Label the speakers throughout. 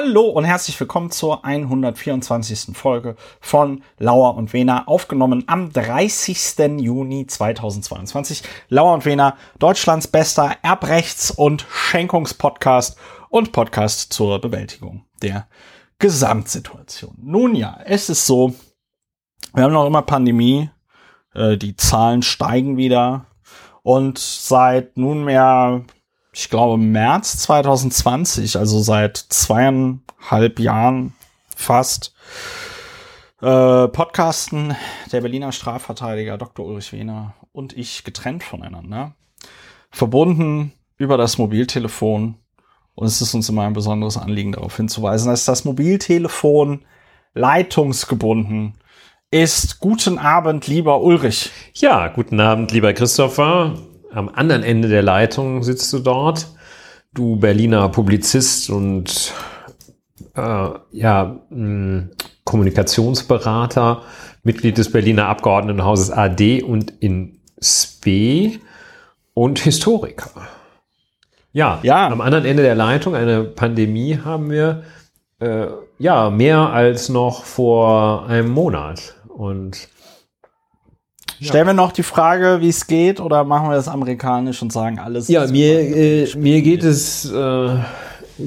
Speaker 1: Hallo und herzlich willkommen zur 124. Folge von Lauer und Wena, aufgenommen am 30. Juni 2022. Lauer und Wena, Deutschlands bester Erbrechts- und Schenkungspodcast und Podcast zur Bewältigung der Gesamtsituation. Nun ja, es ist so, wir haben noch immer Pandemie, äh, die Zahlen steigen wieder und seit nunmehr ich glaube, März 2020, also seit zweieinhalb Jahren fast, äh, podcasten der Berliner Strafverteidiger Dr. Ulrich Wehner und ich getrennt voneinander, verbunden über das Mobiltelefon. Und es ist uns immer ein besonderes Anliegen darauf hinzuweisen, dass das Mobiltelefon leitungsgebunden ist. Guten Abend, lieber Ulrich.
Speaker 2: Ja, guten Abend, lieber Christopher am anderen Ende der Leitung sitzt du dort. Du Berliner Publizist und äh, ja, mh, hm, Kommunikationsberater, Mitglied des Berliner Abgeordnetenhauses AD und in SP und Historiker. Ja, ja, am anderen Ende der Leitung, eine Pandemie haben wir äh, ja mehr als noch vor einem Monat. Und
Speaker 1: Stellen wir noch die Frage, wie es geht, oder machen wir das amerikanisch und sagen alles?
Speaker 2: Ja, mir, äh, mir geht es äh,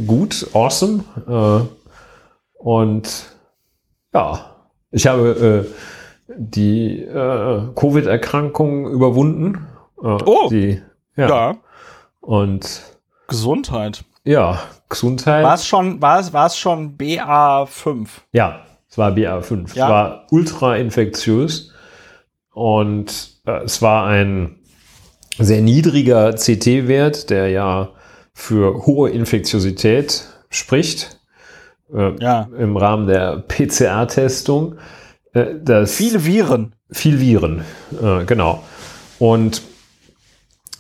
Speaker 2: gut, awesome. Äh, und ja, ich habe äh, die äh, Covid-Erkrankung überwunden.
Speaker 1: Äh, oh,
Speaker 2: die,
Speaker 1: ja. ja.
Speaker 2: Und
Speaker 1: Gesundheit.
Speaker 2: Ja, Gesundheit.
Speaker 1: War es schon, schon BA5?
Speaker 2: Ja, es war BA5. Ja. Es war ultra infektiös. Und äh, es war ein sehr niedriger CT-Wert, der ja für hohe Infektiosität spricht. Äh, ja. Im Rahmen der PCR-Testung.
Speaker 1: Äh, viele Viren.
Speaker 2: Viel Viren, äh, genau. Und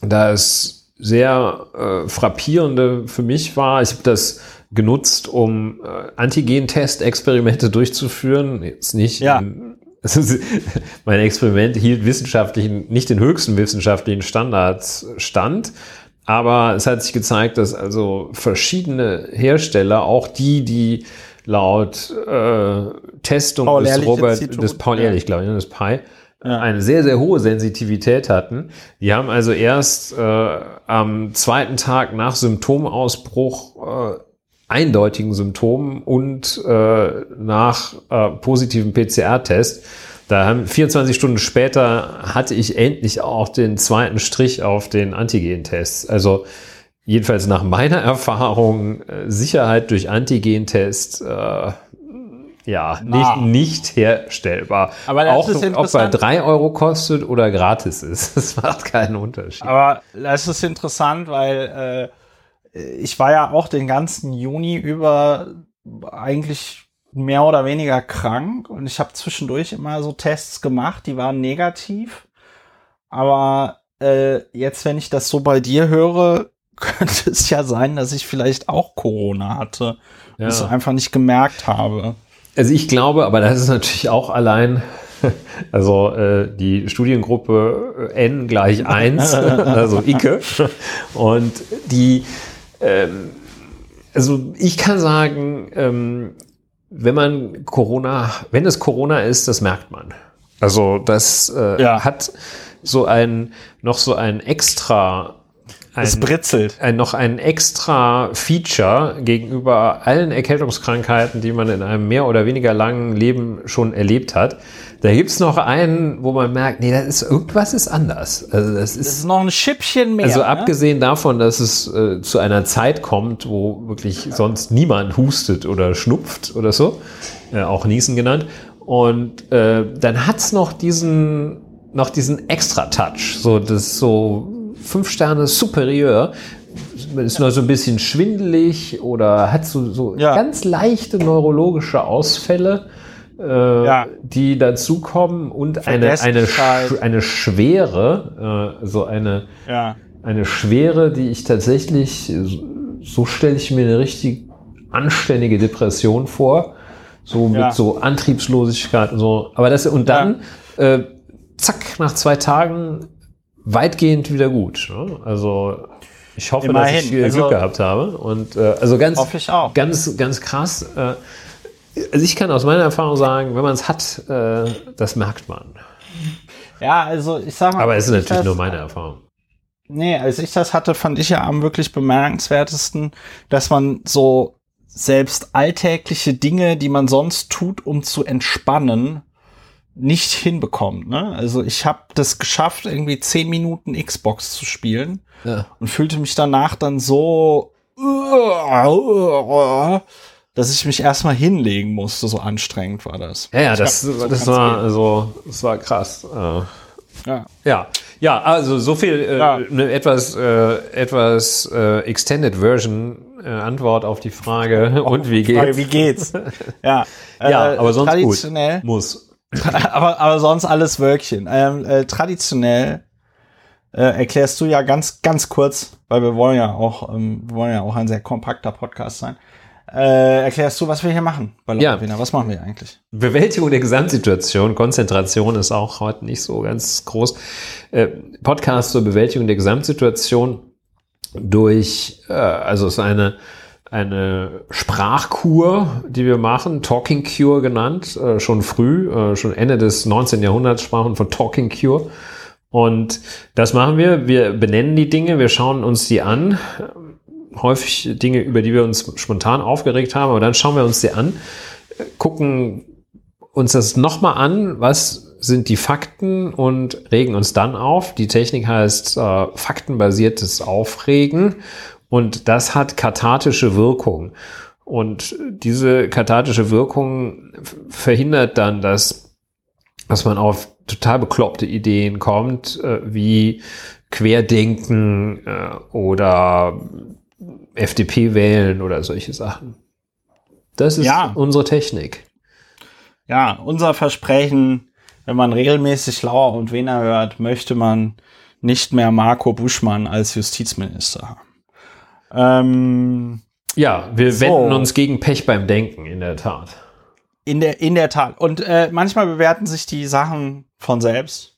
Speaker 2: das sehr äh, frappierende für mich war, ich habe das genutzt, um äh, Antigen-Test-Experimente durchzuführen. Jetzt nicht
Speaker 1: ja.
Speaker 2: in also, mein Experiment hielt wissenschaftlichen, nicht den höchsten wissenschaftlichen Standards stand, aber es hat sich gezeigt, dass also verschiedene Hersteller, auch die, die laut äh, Testung
Speaker 1: Paul
Speaker 2: des Robert, des Paul Ehrlich, glaube ich, ne, des Pi, ja. eine sehr, sehr hohe Sensitivität hatten. Die haben also erst äh, am zweiten Tag nach Symptomausbruch äh, eindeutigen Symptomen und äh, nach äh, positiven PCR-Test. Da haben 24 Stunden später hatte ich endlich auch den zweiten Strich auf den Antigen-Test. Also jedenfalls nach meiner Erfahrung äh, Sicherheit durch Antigen-Test äh, ja, nicht, nicht herstellbar.
Speaker 1: Aber das
Speaker 2: auch ob er drei Euro kostet oder gratis ist. Das macht keinen Unterschied.
Speaker 1: Aber das ist interessant, weil äh, ich war ja auch den ganzen Juni über eigentlich mehr oder weniger krank und ich habe zwischendurch immer so Tests gemacht, die waren negativ. Aber äh, jetzt, wenn ich das so bei dir höre, könnte es ja sein, dass ich vielleicht auch Corona hatte ja. und es einfach nicht gemerkt habe.
Speaker 2: Also ich glaube, aber das ist natürlich auch allein, also äh, die Studiengruppe N gleich eins, also Icke. Und die ähm, also ich kann sagen, ähm, wenn man Corona, wenn es Corona ist, das merkt man. Also das äh, ja. hat so ein noch so ein extra
Speaker 1: ein, es britzelt.
Speaker 2: Ein, noch ein extra Feature gegenüber allen Erkältungskrankheiten, die man in einem mehr oder weniger langen Leben schon erlebt hat. Da gibt's noch einen, wo man merkt, nee, das ist, irgendwas ist anders. Also das, ist,
Speaker 1: das ist noch ein Schippchen mehr.
Speaker 2: Also ne? abgesehen davon, dass es äh, zu einer Zeit kommt, wo wirklich sonst niemand hustet oder schnupft oder so, äh, auch Niesen genannt. Und äh, dann hat's noch diesen, noch diesen Extra-Touch, so das so fünf Sterne superior. Ist nur so ein bisschen schwindelig oder hat so, so ja. ganz leichte neurologische Ausfälle, äh, ja. die dazukommen und eine, eine, eine Schwere, äh, so eine, ja. eine Schwere, die ich tatsächlich, so stelle ich mir eine richtig anständige Depression vor, so mit so Antriebslosigkeit und so. Aber das, und dann, äh, zack, nach zwei Tagen weitgehend wieder gut. Ne? Also Ich hoffe,
Speaker 1: Immerhin.
Speaker 2: dass ich viel
Speaker 1: Also-
Speaker 2: Glück gehabt habe. Und äh, also ganz, ganz, ganz krass. Äh, also ich kann aus meiner Erfahrung sagen, wenn man es hat, äh, das merkt man.
Speaker 1: Ja, also ich sag mal.
Speaker 2: Aber es ist natürlich
Speaker 1: das-
Speaker 2: nur meine Erfahrung.
Speaker 1: Nee, als ich das hatte, fand ich ja am wirklich bemerkenswertesten, dass man so selbst alltägliche Dinge, die man sonst tut, um zu entspannen, nicht hinbekommt. Ne? Also ich habe das geschafft, irgendwie zehn Minuten Xbox zu spielen
Speaker 2: Ja.
Speaker 1: und fühlte mich danach dann so, dass ich mich erstmal hinlegen musste. So anstrengend war das.
Speaker 2: Ja, ja, das,
Speaker 1: so
Speaker 2: das war also, das war krass. Äh,
Speaker 1: Ja.
Speaker 2: Ja, ja, also so viel äh,
Speaker 1: Ja.
Speaker 2: eine etwas äh, etwas äh, extended Version äh, Antwort auf die Frage und wie
Speaker 1: Frage,
Speaker 2: geht's?
Speaker 1: wie geht's? Ja,
Speaker 2: Ja,
Speaker 1: äh,
Speaker 2: aber sonst
Speaker 1: traditionell,
Speaker 2: gut. Muss.
Speaker 1: aber, aber sonst alles Wölkchen. Ähm, äh, traditionell äh, erklärst du ja ganz, ganz kurz, weil wir wollen ja auch, ähm, wir wollen ja auch ein sehr kompakter Podcast sein. Äh, erklärst du, was wir hier machen bei
Speaker 2: Ja.
Speaker 1: Was machen wir eigentlich?
Speaker 2: Bewältigung der Gesamtsituation, Konzentration ist auch heute nicht so ganz groß. Äh, Podcast zur Bewältigung der Gesamtsituation durch, äh, also es ist eine, eine Sprachkur, die wir machen, Talking Cure genannt, äh, schon früh, äh, schon Ende des 19. Jahrhunderts sprachen von Talking Cure. Und das machen wir. Wir benennen die Dinge, wir schauen uns die an. Häufig Dinge, über die wir uns spontan aufgeregt haben, aber dann schauen wir uns die an, gucken uns das nochmal an, was sind die Fakten und regen uns dann auf. Die Technik heißt äh, faktenbasiertes Aufregen und das hat kathartische Wirkung. Und diese kathartische Wirkung verhindert dann, dass, dass man auf total bekloppte Ideen kommt, äh, wie Querdenken äh, oder FDP wählen oder solche Sachen. Das ist
Speaker 1: Ja.
Speaker 2: unsere Technik.
Speaker 1: Ja, unser Versprechen, wenn man regelmäßig Lauer und Wener hört, möchte man nicht mehr Marco Buschmann als Justizminister haben. Ähm,
Speaker 2: Ja, wir
Speaker 1: So.
Speaker 2: wenden uns gegen Pech beim Denken, in der Tat.
Speaker 1: In der, in der Tat. Und äh, manchmal bewerten sich die Sachen von selbst.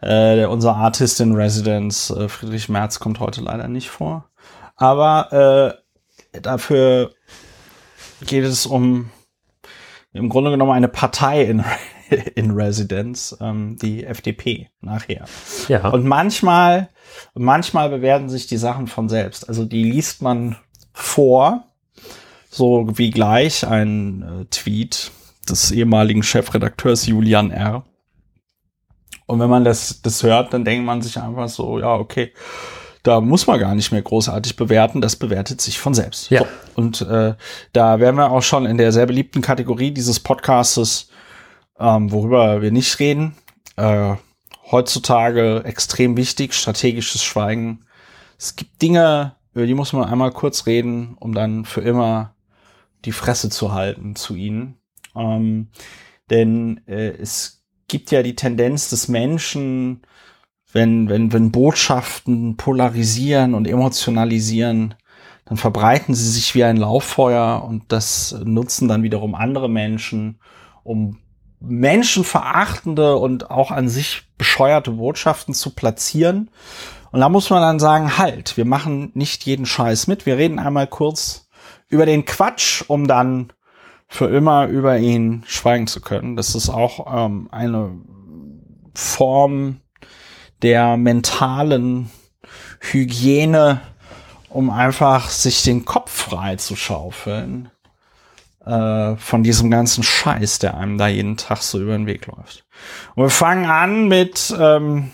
Speaker 1: Äh, unser Artist in Residence, äh, Friedrich Merz, kommt heute leider nicht vor. Aber äh, dafür geht es um im Grunde genommen eine Partei in, in Residence, ähm, die FDP nachher.
Speaker 2: Ja.
Speaker 1: Und manchmal, manchmal bewerten sich die Sachen von selbst. Also die liest man vor, so wie gleich ein äh, Tweet des ehemaligen Chefredakteurs Julian R. Und wenn man das, das hört, dann denkt man sich einfach so, ja, okay, da muss man gar nicht mehr großartig bewerten, das bewertet sich von selbst.
Speaker 2: Ja.
Speaker 1: So. Und äh, da wären wir auch schon in der sehr beliebten Kategorie dieses Podcastes, ähm, worüber wir nicht reden. Äh, heutzutage extrem wichtig, strategisches Schweigen. Es gibt Dinge, über die muss man einmal kurz reden, um dann für immer die Fresse zu halten zu ihnen. Ähm, denn äh, es gibt ja die Tendenz des Menschen, wenn, wenn, wenn Botschaften polarisieren und emotionalisieren, dann verbreiten sie sich wie ein Lauffeuer und das nutzen dann wiederum andere Menschen, um menschenverachtende und auch an sich bescheuerte Botschaften zu platzieren. Und da muss man dann sagen, halt, wir machen nicht jeden Scheiß mit. Wir reden einmal kurz über den Quatsch, um dann für immer über ihn schweigen zu können. Das ist auch ähm, eine Form der mentalen Hygiene, um einfach sich den Kopf frei zu schaufeln äh, von diesem ganzen Scheiß, der einem da jeden Tag so über den Weg läuft. Und wir fangen an mit ähm,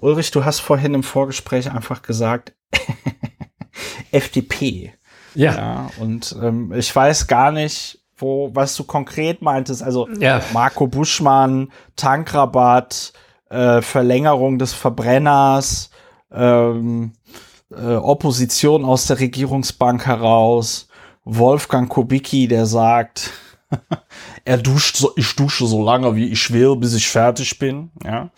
Speaker 1: Ulrich, du hast vorhin im Vorgespräch einfach gesagt, FDP.
Speaker 2: Ja.
Speaker 1: Ja, und ähm, ich weiß gar nicht, wo, was du konkret meintest. Also
Speaker 2: Ja.
Speaker 1: Marco Buschmann, Tankrabatt, äh, Verlängerung des Verbrenners, ähm, äh, Opposition aus der Regierungsbank heraus, Wolfgang Kubicki, der sagt, er duscht so, ich dusche so lange, wie ich will, bis ich fertig bin. Ja.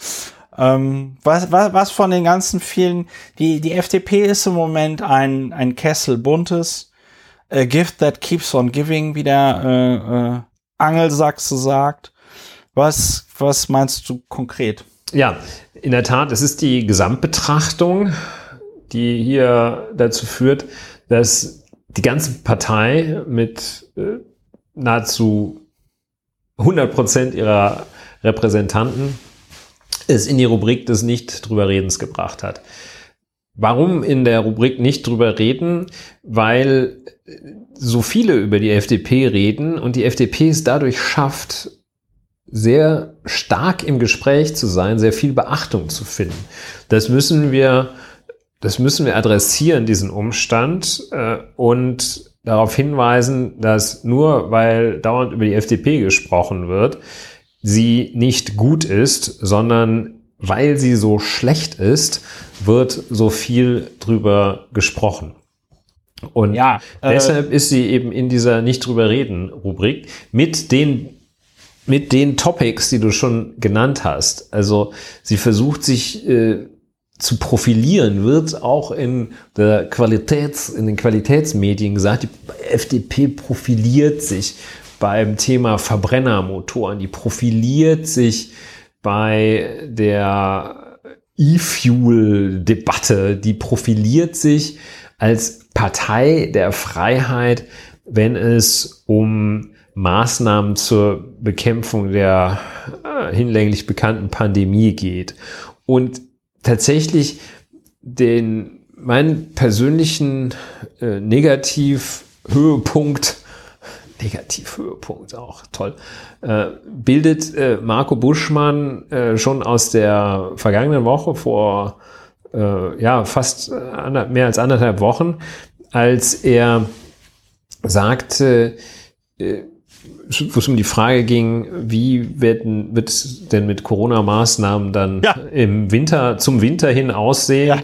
Speaker 1: Ähm, was, was, was von den ganzen vielen, die, die FDP ist im Moment ein, ein Kessel buntes, a gift that keeps on giving, wie der äh, äh, Angelsachse sagt. Was, was meinst du konkret?
Speaker 2: Ja, in der Tat, es ist die Gesamtbetrachtung, die hier dazu führt, dass die ganze Partei mit äh, nahezu 100 Prozent ihrer Repräsentanten es in die Rubrik des nicht drüber Redens gebracht hat. Warum in der Rubrik nicht drüber reden? Weil so viele über die FDP reden und die FDP es dadurch schafft, sehr stark im Gespräch zu sein, sehr viel Beachtung zu finden. Das müssen wir, das müssen wir adressieren, diesen Umstand, äh, und darauf hinweisen, dass nur weil dauernd über die FDP gesprochen wird, sie nicht gut ist, sondern weil sie so schlecht ist, wird so viel drüber gesprochen. Und ja, äh, deshalb ist sie eben in dieser Nicht drüber reden Rubrik mit den mit den Topics, die du schon genannt hast. Also sie versucht sich äh, zu profilieren, wird auch in der Qualitäts, in den Qualitätsmedien gesagt, die FDP profiliert sich beim Thema Verbrennermotoren, die profiliert sich bei der E-Fuel-Debatte, die profiliert sich als Partei der Freiheit, wenn es um Maßnahmen zur Bekämpfung der äh, hinlänglich bekannten Pandemie geht. Und tatsächlich den meinen persönlichen äh, Negativhöhepunkt Negativhöhepunkt auch toll. Äh, bildet äh, Marco Buschmann äh, schon aus der vergangenen Woche vor äh, ja fast äh, mehr als anderthalb Wochen, als er sagte, äh, wo es um die Frage ging, wie werden, wird denn mit Corona-Maßnahmen dann ja. im Winter, zum Winter hin aussehen? Ja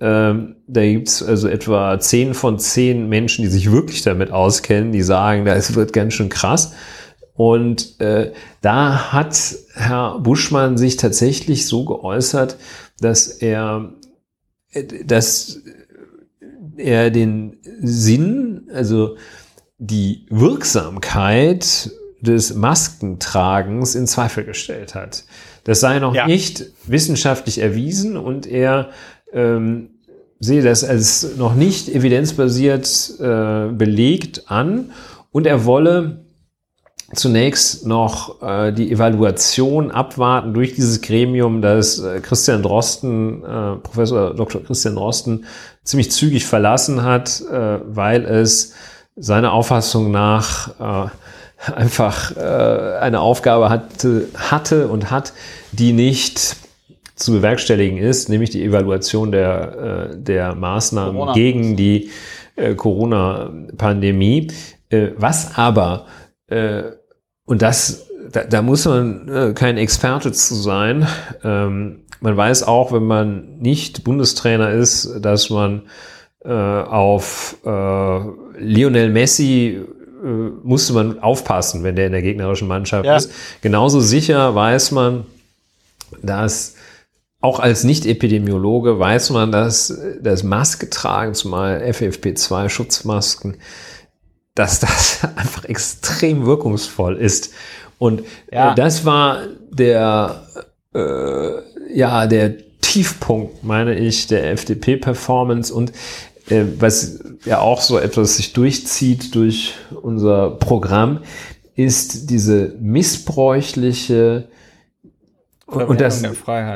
Speaker 2: ähm, da gibt's also etwa zehn von zehn Menschen, die sich wirklich damit auskennen, die sagen, das wird ganz schön krass. Und äh, da hat Herr Buschmann sich tatsächlich so geäußert, dass er, äh, dass er den Sinn, also die Wirksamkeit des Maskentragens in Zweifel gestellt hat. Das sei noch ja. nicht wissenschaftlich erwiesen und er ähm, sehe das als noch nicht evidenzbasiert äh, belegt an und er wolle zunächst noch äh, die Evaluation abwarten durch dieses Gremium, das äh, Christian Drosten, äh, Professor Dr. Christian Drosten, ziemlich zügig verlassen hat, äh, weil es seiner Auffassung nach äh, einfach äh, eine Aufgabe hatte, hatte und hat, die nicht zu bewerkstelligen ist, nämlich die Evaluation der, äh, der Maßnahmen Corona. gegen die äh, Corona-Pandemie. Äh, was aber, äh, und das, da, da muss man äh, kein Experte zu sein, ähm, man weiß auch, wenn man nicht Bundestrainer ist, dass man auf äh, Lionel Messi äh, musste man aufpassen, wenn der in der gegnerischen Mannschaft ja. ist. Genauso sicher weiß man, dass auch als Nicht-Epidemiologe weiß man, dass das Maske tragen, zumal FFP2-Schutzmasken, dass das einfach extrem wirkungsvoll ist. Und äh, ja. das war der, äh, ja, der Tiefpunkt, meine ich, der FDP-Performance und äh, was ja auch so etwas sich durchzieht durch unser Programm, ist diese missbräuchliche und das,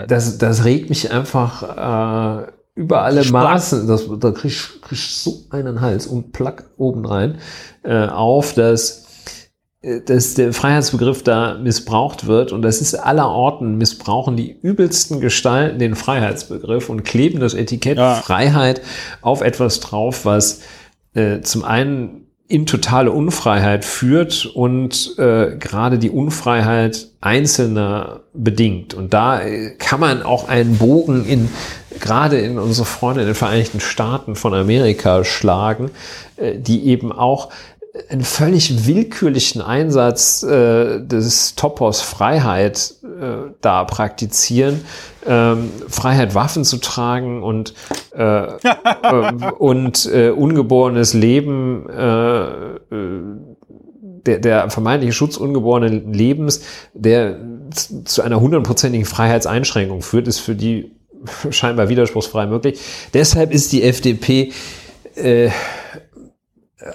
Speaker 2: das, das regt mich einfach äh, über alle Maßen, das, da krieg ich, krieg ich so einen Hals und plack oben rein äh, auf, dass, äh, dass der Freiheitsbegriff da missbraucht wird und das ist aller Orten missbrauchen die übelsten Gestalten den Freiheitsbegriff und kleben das Etikett ja. Freiheit auf etwas drauf, was äh, zum einen in totale Unfreiheit führt und äh, gerade die Unfreiheit Einzelner bedingt. Und da äh, kann man auch einen Bogen in gerade in unsere Freunde in den Vereinigten Staaten von Amerika schlagen, äh, die eben auch einen völlig willkürlichen Einsatz äh, des Topos Freiheit äh, da praktizieren, ähm, Freiheit Waffen zu tragen und äh, äh, und äh, ungeborenes Leben äh, der, der vermeintliche Schutz ungeborenen Lebens, der zu einer hundertprozentigen Freiheitseinschränkung führt, ist für die scheinbar widerspruchsfrei möglich. Deshalb ist die FDP äh,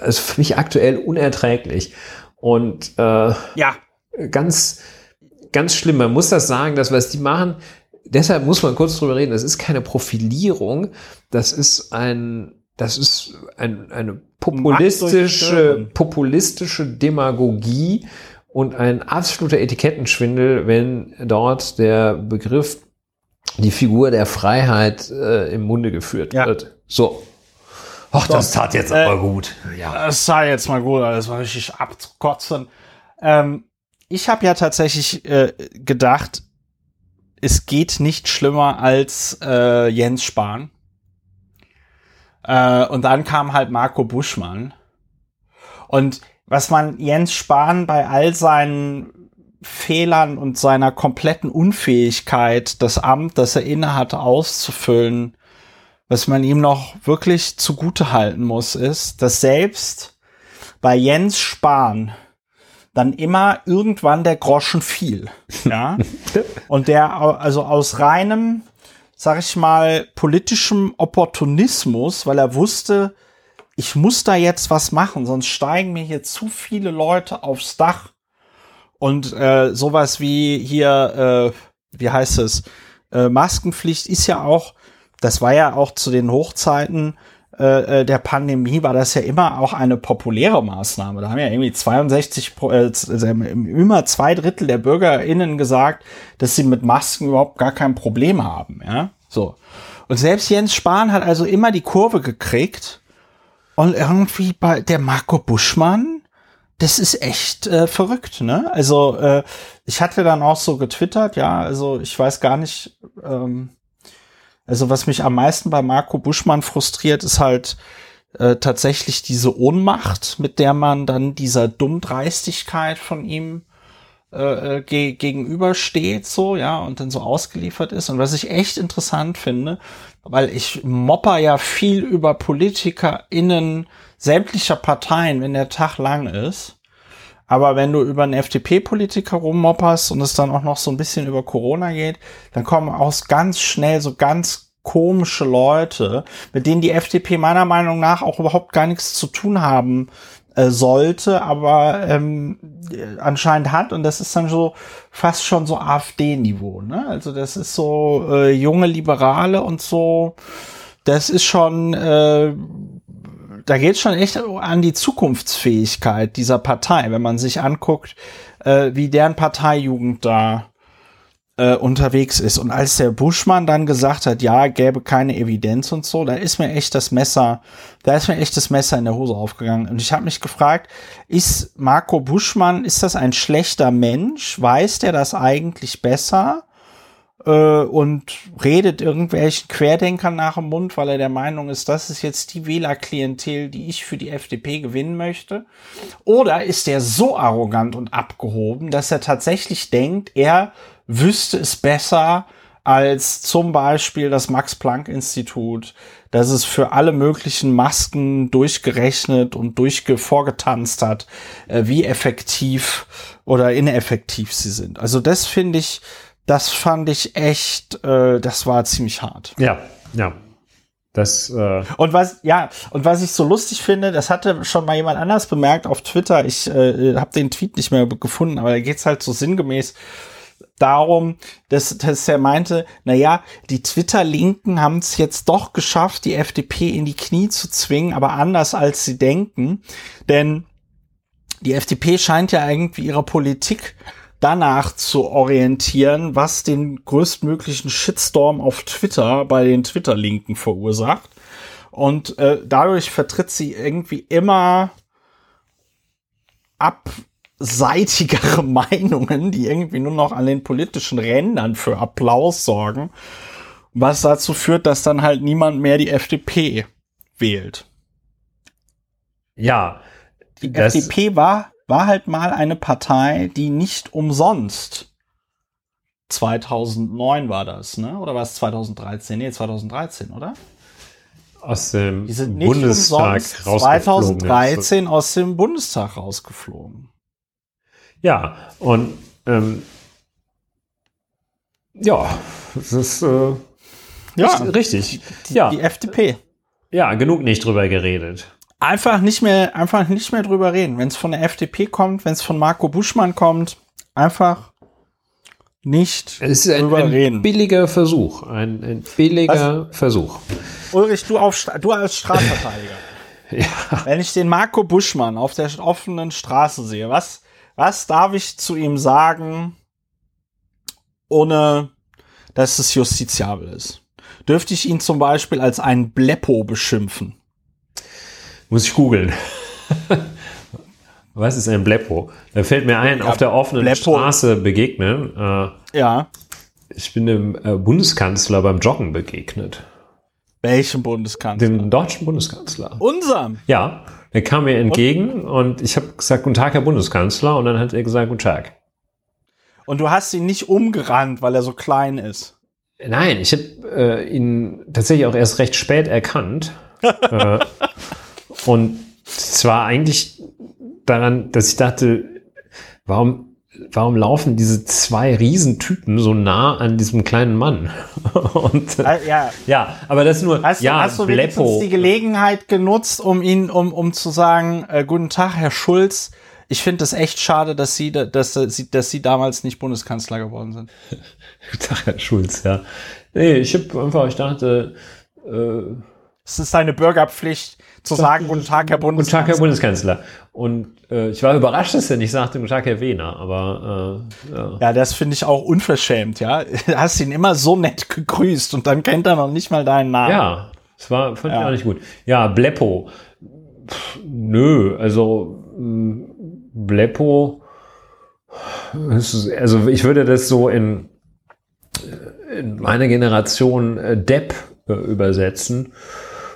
Speaker 2: also für mich aktuell unerträglich. Und äh,
Speaker 1: ja.
Speaker 2: ganz, ganz schlimm. Man muss das sagen, dass was die machen, deshalb muss man kurz drüber reden. Das ist keine Profilierung, das ist ein, das ist ein, eine populistische, populistische Demagogie und ein absoluter Etikettenschwindel, wenn dort der Begriff, die Figur der Freiheit äh, im Munde geführt ja. wird. So.
Speaker 1: Ach, das tat jetzt äh, aber gut. Ja. Das sah jetzt mal gut, das war richtig abzukotzen. Ähm, ich habe ja tatsächlich äh, gedacht, es geht nicht schlimmer als äh, Jens Spahn. Äh, und dann kam halt Marco Buschmann. Und was man Jens Spahn bei all seinen Fehlern und seiner kompletten Unfähigkeit, das Amt, das er innehat, auszufüllen, was man ihm noch wirklich zugute halten muss, ist, dass selbst bei Jens Spahn dann immer irgendwann der Groschen fiel. Ja. und der also aus reinem sag ich mal, politischem Opportunismus, weil er wusste, ich muss da jetzt was machen, sonst steigen mir hier zu viele Leute aufs Dach. Und äh, sowas wie hier, äh, wie heißt es, äh, Maskenpflicht ist ja auch, das war ja auch zu den Hochzeiten äh, äh, der Pandemie war das ja immer auch eine populäre Maßnahme. Da haben ja irgendwie 62, äh, also immer zwei Drittel der BürgerInnen gesagt, dass sie mit Masken überhaupt gar kein Problem haben. Ja, so. Und selbst Jens Spahn hat also immer die Kurve gekriegt. Und irgendwie bei der Marco Buschmann, das ist echt äh, verrückt, ne? Also äh, ich hatte dann auch so getwittert, ja, also ich weiß gar nicht, ähm, also was mich am meisten bei Marco Buschmann frustriert, ist halt äh, tatsächlich diese Ohnmacht, mit der man dann dieser Dummdreistigkeit von ihm äh, äh, ge gegenübersteht, so, ja, und dann so ausgeliefert ist. Und was ich echt interessant finde, weil ich mopper ja viel über PolitikerInnen sämtlicher Parteien, wenn der Tag lang ist. Aber wenn du über einen FDP-Politiker rummopperst und es dann auch noch so ein bisschen über Corona geht, dann kommen auch ganz schnell so ganz komische Leute, mit denen die FDP meiner Meinung nach auch überhaupt gar nichts zu tun haben äh, sollte, aber ähm, anscheinend hat und das ist dann so fast schon so AfD-Niveau. Ne? Also das ist so äh, junge Liberale und so. Das ist schon äh, da geht es schon echt an die Zukunftsfähigkeit dieser Partei, wenn man sich anguckt, äh, wie deren Parteijugend da äh, unterwegs ist. Und als der Buschmann dann gesagt hat, ja, gäbe keine Evidenz und so, da ist mir echt das Messer, da ist mir echt das Messer in der Hose aufgegangen. Und ich habe mich gefragt, ist Marco Buschmann, ist das ein schlechter Mensch? Weiß der das eigentlich besser? Äh, und redet irgendwelchen Querdenkern nach dem Mund, weil er der Meinung ist, das ist jetzt die Wählerklientel, die ich für die FDP gewinnen möchte? Oder ist er so arrogant und abgehoben, dass er tatsächlich denkt, er wüsste es besser als zum Beispiel das Max-Planck-Institut, das es für alle möglichen Masken durchgerechnet und durchvorgetanzt hat, äh, wie effektiv oder ineffektiv sie sind. Also das finde ich das fand ich echt, äh, das war ziemlich hart.
Speaker 2: Ja, ja. Das, äh
Speaker 1: und was, ja, und was ich so lustig finde, das hatte schon mal jemand anders bemerkt auf Twitter. Ich äh, habe den Tweet nicht mehr gefunden, aber da geht's halt so sinngemäß darum, dass, dass er meinte, na ja, die Twitter-Linken haben es jetzt doch geschafft, die FDP in die Knie zu zwingen, aber anders als sie denken. Denn die FDP scheint ja irgendwie ihre Politik danach zu orientieren, was den größtmöglichen Shitstorm auf Twitter bei den Twitter-Linken verursacht. Und äh, dadurch vertritt sie irgendwie immer abseitigere Meinungen, die irgendwie nur noch an den politischen Rändern für Applaus sorgen, was dazu führt, dass dann halt niemand mehr die FDP wählt.
Speaker 2: Ja.
Speaker 1: Die FDP war war halt mal eine Partei, die nicht umsonst 2009 war das, ne? Oder war es 2013? Nee, 2013, oder?
Speaker 2: Aus dem Bundestag
Speaker 1: rausgeflogen. 2013 aus dem Bundestag rausgeflogen.
Speaker 2: Ja, und ähm, ja, es ist äh,
Speaker 1: Ja.
Speaker 2: Richtig.
Speaker 1: Die,
Speaker 2: ja.
Speaker 1: die FDP.
Speaker 2: ja, genug nicht drüber geredet.
Speaker 1: Einfach nicht mehr, einfach nicht mehr drüber reden. Wenn es von der FDP kommt, wenn es von Marco Buschmann kommt, einfach nicht
Speaker 2: Es ist ein,
Speaker 1: drüber
Speaker 2: ein
Speaker 1: reden.
Speaker 2: billiger Versuch. Ein, ein billiger Versuch.
Speaker 1: Ulrich, du, auf, du als Strafverteidiger.
Speaker 2: Ja.
Speaker 1: Wenn ich den Marco Buschmann auf der offenen Straße sehe, was, was darf ich zu ihm sagen, ohne dass es justiziabel ist? Dürfte ich ihn zum Beispiel als einen Bleppo beschimpfen?
Speaker 2: Muss ich googeln. Was ist ein Bleppo? Da fällt mir ein, auf der offenen
Speaker 1: Bleppo.
Speaker 2: Straße begegnen. Äh,
Speaker 1: Ja.
Speaker 2: ich bin dem äh, Bundeskanzler beim Joggen begegnet.
Speaker 1: Welchem Bundeskanzler?
Speaker 2: Dem deutschen Bundeskanzler.
Speaker 1: Unserem.
Speaker 2: Ja, der kam mir entgegen und ich habe gesagt, guten Tag, Herr Bundeskanzler. Und dann hat er gesagt, guten Tag.
Speaker 1: Und du hast ihn nicht umgerannt, weil er so klein ist.
Speaker 2: Nein, ich habe äh, ihn tatsächlich auch erst recht spät erkannt. äh, und zwar eigentlich daran, dass ich dachte, warum, warum laufen diese zwei Riesentypen so nah an diesem kleinen Mann? und, äh,
Speaker 1: Äh, Ja.
Speaker 2: ja, aber das nur,
Speaker 1: Hast,
Speaker 2: ja,
Speaker 1: du, hast du wenigstens die Gelegenheit genutzt, um ihn, um, um zu sagen, äh, guten Tag, Herr Schulz. Ich finde es echt schade, dass Sie, da- dass, Sie, dass Sie damals nicht Bundeskanzler geworden sind.
Speaker 2: Guten Tag, Herr Schulz, ja. Nee, ich habe einfach, ich dachte, äh,
Speaker 1: Es ist seine Bürgerpflicht, zu sagen, guten Tag, Herr
Speaker 2: Guten
Speaker 1: Bundeskanzler.
Speaker 2: Tag, Herr Bundeskanzler. Und äh, ich war überrascht, dass er nicht sagte, Guten Tag, Herr Wehner, aber äh, ja.
Speaker 1: Ja, das finde ich auch unverschämt, ja. Du hast ihn immer so nett gegrüßt und dann kennt er noch nicht mal deinen Namen.
Speaker 2: Ja, es war, fand ich
Speaker 1: Ja.
Speaker 2: auch nicht gut. Ja, Bleppo. Pff, nö, also mh, Bleppo, also ich würde das so in, äh, in meiner Generation äh, Depp äh, übersetzen.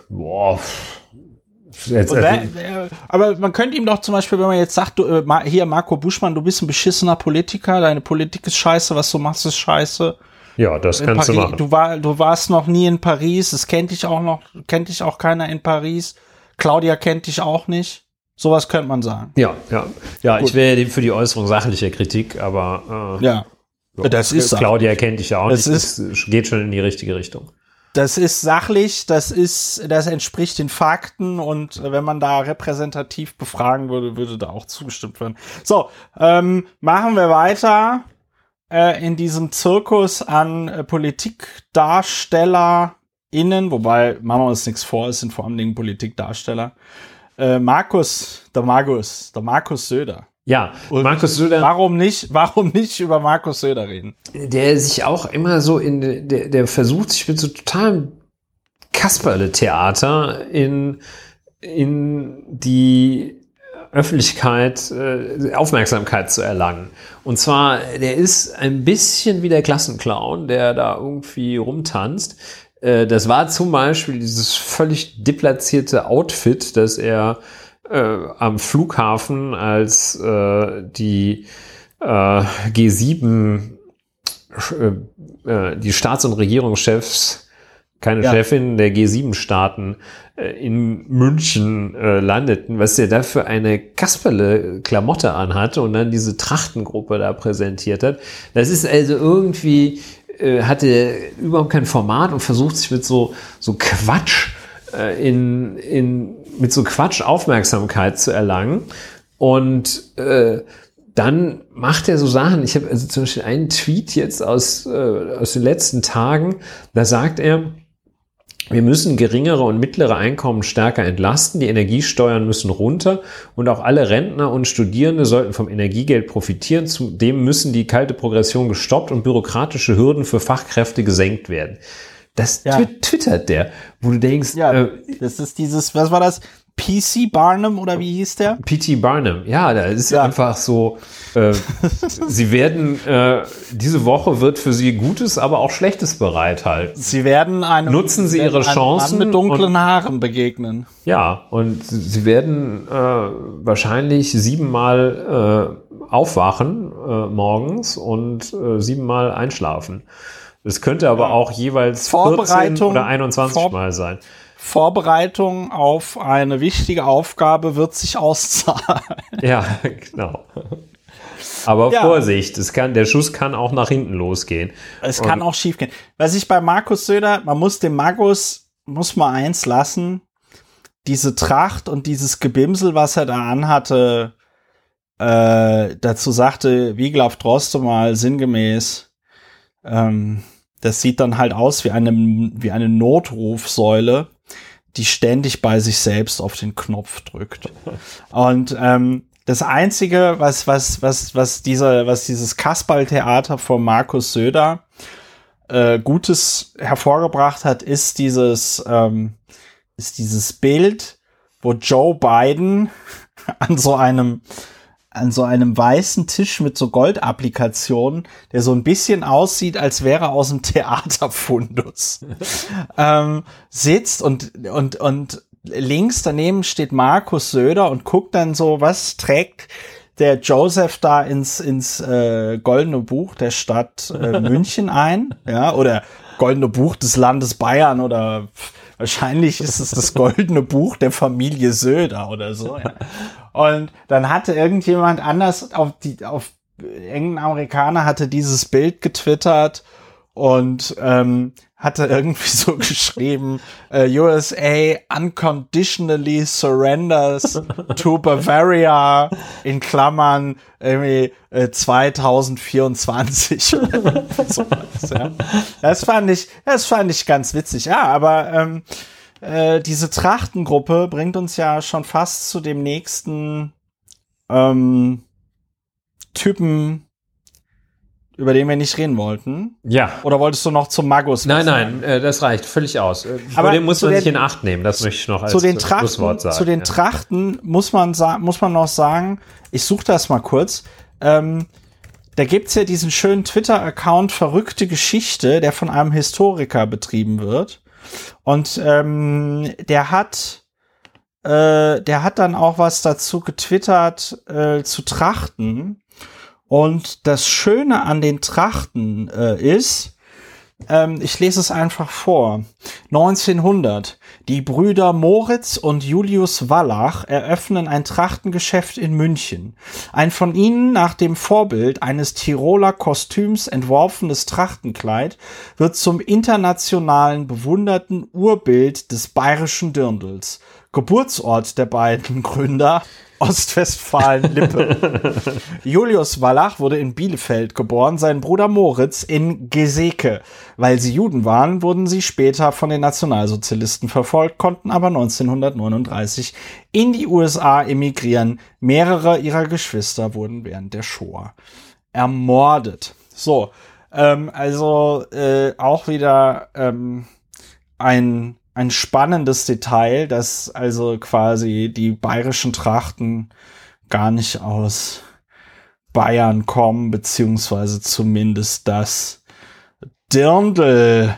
Speaker 2: Boah. Jetzt,
Speaker 1: wer, aber man könnte ihm doch zum Beispiel, wenn man jetzt sagt, du, äh, hier Marco Buschmann, du bist ein beschissener Politiker, deine Politik ist scheiße, was du machst ist scheiße.
Speaker 2: ja, das
Speaker 1: In
Speaker 2: kannst du
Speaker 1: Paris,
Speaker 2: machen.
Speaker 1: du, war, du warst noch nie in Paris, es kennt dich auch noch, kennt dich auch keiner in Paris. Claudia kennt dich auch nicht. Sowas könnte man sagen.
Speaker 2: Ja, ja. Ja,
Speaker 1: Gut.
Speaker 2: ich wäre für die Äußerung sachliche Kritik, aber äh,
Speaker 1: Ja. Das ist
Speaker 2: Claudia kennt dich ja auch
Speaker 1: Das
Speaker 2: nicht.
Speaker 1: ist-
Speaker 2: das geht schon in die richtige Richtung.
Speaker 1: Das ist sachlich, das ist, das entspricht den Fakten und wenn man da repräsentativ befragen würde, würde da auch zugestimmt werden. So, ähm, machen wir weiter äh, in diesem Zirkus an äh, PolitikdarstellerInnen, wobei machen wir uns nichts vor, es sind vor allem Dingen Politikdarsteller. Äh, Markus, der Markus, der Markus Söder.
Speaker 2: Ja,
Speaker 1: Und
Speaker 2: Markus Söder,
Speaker 1: Warum nicht, warum nicht über Markus Söder reden?
Speaker 2: der sich auch immer so in, der, der versucht sich mit so totalem Kasperle-Theater in, in die Öffentlichkeit äh, Aufmerksamkeit zu erlangen. Und zwar, der ist ein bisschen wie der Klassenclown, der da irgendwie rumtanzt. Äh, das war zum Beispiel dieses völlig deplatzierte Outfit, das er äh, am Flughafen als äh, die äh, G7 äh, äh, die Staats- und Regierungschefs, keine
Speaker 1: Ja.
Speaker 2: Chefin der G7-Staaten äh, in München äh, landeten, was der da für eine Kasperle-Klamotte anhatte und dann diese Trachtengruppe da präsentiert hat. Das ist also irgendwie, äh, hatte überhaupt kein Format und versucht sich mit so, so Quatsch äh, in, in, mit so Quatsch Aufmerksamkeit zu erlangen. Und äh, dann macht er so Sachen. Ich habe also zum Beispiel einen Tweet jetzt aus, äh, aus den letzten Tagen, da sagt er, wir müssen geringere und mittlere Einkommen stärker entlasten, die Energiesteuern müssen runter und auch alle Rentner und Studierende sollten vom Energiegeld profitieren. Zudem müssen die kalte Progression gestoppt und bürokratische Hürden für Fachkräfte gesenkt werden. Das
Speaker 1: Ja.
Speaker 2: twi- twittert der, wo du denkst,
Speaker 1: Ja,
Speaker 2: äh,
Speaker 1: das ist dieses, was war das? PC Barnum oder wie hieß der?
Speaker 2: P.T. Barnum, ja, da ist
Speaker 1: Ja.
Speaker 2: einfach so, äh, sie werden, äh, diese Woche wird für sie Gutes, aber auch Schlechtes bereithalten.
Speaker 1: Sie werden einem,
Speaker 2: Nutzen Sie Ihre Chancen
Speaker 1: Mann mit dunklen
Speaker 2: und-
Speaker 1: Haaren begegnen.
Speaker 2: Ja, und sie werden äh, wahrscheinlich siebenmal äh, aufwachen äh, morgens und äh, siebenmal einschlafen. Es könnte aber auch jeweils 14
Speaker 1: Vorbereitung-
Speaker 2: oder 21
Speaker 1: Vor-
Speaker 2: Mal sein.
Speaker 1: Vorbereitung auf eine wichtige Aufgabe wird sich auszahlen.
Speaker 2: Ja, genau. Aber
Speaker 1: Ja.
Speaker 2: Vorsicht, es kann, der Schuss kann auch nach hinten losgehen.
Speaker 1: Es kann auch schief gehen. Was ich bei Markus Söder, man muss dem Magus, muss mal eins lassen, diese Tracht und dieses Gebimsel, was er da anhatte, äh, dazu sagte Wiglaf Droste mal sinngemäß, ähm, das sieht dann halt aus wie eine, wie eine Notrufsäule, die ständig bei sich selbst auf den Knopf drückt. Und ähm, das Einzige, was, was, was, was, dieser, was dieses Kasperltheater von Markus Söder äh, Gutes hervorgebracht hat, ist dieses, ähm, ist dieses Bild, wo Joe Biden an so einem an so einem weißen Tisch mit so Goldapplikationen, der so ein bisschen aussieht, als wäre er aus dem Theaterfundus, ähm, sitzt und, und, und links daneben steht Markus Söder und guckt dann so, was trägt der Joseph da ins, ins äh, goldene Buch der Stadt äh, München ein, ja, oder goldene Buch des Landes Bayern oder wahrscheinlich ist es das goldene Buch der Familie Söder oder so. Ja. Und dann hatte irgendjemand anders auf die, auf irgendein Amerikaner hatte dieses Bild getwittert und ähm, hatte irgendwie so geschrieben, äh, USA unconditionally surrenders to Bavaria in Klammern irgendwie äh, 2024. oder sowas, ja. Das fand ich, das fand ich ganz witzig. Ja, aber ähm, äh, diese Trachtengruppe bringt uns ja schon fast zu dem nächsten ähm, Typen, über den wir nicht reden wollten.
Speaker 2: Ja.
Speaker 1: Oder wolltest du noch zum Magus?
Speaker 2: Nein,
Speaker 1: sagen?
Speaker 2: nein, äh, das reicht völlig aus. Äh,
Speaker 1: Aber
Speaker 2: dem muss man
Speaker 1: den-
Speaker 2: sich in Acht nehmen, das möchte ich noch als
Speaker 1: zu den
Speaker 2: äh,
Speaker 1: Trachten,
Speaker 2: Schlusswort sagen.
Speaker 1: zu den
Speaker 2: ja.
Speaker 1: Trachten muss man sa- muss man noch sagen, ich suche das mal kurz. Ähm, da gibt's ja diesen schönen Twitter-Account Verrückte Geschichte, der von einem Historiker betrieben wird. Und ähm, der hat äh, der hat dann auch was dazu getwittert äh, zu Trachten. Und das Schöne an den Trachten äh, ist, ähm, ich lese es einfach vor. 1900. Die Brüder Moritz und Julius Wallach eröffnen ein Trachtengeschäft in München. Ein von ihnen nach dem Vorbild eines Tiroler Kostüms entworfenes Trachtenkleid wird zum internationalen bewunderten Urbild des bayerischen Dirndls. Geburtsort der beiden Gründer Ostwestfalen-Lippe. Julius Wallach wurde in Bielefeld geboren, sein Bruder Moritz in Geseke. Weil sie Juden waren, wurden sie später von den Nationalsozialisten verfolgt, konnten aber 1939 in die USA emigrieren. Mehrere ihrer Geschwister wurden während der Shoah ermordet. So, ähm, also äh, auch wieder ähm, ein, ein spannendes Detail, dass also quasi die bayerischen Trachten gar nicht aus Bayern kommen, beziehungsweise zumindest das Dirndl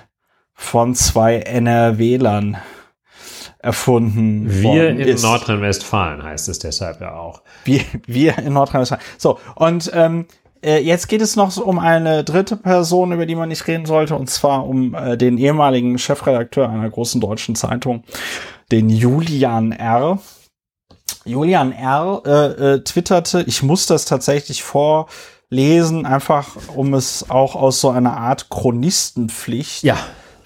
Speaker 1: von zwei NRWlern erfunden
Speaker 2: Wir in. Nordrhein-Westfalen heißt es deshalb ja auch.
Speaker 1: Wir, wir in Nordrhein-Westfalen. So, und ähm, äh, jetzt geht es noch um eine dritte Person, über die man nicht reden sollte, und zwar um äh, den ehemaligen Chefredakteur einer großen deutschen Zeitung, den Julian R. Julian R. Äh, äh, twitterte, ich muss das tatsächlich vorlesen, einfach um es auch aus so einer Art Chronistenpflicht
Speaker 2: Ja.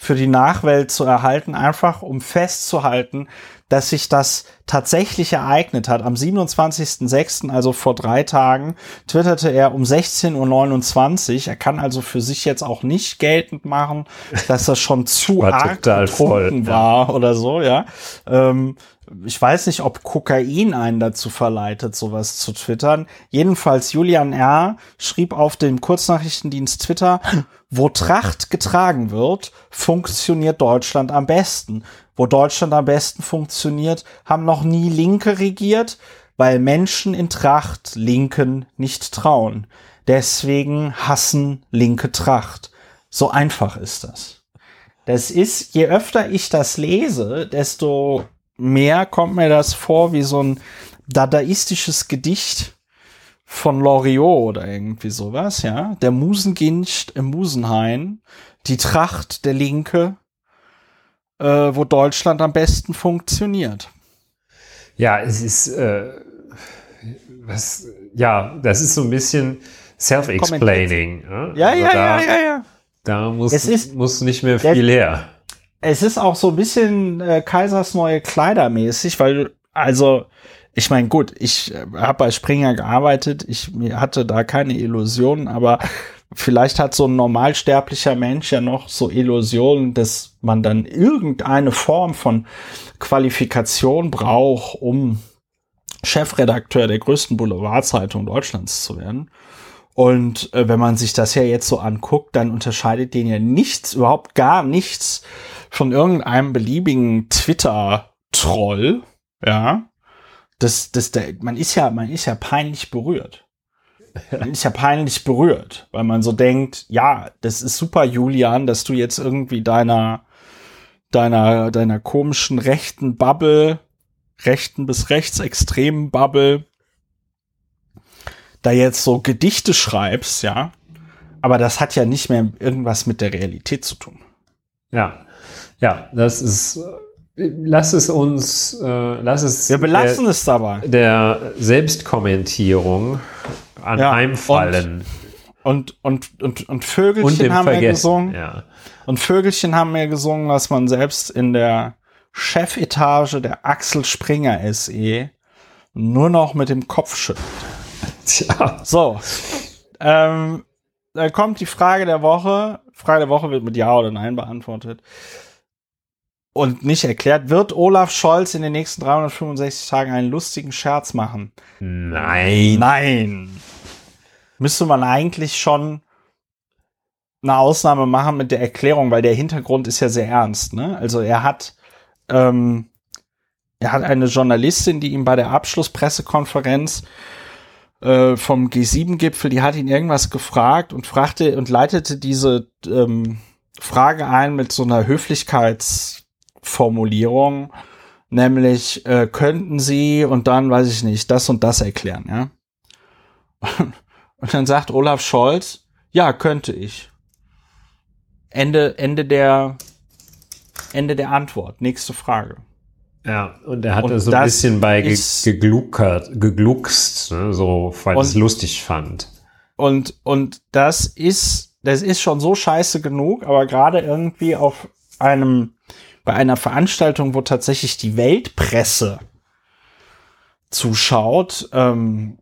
Speaker 1: Für die Nachwelt zu erhalten, einfach um festzuhalten, dass sich das tatsächlich ereignet hat. Am 27.06., also vor drei Tagen, twitterte er um 16.29 Uhr. Er kann also für sich jetzt auch nicht geltend machen, dass das schon zu
Speaker 2: War
Speaker 1: arg
Speaker 2: total
Speaker 1: betrunken
Speaker 2: voll, ja.
Speaker 1: war oder so, ja. Ähm, ich weiß nicht, ob Kokain einen dazu verleitet, sowas zu twittern. Jedenfalls Julian R. schrieb auf dem Kurznachrichtendienst Twitter, wo Tracht getragen wird, funktioniert Deutschland am besten. Wo Deutschland am besten funktioniert, haben noch nie Linke regiert, weil Menschen in Tracht Linken nicht trauen. Deswegen hassen Linke Tracht. So einfach ist das. Das ist, je öfter ich das lese, desto mehr kommt mir das vor wie so ein dadaistisches Gedicht von Loriot oder irgendwie sowas, ja. Der Musenginst im Musenhain, die Tracht der Linke, äh, wo Deutschland am besten funktioniert.
Speaker 2: Ja, es ist, äh, was, ja, das ist so ein bisschen self-explaining.
Speaker 1: Ja, also ja, da, ja, ja, ja.
Speaker 2: Da muss, es ist, muss nicht mehr viel her.
Speaker 1: Es ist auch so ein bisschen äh, Kaisers neue Kleider mäßig, weil, also, ich meine, gut, ich äh, habe bei Springer gearbeitet, ich hatte da keine Illusionen, aber vielleicht hat so ein normalsterblicher Mensch ja noch so Illusionen, dass man dann irgendeine Form von Qualifikation braucht, um Chefredakteur der größten Boulevardzeitung Deutschlands zu werden. Und äh, wenn man sich das ja jetzt so anguckt, dann unterscheidet den ja nichts, überhaupt gar nichts von irgendeinem beliebigen Twitter-Troll, ja. Das, das, der, man ist ja, man ist ja peinlich berührt. Man ist ja peinlich berührt, weil man so denkt, ja, das ist super, Julian, dass du jetzt irgendwie deiner, deiner, deiner komischen rechten Bubble, rechten bis rechtsextremen Bubble, da jetzt so Gedichte schreibst, ja. Aber das hat ja nicht mehr irgendwas mit der Realität zu tun.
Speaker 2: Ja, ja, das ist lass es uns, äh, lass es.
Speaker 1: Wir belassen der, es dabei.
Speaker 2: Der Selbstkommentierung anheimfallen.
Speaker 1: Ja, und, und, und, und Vögelchen
Speaker 2: und
Speaker 1: haben
Speaker 2: wir
Speaker 1: gesungen.
Speaker 2: Ja.
Speaker 1: Und Vögelchen haben mir gesungen, dass man selbst in der Chefetage der Axel Springer SE nur noch mit dem Kopf schüttelt. Tja. So. Ähm, dann kommt die Frage der Woche. Frage der Woche wird mit Ja oder Nein beantwortet und nicht erklärt, wird Olaf Scholz in den nächsten 365 Tagen einen lustigen Scherz machen?
Speaker 2: Nein.
Speaker 1: Nein. Müsste man eigentlich schon eine Ausnahme machen mit der Erklärung, weil der Hintergrund ist ja sehr ernst. Ne? Also er hat, ähm, er hat eine Journalistin, die ihm bei der Abschlusspressekonferenz äh, vom G7-Gipfel, die hat ihn irgendwas gefragt und fragte und leitete diese ähm, Frage ein mit so einer Höflichkeits Formulierung, nämlich äh, könnten Sie und dann weiß ich nicht, das und das erklären, ja. Und dann sagt Olaf Scholz, ja, könnte ich. Ende, Ende der, Ende der Antwort. Nächste Frage.
Speaker 2: Ja, und er hat und so ein bisschen bei ge gegluckert, gegluckst, ne, so, weil es lustig fand.
Speaker 1: Und, und das ist, das ist schon so scheiße genug, aber gerade irgendwie auf einem bei einer Veranstaltung, wo tatsächlich die Weltpresse zuschaut, ähm,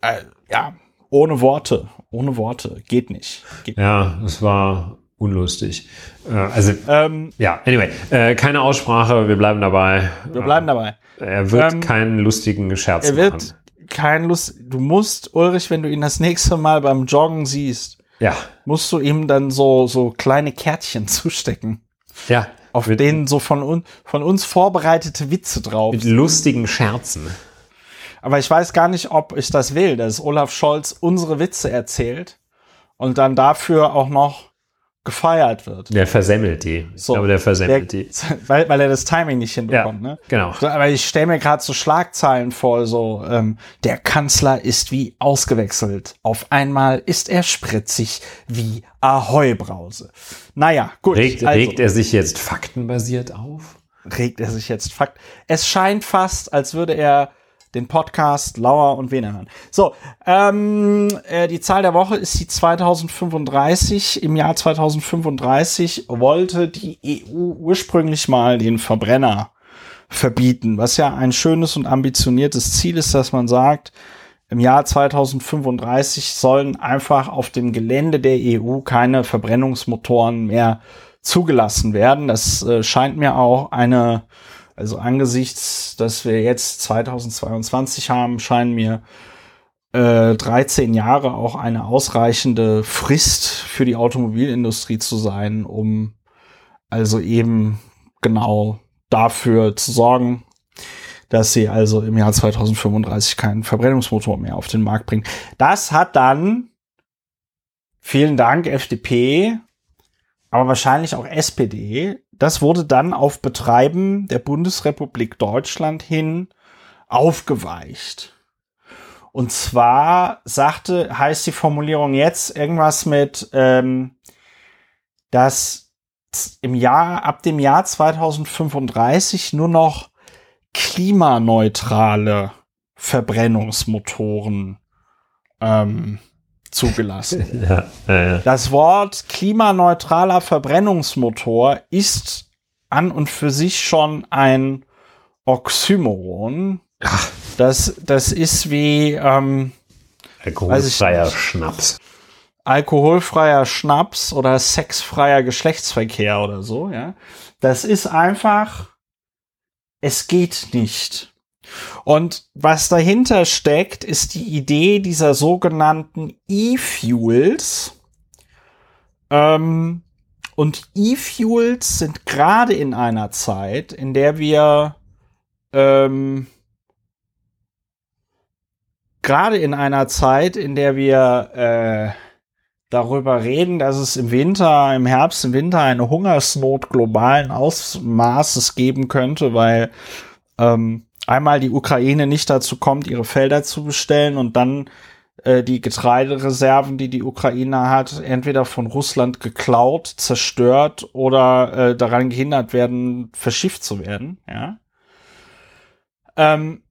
Speaker 1: äh, ja, ohne Worte, ohne Worte, geht nicht. Geht
Speaker 2: ja, es war unlustig. Äh, also, ähm, ja, anyway, äh, keine Aussprache, wir bleiben dabei.
Speaker 1: Wir bleiben dabei.
Speaker 2: Er wird ähm, keinen lustigen Scherz
Speaker 1: er wird machen. Kein Lust, du musst, Ulrich, wenn du ihn das nächste Mal beim Joggen siehst,
Speaker 2: ja.
Speaker 1: musst du ihm dann so, so kleine Kärtchen zustecken.
Speaker 2: Ja
Speaker 1: auf mit, denen so von, un, von uns vorbereitete Witze drauf.
Speaker 2: Mit lustigen Scherzen.
Speaker 1: Aber ich weiß gar nicht, ob ich das will, dass Olaf Scholz unsere Witze erzählt und dann dafür auch noch gefeiert wird.
Speaker 2: Der versemmelt die.
Speaker 1: So,
Speaker 2: aber der versemmelt der, die.
Speaker 1: Weil, weil er das Timing nicht hinbekommt.
Speaker 2: Ja,
Speaker 1: ne?
Speaker 2: Genau.
Speaker 1: So, aber ich stelle mir gerade so Schlagzeilen vor, so ähm, der Kanzler ist wie ausgewechselt. Auf einmal ist er spritzig wie Ahoi-Brause. Naja, gut.
Speaker 2: Regt, also, regt er sich jetzt faktenbasiert auf?
Speaker 1: Regt er sich jetzt fakt? Es scheint fast, als würde er den Podcast Lauer und Wiener hören. So, ähm, äh, die Zahl der Woche ist die 2035. Im Jahr 2035 wollte die EU ursprünglich mal den Verbrenner verbieten, was ja ein schönes und ambitioniertes Ziel ist, dass man sagt, im Jahr 2035 sollen einfach auf dem Gelände der EU keine Verbrennungsmotoren mehr zugelassen werden. Das äh, scheint mir auch eine also angesichts, dass wir jetzt 2022 haben, scheinen mir äh, 13 Jahre auch eine ausreichende Frist für die Automobilindustrie zu sein, um also eben genau dafür zu sorgen, dass sie also im Jahr 2035 keinen Verbrennungsmotor mehr auf den Markt bringen. Das hat dann, vielen Dank FDP, aber wahrscheinlich auch SPD, das wurde dann auf Betreiben der Bundesrepublik Deutschland hin aufgeweicht. Und zwar sagte, heißt die Formulierung jetzt irgendwas mit, ähm, dass im Jahr, ab dem Jahr 2035 nur noch klimaneutrale Verbrennungsmotoren ähm, zugelassen.
Speaker 2: Ja, ja.
Speaker 1: Das Wort klimaneutraler Verbrennungsmotor ist an und für sich schon ein Oxymoron. Das, das ist wie ähm,
Speaker 2: Alkoholfreier Schnaps.
Speaker 1: alkoholfreier Schnaps oder sexfreier Geschlechtsverkehr oder so, ja. Das ist einfach, es geht nicht. Und was dahinter steckt, ist die Idee dieser sogenannten E-Fuels. Ähm, und E-Fuels sind gerade in einer Zeit, in der wir ähm, gerade in einer Zeit, in der wir äh, darüber reden, dass es im Winter, im Herbst, im Winter eine Hungersnot globalen Ausmaßes geben könnte, weil ähm, einmal die Ukraine nicht dazu kommt, ihre Felder zu bestellen und dann äh, die Getreidereserven, die die Ukraine hat, entweder von Russland geklaut, zerstört oder äh, daran gehindert werden, verschifft zu werden. Ja. Ähm,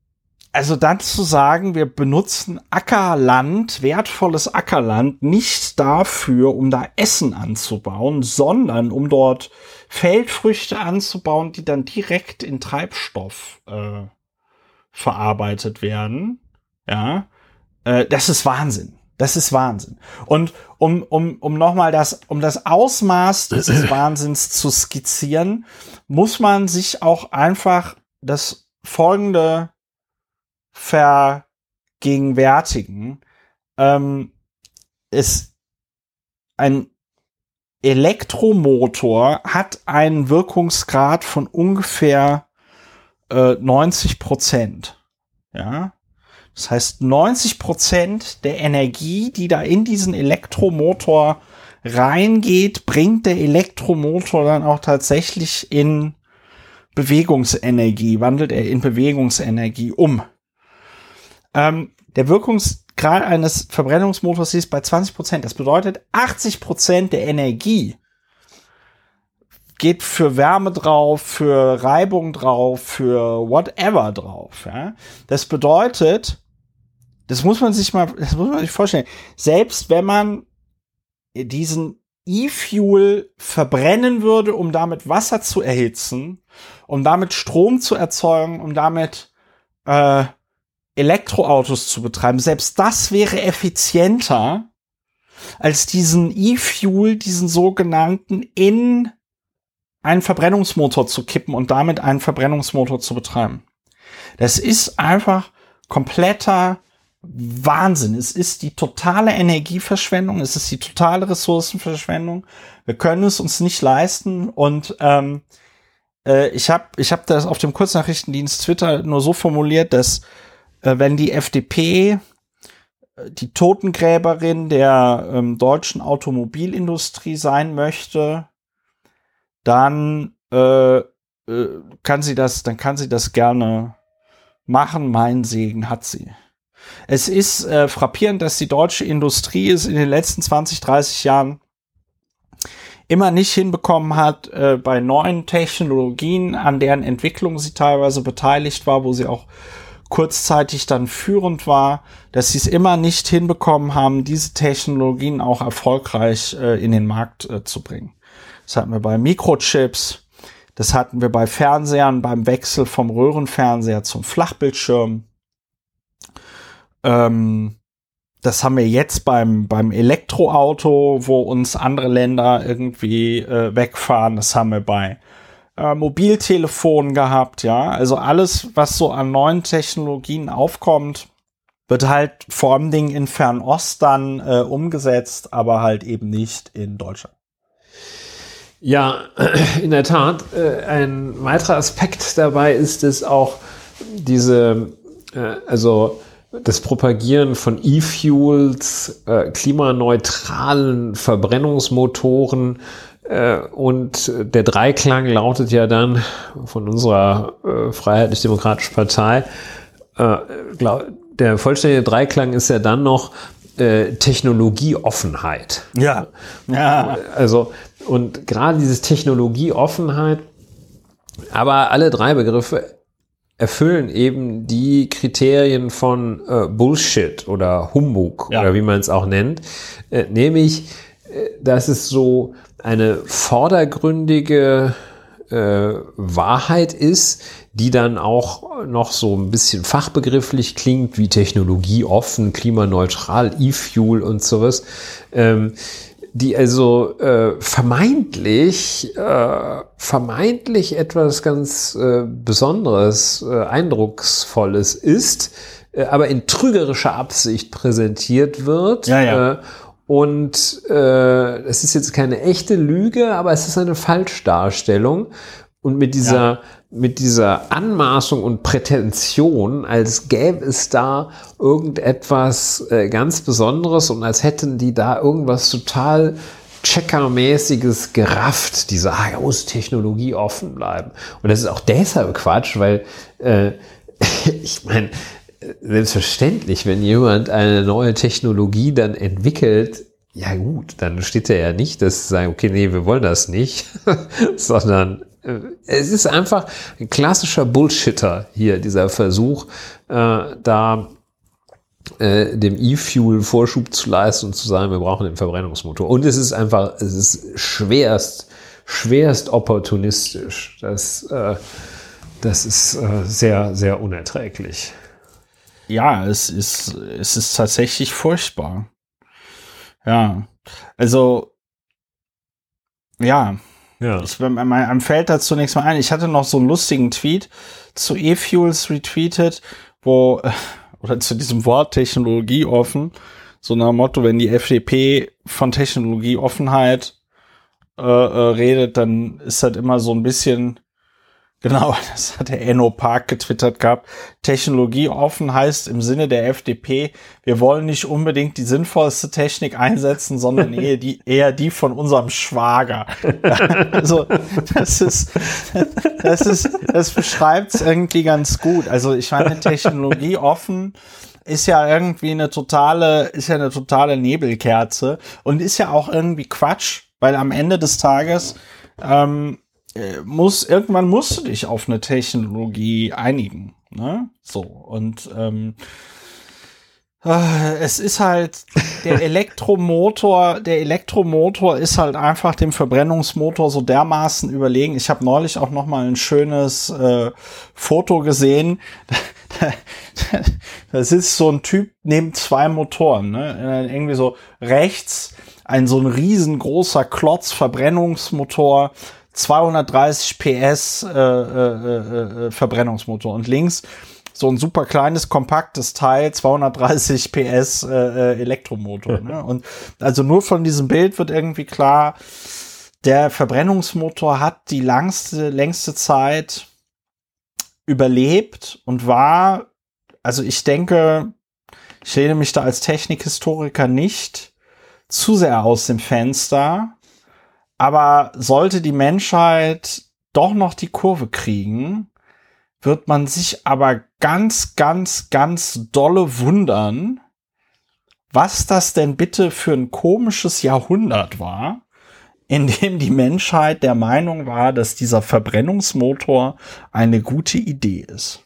Speaker 1: also dann zu sagen, wir benutzen Ackerland, wertvolles Ackerland, nicht dafür, um da Essen anzubauen, sondern um dort Feldfrüchte anzubauen, die dann direkt in Treibstoff äh, verarbeitet werden. Ja, äh, das ist Wahnsinn. Das ist Wahnsinn. Und um, um, um nochmal das, um das Ausmaß dieses Wahnsinns zu skizzieren, muss man sich auch einfach das folgende vergegenwärtigen. Ähm, ist ein Elektromotor hat einen Wirkungsgrad von ungefähr äh, 90 Prozent. Ja. Das heißt, 90 Prozent der Energie, die da in diesen Elektromotor reingeht, bringt der Elektromotor dann auch tatsächlich in Bewegungsenergie, wandelt er in Bewegungsenergie um. Ähm, der Wirkungsgrad eines Verbrennungsmotors ist bei 20 Prozent. Das bedeutet, 80 Prozent der Energie geht für Wärme drauf, für Reibung drauf, für whatever drauf. Ja? Das bedeutet, das muss man sich mal, das muss man sich vorstellen. Selbst wenn man diesen E-Fuel verbrennen würde, um damit Wasser zu erhitzen, um damit Strom zu erzeugen, um damit äh, Elektroautos zu betreiben, selbst das wäre effizienter als diesen E-Fuel, diesen sogenannten in einen Verbrennungsmotor zu kippen und damit einen Verbrennungsmotor zu betreiben. Das ist einfach kompletter Wahnsinn. Es ist die totale Energieverschwendung, es ist die totale Ressourcenverschwendung. Wir können es uns nicht leisten und ähm, äh, ich habe ich hab das auf dem Kurznachrichtendienst Twitter nur so formuliert, dass äh, wenn die FDP äh, die Totengräberin der ähm, deutschen Automobilindustrie sein möchte, dann äh, äh, kann sie das, dann kann sie das gerne machen. Mein Segen hat sie. Es ist äh, frappierend, dass die deutsche Industrie es in den letzten 20, 30 Jahren immer nicht hinbekommen hat, äh, bei neuen Technologien, an deren Entwicklung sie teilweise beteiligt war, wo sie auch kurzzeitig dann führend war, dass sie es immer nicht hinbekommen haben, diese Technologien auch erfolgreich äh, in den Markt äh, zu bringen. Das hatten wir bei Mikrochips, das hatten wir bei Fernsehern beim Wechsel vom Röhrenfernseher zum Flachbildschirm. Ähm, das haben wir jetzt beim, beim Elektroauto, wo uns andere Länder irgendwie äh, wegfahren. Das haben wir bei äh, Mobiltelefonen gehabt, ja. Also alles, was so an neuen Technologien aufkommt, wird halt vor allem Dingen in Fernost dann äh, umgesetzt, aber halt eben nicht in Deutschland.
Speaker 2: Ja, in der Tat. Äh, ein weiterer Aspekt dabei ist es auch diese, äh, also das Propagieren von E-Fuels, äh, klimaneutralen Verbrennungsmotoren, und der Dreiklang lautet ja dann von unserer Freiheitlich-Demokratischen Partei, der vollständige Dreiklang ist ja dann noch äh, Technologieoffenheit.
Speaker 1: Ja. ja.
Speaker 2: Also, und gerade dieses Technologieoffenheit, aber alle drei Begriffe erfüllen eben die Kriterien von äh, Bullshit oder Humbug
Speaker 1: Ja.
Speaker 2: oder wie man es auch nennt, äh, nämlich, äh, dass es so eine vordergründige äh, Wahrheit ist, die dann auch noch so ein bisschen fachbegrifflich klingt, wie technologieoffen, klimaneutral, E-Fuel und sowas, ähm, die also äh, vermeintlich, äh, vermeintlich etwas ganz äh, Besonderes, äh, Eindrucksvolles ist, äh, aber in trügerischer Absicht präsentiert wird.
Speaker 1: Ja, ja.
Speaker 2: Äh, und äh, es ist jetzt keine echte Lüge, aber es ist eine Falschdarstellung. Und mit dieser,
Speaker 1: Ja.
Speaker 2: mit dieser Anmaßung und Prätension, als gäbe es da irgendetwas äh, ganz Besonderes und als hätten die da irgendwas total Checkermäßiges gerafft, diese, ah, ja, muss Technologie offen bleiben. Und das ist auch deshalb Quatsch, weil äh, ich meine, selbstverständlich, wenn jemand eine neue Technologie dann entwickelt, ja gut, dann steht er ja nicht, dass sie sagen, okay, nee, wir wollen das nicht, sondern äh, es ist einfach ein klassischer Bullshitter hier, dieser Versuch, äh, da äh, dem E-Fuel Vorschub zu leisten und zu sagen, wir brauchen den Verbrennungsmotor. Und es ist einfach, es ist schwerst, schwerst opportunistisch. Das, äh, das ist äh, sehr, sehr unerträglich.
Speaker 1: Ja, es ist, es ist tatsächlich furchtbar. Ja, also, ja,
Speaker 2: Ja.
Speaker 1: ich, mir, mir fällt da zunächst mal ein, ich hatte noch so einen lustigen Tweet zu E-Fuels retweetet, wo, oder zu diesem Wort Technologie offen, so nach dem Motto, wenn die FDP von Technologieoffenheit äh, äh, redet, dann ist das immer so ein bisschen, genau, das hat der Enno Park getwittert gehabt, Technologieoffen heißt im Sinne der FDP, wir wollen nicht unbedingt die sinnvollste Technik einsetzen, sondern eher die, eher die von unserem Schwager. Also das ist, das ist, das beschreibt es irgendwie ganz gut. Also ich meine, Technologie offen ist ja irgendwie eine totale, ist ja eine totale Nebelkerze und ist ja auch irgendwie Quatsch, weil am Ende des Tages ähm, äh, muss irgendwann musst du dich auf eine Technologie einigen, ne? So und ähm, äh, es ist halt der Elektromotor, der Elektromotor ist halt einfach dem Verbrennungsmotor so dermaßen überlegen. Ich habe neulich auch noch mal ein schönes äh, Foto gesehen. Da sitzt so ein Typ neben zwei Motoren, ne? Irgendwie so rechts ein so ein riesengroßer Klotz Verbrennungsmotor, 230 PS äh, äh, äh, Verbrennungsmotor und links so ein super kleines, kompaktes Teil, 230 PS äh, äh, Elektromotor. Ne? Und also nur von diesem Bild wird irgendwie klar, der Verbrennungsmotor hat die langste, längste Zeit überlebt und war, also ich denke, ich lehne mich da als Technikhistoriker nicht zu sehr aus dem Fenster, aber sollte die Menschheit doch noch die Kurve kriegen, wird man sich aber ganz, ganz, ganz dolle wundern, was das denn bitte für ein komisches Jahrhundert war, in dem die Menschheit der Meinung war, dass dieser Verbrennungsmotor eine gute Idee ist.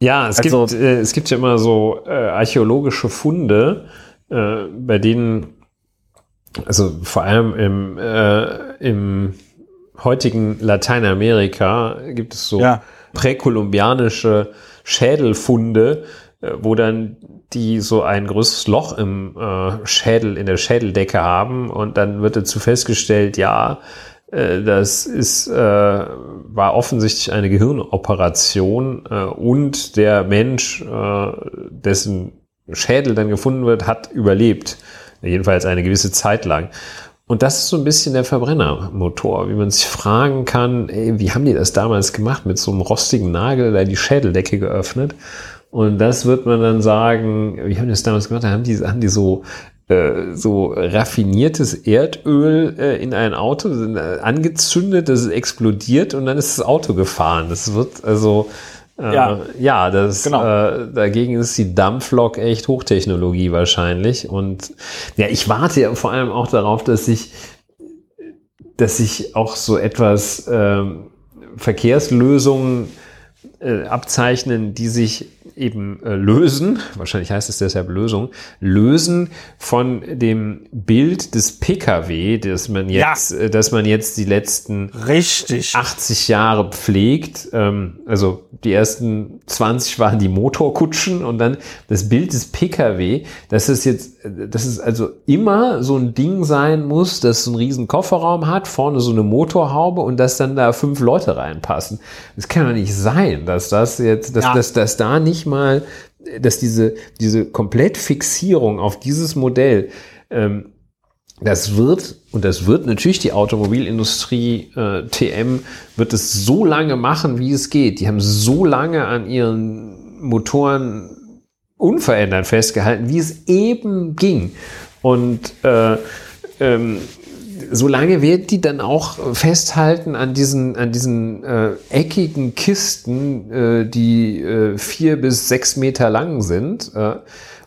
Speaker 2: Ja, es,
Speaker 1: Also-
Speaker 2: gibt, äh, es gibt ja immer so äh, archäologische Funde, äh, bei denen, also vor allem im, äh, im heutigen Lateinamerika gibt es so
Speaker 1: Ja.
Speaker 2: präkolumbianische Schädelfunde, äh, wo dann die so ein größeres Loch im äh, Schädel, in der Schädeldecke haben und dann wird dazu festgestellt, ja, äh, das ist, äh, war offensichtlich eine Gehirnoperation äh, und der Mensch, äh, dessen Schädel dann gefunden wird, hat überlebt. Jedenfalls eine gewisse Zeit lang. Und das ist so ein bisschen der Verbrennermotor, wie man sich fragen kann, ey, wie haben die das damals gemacht mit so einem rostigen Nagel, da die Schädeldecke geöffnet? Und das wird man dann sagen, wie haben die das damals gemacht? Da haben die, haben die so, äh, so raffiniertes Erdöl äh, in ein Auto äh, angezündet, das explodiert und dann ist das Auto gefahren. Das wird also, äh,
Speaker 1: Ja.
Speaker 2: ja, das,
Speaker 1: Genau.
Speaker 2: äh, dagegen ist die Dampflok echt Hochtechnologie wahrscheinlich. Und ja, ich warte ja vor allem auch darauf, dass sich, dass sich auch so etwas ähm, Verkehrslösungen äh, abzeichnen, die sich eben äh, lösen, wahrscheinlich heißt es deshalb Lösung, lösen von dem Bild des Pkw, das man jetzt, ja. äh, dass man jetzt die letzten
Speaker 1: Richtig.
Speaker 2: 80 Jahre pflegt. Ähm, also die ersten 20 waren die Motorkutschen und dann das Bild des Pkw, dass es jetzt, dass es also immer so ein Ding sein muss, das so einen riesen Kofferraum hat, vorne so eine Motorhaube und dass dann da fünf Leute reinpassen. Das kann doch nicht sein, dass das jetzt, dass, ja. dass, dass da nicht mal, dass diese, diese Komplettfixierung auf dieses Modell, ähm, das wird, und das wird natürlich die Automobilindustrie äh, TM, wird es so lange machen, wie es geht. Die haben so lange an ihren Motoren unverändert festgehalten, wie es eben ging. Und äh, ähm, solange wird die dann auch festhalten an diesen, an diesen äh, eckigen Kisten, äh, die äh, vier bis sechs Meter lang sind. Äh,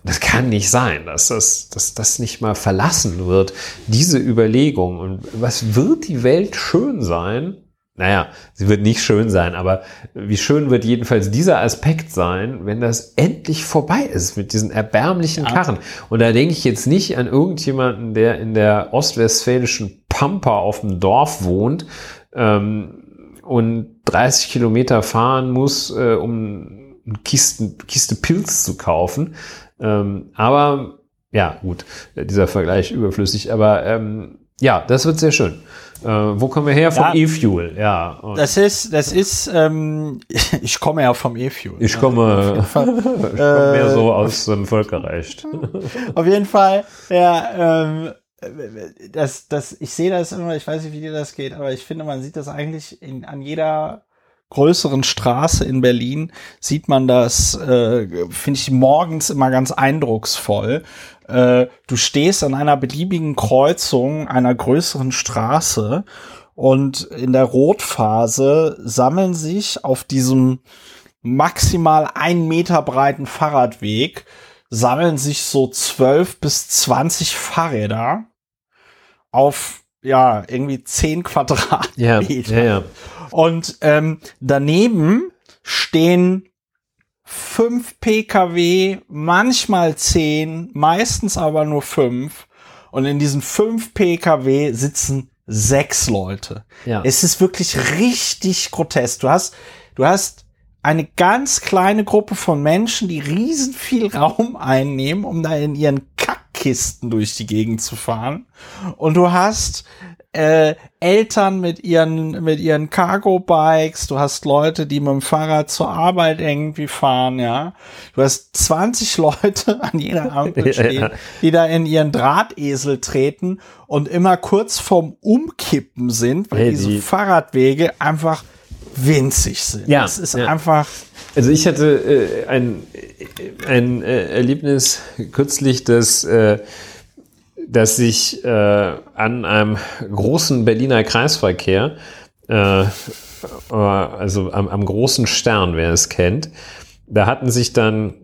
Speaker 2: das kann nicht sein, dass das, dass das nicht mal verlassen wird, diese Überlegung. Und was wird die Welt schön sein, naja, sie wird nicht schön sein, aber wie schön wird jedenfalls dieser Aspekt sein, wenn das endlich vorbei ist mit diesen erbärmlichen ja. Karren. Und da denke ich jetzt nicht an irgendjemanden, der in der ostwestfälischen Pampa auf dem Dorf wohnt ähm, und 30 Kilometer fahren muss, äh, um eine Kisten, Kiste Pilz zu kaufen. Ähm, aber ja, gut, dieser Vergleich überflüssig, aber ähm, ja, das wird sehr schön. Äh, wo kommen wir her? Vom ja, E-Fuel, ja.
Speaker 1: das ist, das ist, ähm, ich komme ja vom E-Fuel.
Speaker 2: Ich komme, ich komme mehr so aus dem Völkerrecht.
Speaker 1: Auf jeden Fall, ja, ähm, das, das, ich sehe das immer, ich weiß nicht, wie dir das geht, aber ich finde, man sieht das eigentlich in, an jeder größeren Straße in Berlin sieht man das, äh, finde ich morgens immer ganz eindrucksvoll. Äh, du stehst an einer beliebigen Kreuzung einer größeren Straße und in der Rotphase sammeln sich auf diesem maximal ein Meter breiten Fahrradweg sammeln sich so zwölf bis zwanzig Fahrräder auf ja irgendwie zehn Quadratmeter. Ja, ja, ja. Und ähm, daneben stehen fünf Pkw, manchmal zehn, meistens aber nur fünf. Und in diesen fünf Pkw sitzen sechs Leute. Ja. Es ist wirklich richtig grotesk. Du hast, du hast eine ganz kleine Gruppe von Menschen, die riesen viel Raum einnehmen, um da in ihren Kackkisten durch die Gegend zu fahren. Und du hast äh, Eltern mit ihren mit ihren Cargo Bikes, du hast Leute, die mit dem Fahrrad zur Arbeit irgendwie fahren, ja. Du hast 20 Leute an jeder Ampel stehen, ja. die da in ihren Drahtesel treten und immer kurz vorm Umkippen sind, weil hey, diese die Fahrradwege einfach winzig sind.
Speaker 2: Ja, es ist ja. einfach also ich hatte äh, ein, äh, ein äh, Erlebnis kürzlich, dass äh, dass sich äh, an einem großen Berliner Kreisverkehr, äh, äh, also am, am großen Stern, wer es kennt, da hatten sich dann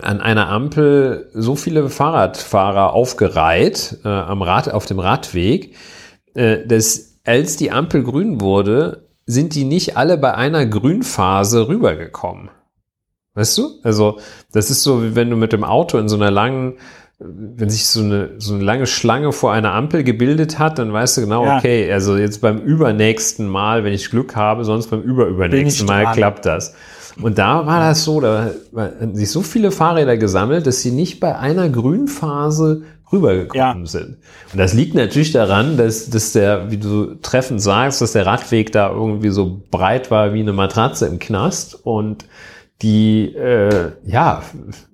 Speaker 2: an einer Ampel so viele Fahrradfahrer aufgereiht äh, am Rad, auf dem Radweg, äh, dass als die Ampel grün wurde, sind die nicht alle bei einer Grünphase rübergekommen. Weißt du? Also, das ist so, wie wenn du mit dem Auto in so einer langen wenn sich so eine, so eine lange Schlange vor einer Ampel gebildet hat, dann weißt du genau, ja. okay, also jetzt beim übernächsten Mal, wenn ich Glück habe, sonst beim überübernächsten Mal dran. klappt das. Und da war das so, da haben sich so viele Fahrräder gesammelt, dass sie nicht bei einer Grünphase rübergekommen ja. sind. Und das liegt natürlich daran, dass, dass der, wie du treffend sagst, dass der Radweg da irgendwie so breit war wie eine Matratze im Knast und die, äh, ja,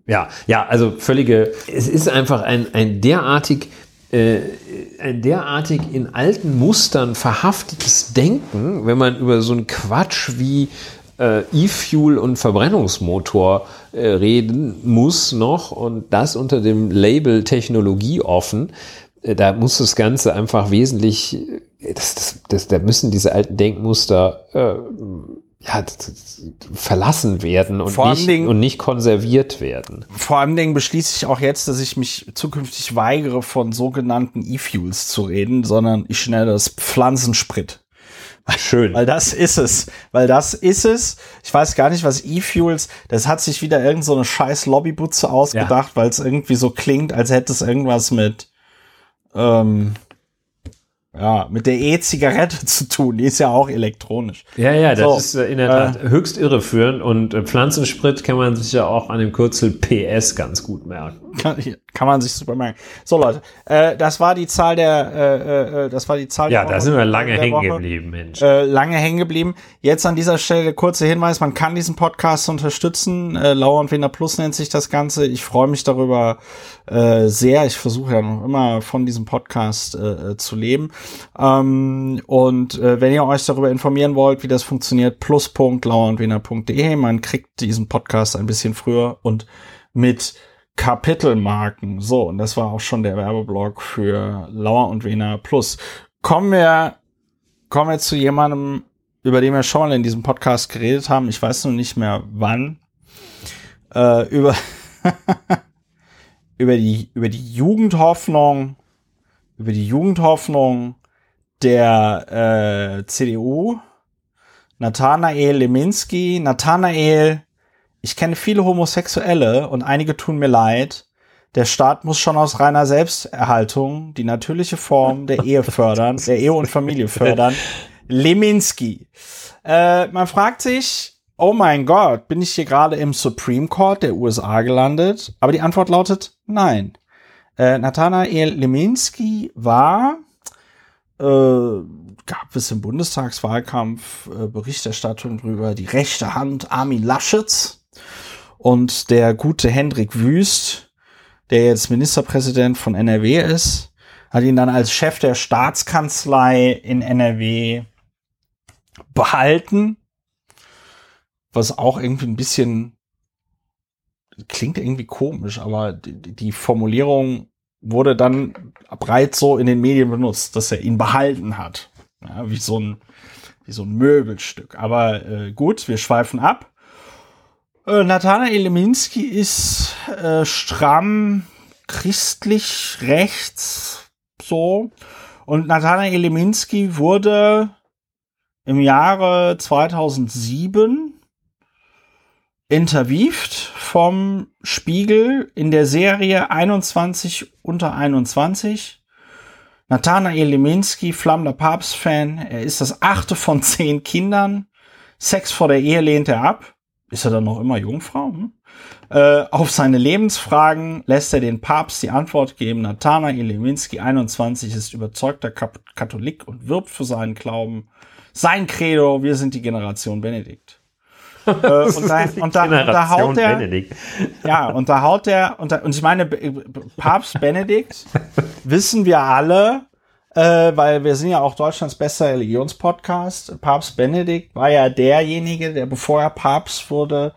Speaker 2: ja, ja, also völlige, es ist einfach ein, ein derartig, äh, ein derartig in alten Mustern verhaftetes Denken, wenn man über so einen Quatsch wie äh, E-Fuel und Verbrennungsmotor äh, reden muss noch und das unter dem Label Technologie offen. Äh, da muss das Ganze einfach wesentlich, äh, das, das, das, da müssen diese alten Denkmuster äh, ja, verlassen werden und nicht, Dingen, und nicht konserviert werden.
Speaker 1: Vor allem Dingen beschließe ich auch jetzt, dass ich mich zukünftig weigere, von sogenannten E-Fuels zu reden, sondern ich nenne das Pflanzensprit.
Speaker 2: Schön.
Speaker 1: Weil das ist es. Weil das ist es. Ich weiß gar nicht, was E-Fuels, das hat sich wieder irgend so eine scheiß Lobbybutze ausgedacht, weil es irgendwie so klingt, als hätte es irgendwas mit, ähm, ja, mit der E-Zigarette zu tun. Die ist ja auch elektronisch.
Speaker 2: Ja, ja, das
Speaker 1: So,
Speaker 2: ist äh, in der Tat höchst irreführend und äh, Pflanzensprit kann man sich ja auch an dem Kürzel PS ganz gut merken.
Speaker 1: Kann, kann man sich super merken. So Leute, äh, das war die Zahl der, äh, äh, das war die Zahl.
Speaker 2: Ja, da sind wir lange hängen geblieben, Mensch.
Speaker 1: Äh, lange hängen geblieben. Jetzt an dieser Stelle der kurze Hinweis, man kann diesen Podcast unterstützen. Äh, Lauer und Wiener Plus nennt sich das Ganze. Ich freue mich darüber äh, sehr. Ich versuche ja noch immer von diesem Podcast äh, äh, zu leben. Ähm, und äh, wenn ihr euch darüber informieren wollt, wie das funktioniert, plus.lauerundwiener.de. Man kriegt diesen Podcast ein bisschen früher und mit Kapitelmarken. So, und das war auch schon der Werbeblock für Lauer und Wiener Plus. Kommen wir kommen wir zu jemandem, über den wir schon mal in diesem Podcast geredet haben. Ich weiß noch nicht mehr wann. Äh, über, über, die, über die Jugendhoffnung, über die Jugendhoffnung der äh, CDU. Nathanael Leminski. Nathanael, ich kenne viele Homosexuelle und einige tun mir leid. Der Staat muss schon aus reiner Selbsterhaltung die natürliche Form der Ehe fördern, der Ehe und Familie fördern. Leminski. Äh, man fragt sich, oh mein Gott, bin ich hier gerade im Supreme Court der USA gelandet? Aber die Antwort lautet nein. Äh, Nathanael Leminski war, äh, gab es im Bundestagswahlkampf äh, Berichterstattung drüber, die rechte Hand Armin Laschets und der gute Hendrik Wüst, der jetzt Ministerpräsident von NRW ist, hat ihn dann als Chef der Staatskanzlei in NRW behalten, was auch irgendwie ein bisschen klingt irgendwie komisch, aber die, Formulierung wurde dann breit so in den Medien benutzt, dass er ihn behalten hat, ja, wie so ein wie so ein Möbelstück. Aber äh, gut, wir schweifen ab. Äh, Nathanael Leminski ist äh, stramm christlich rechts so. Und Nathanael Leminski wurde im Jahre 2007 interviewt vom Spiegel in der Serie 21 unter 21. Nathanael Leminski, flammender Papstfan. Er ist das achte von zehn Kindern. Sex vor der Ehe lehnt er ab. Ist er dann noch immer Jungfrau? Hm? Äh, auf seine Lebensfragen lässt er den Papst die Antwort geben. Nathanael Leminski, 21, ist überzeugter Katholik und wirbt für seinen Glauben. Sein Credo, wir sind die Generation Benedikt. äh, und, da, und, da, und da
Speaker 2: Generation
Speaker 1: haut er,
Speaker 2: Benedikt.
Speaker 1: ja, und da haut der, und, da, und ich meine, Papst Benedikt, wissen wir alle, äh, weil wir sind ja auch Deutschlands bester Religionspodcast. Papst Benedikt war ja derjenige, der bevor er Papst wurde,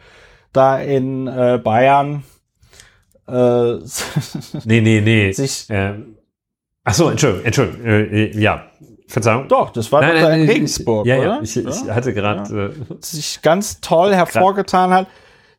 Speaker 1: da in äh, Bayern äh,
Speaker 2: Nee, nee, nee.
Speaker 1: sich.
Speaker 2: Ähm, ach so, Entschuldigung, Entschuldigung. Äh, äh, ja, Verzeihung.
Speaker 1: Doch, das war
Speaker 2: Nein,
Speaker 1: doch
Speaker 2: nein,
Speaker 1: in Regensburg,
Speaker 2: ja,
Speaker 1: oder?
Speaker 2: ja, ich, ich hatte gerade. Äh,
Speaker 1: sich ganz toll hervorgetan hat.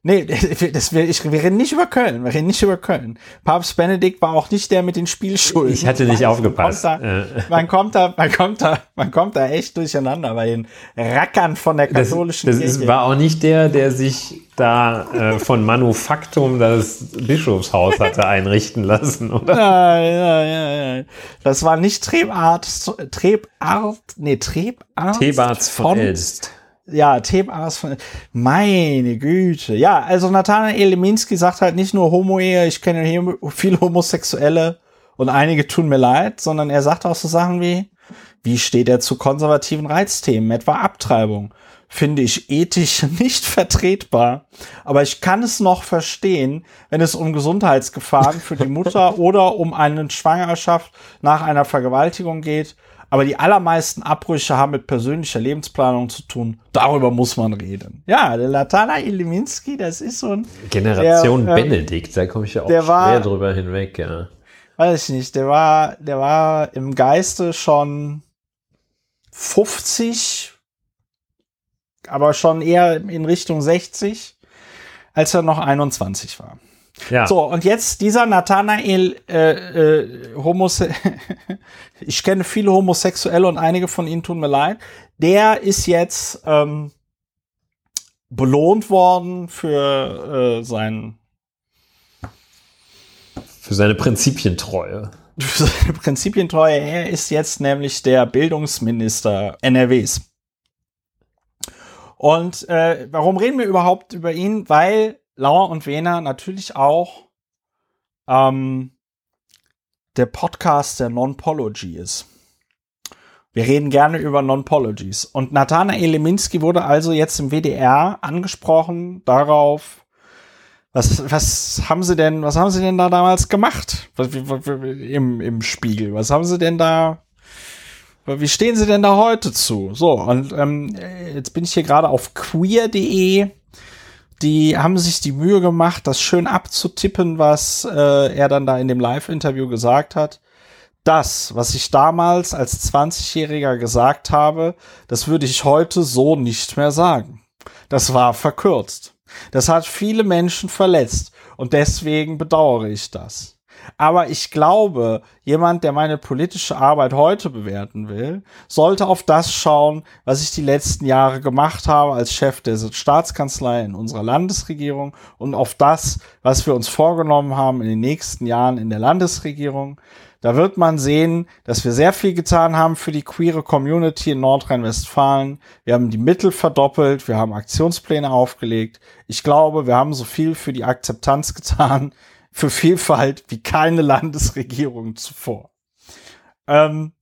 Speaker 1: Nee, das, wir, ich, wir reden nicht über Köln. Wir reden nicht über Köln. Papst Benedikt war auch nicht der mit den Spielschulden.
Speaker 2: Ich hatte nicht
Speaker 1: Man
Speaker 2: aufgepasst.
Speaker 1: Kommt da,
Speaker 2: Äh.
Speaker 1: man kommt da, man kommt da, man kommt da echt durcheinander bei den Rackern von der
Speaker 2: das
Speaker 1: katholischen
Speaker 2: das
Speaker 1: Kirche.
Speaker 2: ist, war auch nicht der, der sich da äh, von Manufaktum das Bischofshaus hatte einrichten lassen, oder?
Speaker 1: ja, ja, ja, ja. Das war nicht Trebart, Trebart, nee, Trebart.
Speaker 2: Thebarts von Elst.
Speaker 1: Ja, Thebarts von, meine Güte. Ja, also Nathanael Leminski sagt halt nicht nur Homo-Ehe, ich kenne hier viele Homosexuelle und einige tun mir leid, sondern er sagt auch so Sachen wie, wie steht er zu konservativen Reizthemen, etwa Abtreibung? Finde ich ethisch nicht vertretbar. Aber ich kann es noch verstehen, wenn es um Gesundheitsgefahren für die Mutter oder um eine Schwangerschaft nach einer Vergewaltigung geht. Aber die allermeisten Abbrüche haben mit persönlicher Lebensplanung zu tun. Darüber muss man reden. Ja, der Latana Iliminski, das ist so ein,
Speaker 2: Generation
Speaker 1: Der, äh,
Speaker 2: Benedikt, da komme ich ja auch schwer
Speaker 1: war-
Speaker 2: drüber hinweg, ja.
Speaker 1: weiß ich nicht, der war, der war im Geiste schon 50, aber schon eher in Richtung 60, als er noch 21 war. Ja. So, und jetzt dieser Nathanael äh, äh, Homose ich kenne viele Homosexuelle und einige von ihnen tun mir leid. Der ist jetzt ähm, belohnt worden für äh, sein
Speaker 2: für seine Prinzipientreue.
Speaker 1: Für seine Prinzipientreue. Er ist jetzt nämlich der Bildungsminister NRWs. Und äh, warum reden wir überhaupt über ihn? Weil Lauer und Wehner natürlich auch ähm, der Podcast der Non-Pology ist. Wir reden gerne über Non-Pologies. Und Nathanael Leminski wurde also jetzt im WDR angesprochen darauf, was, was haben sie denn, was haben sie denn da damals gemacht? Im, im Spiegel. Was haben sie denn da wie stehen Sie denn da heute zu? So, und ähm, jetzt bin ich hier gerade auf queer.de. Die haben sich die Mühe gemacht, das schön abzutippen, was äh, er dann da in dem Live-Interview gesagt hat. Das, was ich damals als 20-Jähriger gesagt habe, das würde ich heute so nicht mehr sagen. Das war verkürzt. Das hat viele Menschen verletzt und deswegen bedauere ich das. Aber ich glaube, jemand, der meine politische Arbeit heute bewerten will, sollte auf das schauen, was ich die letzten Jahre gemacht habe als Chef der Staatskanzlei in unserer Landesregierung und auf das, was wir uns vorgenommen haben in den nächsten Jahren in der Landesregierung. Da wird man sehen, dass wir sehr viel getan haben für die queere Community in Nordrhein-Westfalen. Wir haben die Mittel verdoppelt, wir haben Aktionspläne aufgelegt. Ich glaube, wir haben so viel für die Akzeptanz getan, für Vielfalt wie keine Landesregierung zuvor. Ähm,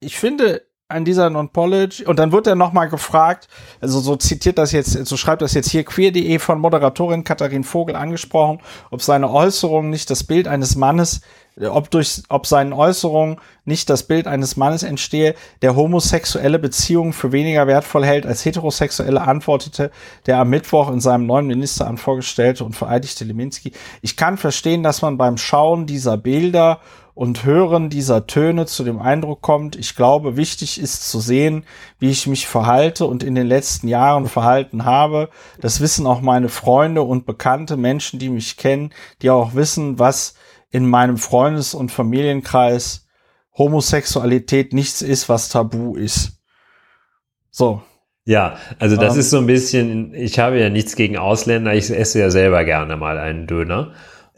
Speaker 1: ich finde an dieser Non-College und dann wird er nochmal gefragt, also so zitiert das jetzt, so schreibt das jetzt hier queer.de von Moderatorin Katharin Vogel angesprochen, ob seine Äußerung nicht das Bild eines Mannes ob durch, ob seinen Äußerungen nicht das Bild eines Mannes entstehe, der homosexuelle Beziehungen für weniger wertvoll hält als heterosexuelle, antwortete der am Mittwoch in seinem neuen Ministeramt vorgestellte und vereidigte Leminski. Ich kann verstehen, dass man beim Schauen dieser Bilder und Hören dieser Töne zu dem Eindruck kommt, ich glaube, wichtig ist zu sehen, wie ich mich verhalte und in den letzten Jahren verhalten habe. Das wissen auch meine Freunde und bekannte Menschen, die mich kennen, die auch wissen, was in meinem Freundes- und Familienkreis Homosexualität nichts ist, was tabu ist. So.
Speaker 2: Ja, also das ähm, ist so ein bisschen, ich habe ja nichts gegen Ausländer, ich esse ja selber gerne mal einen Döner.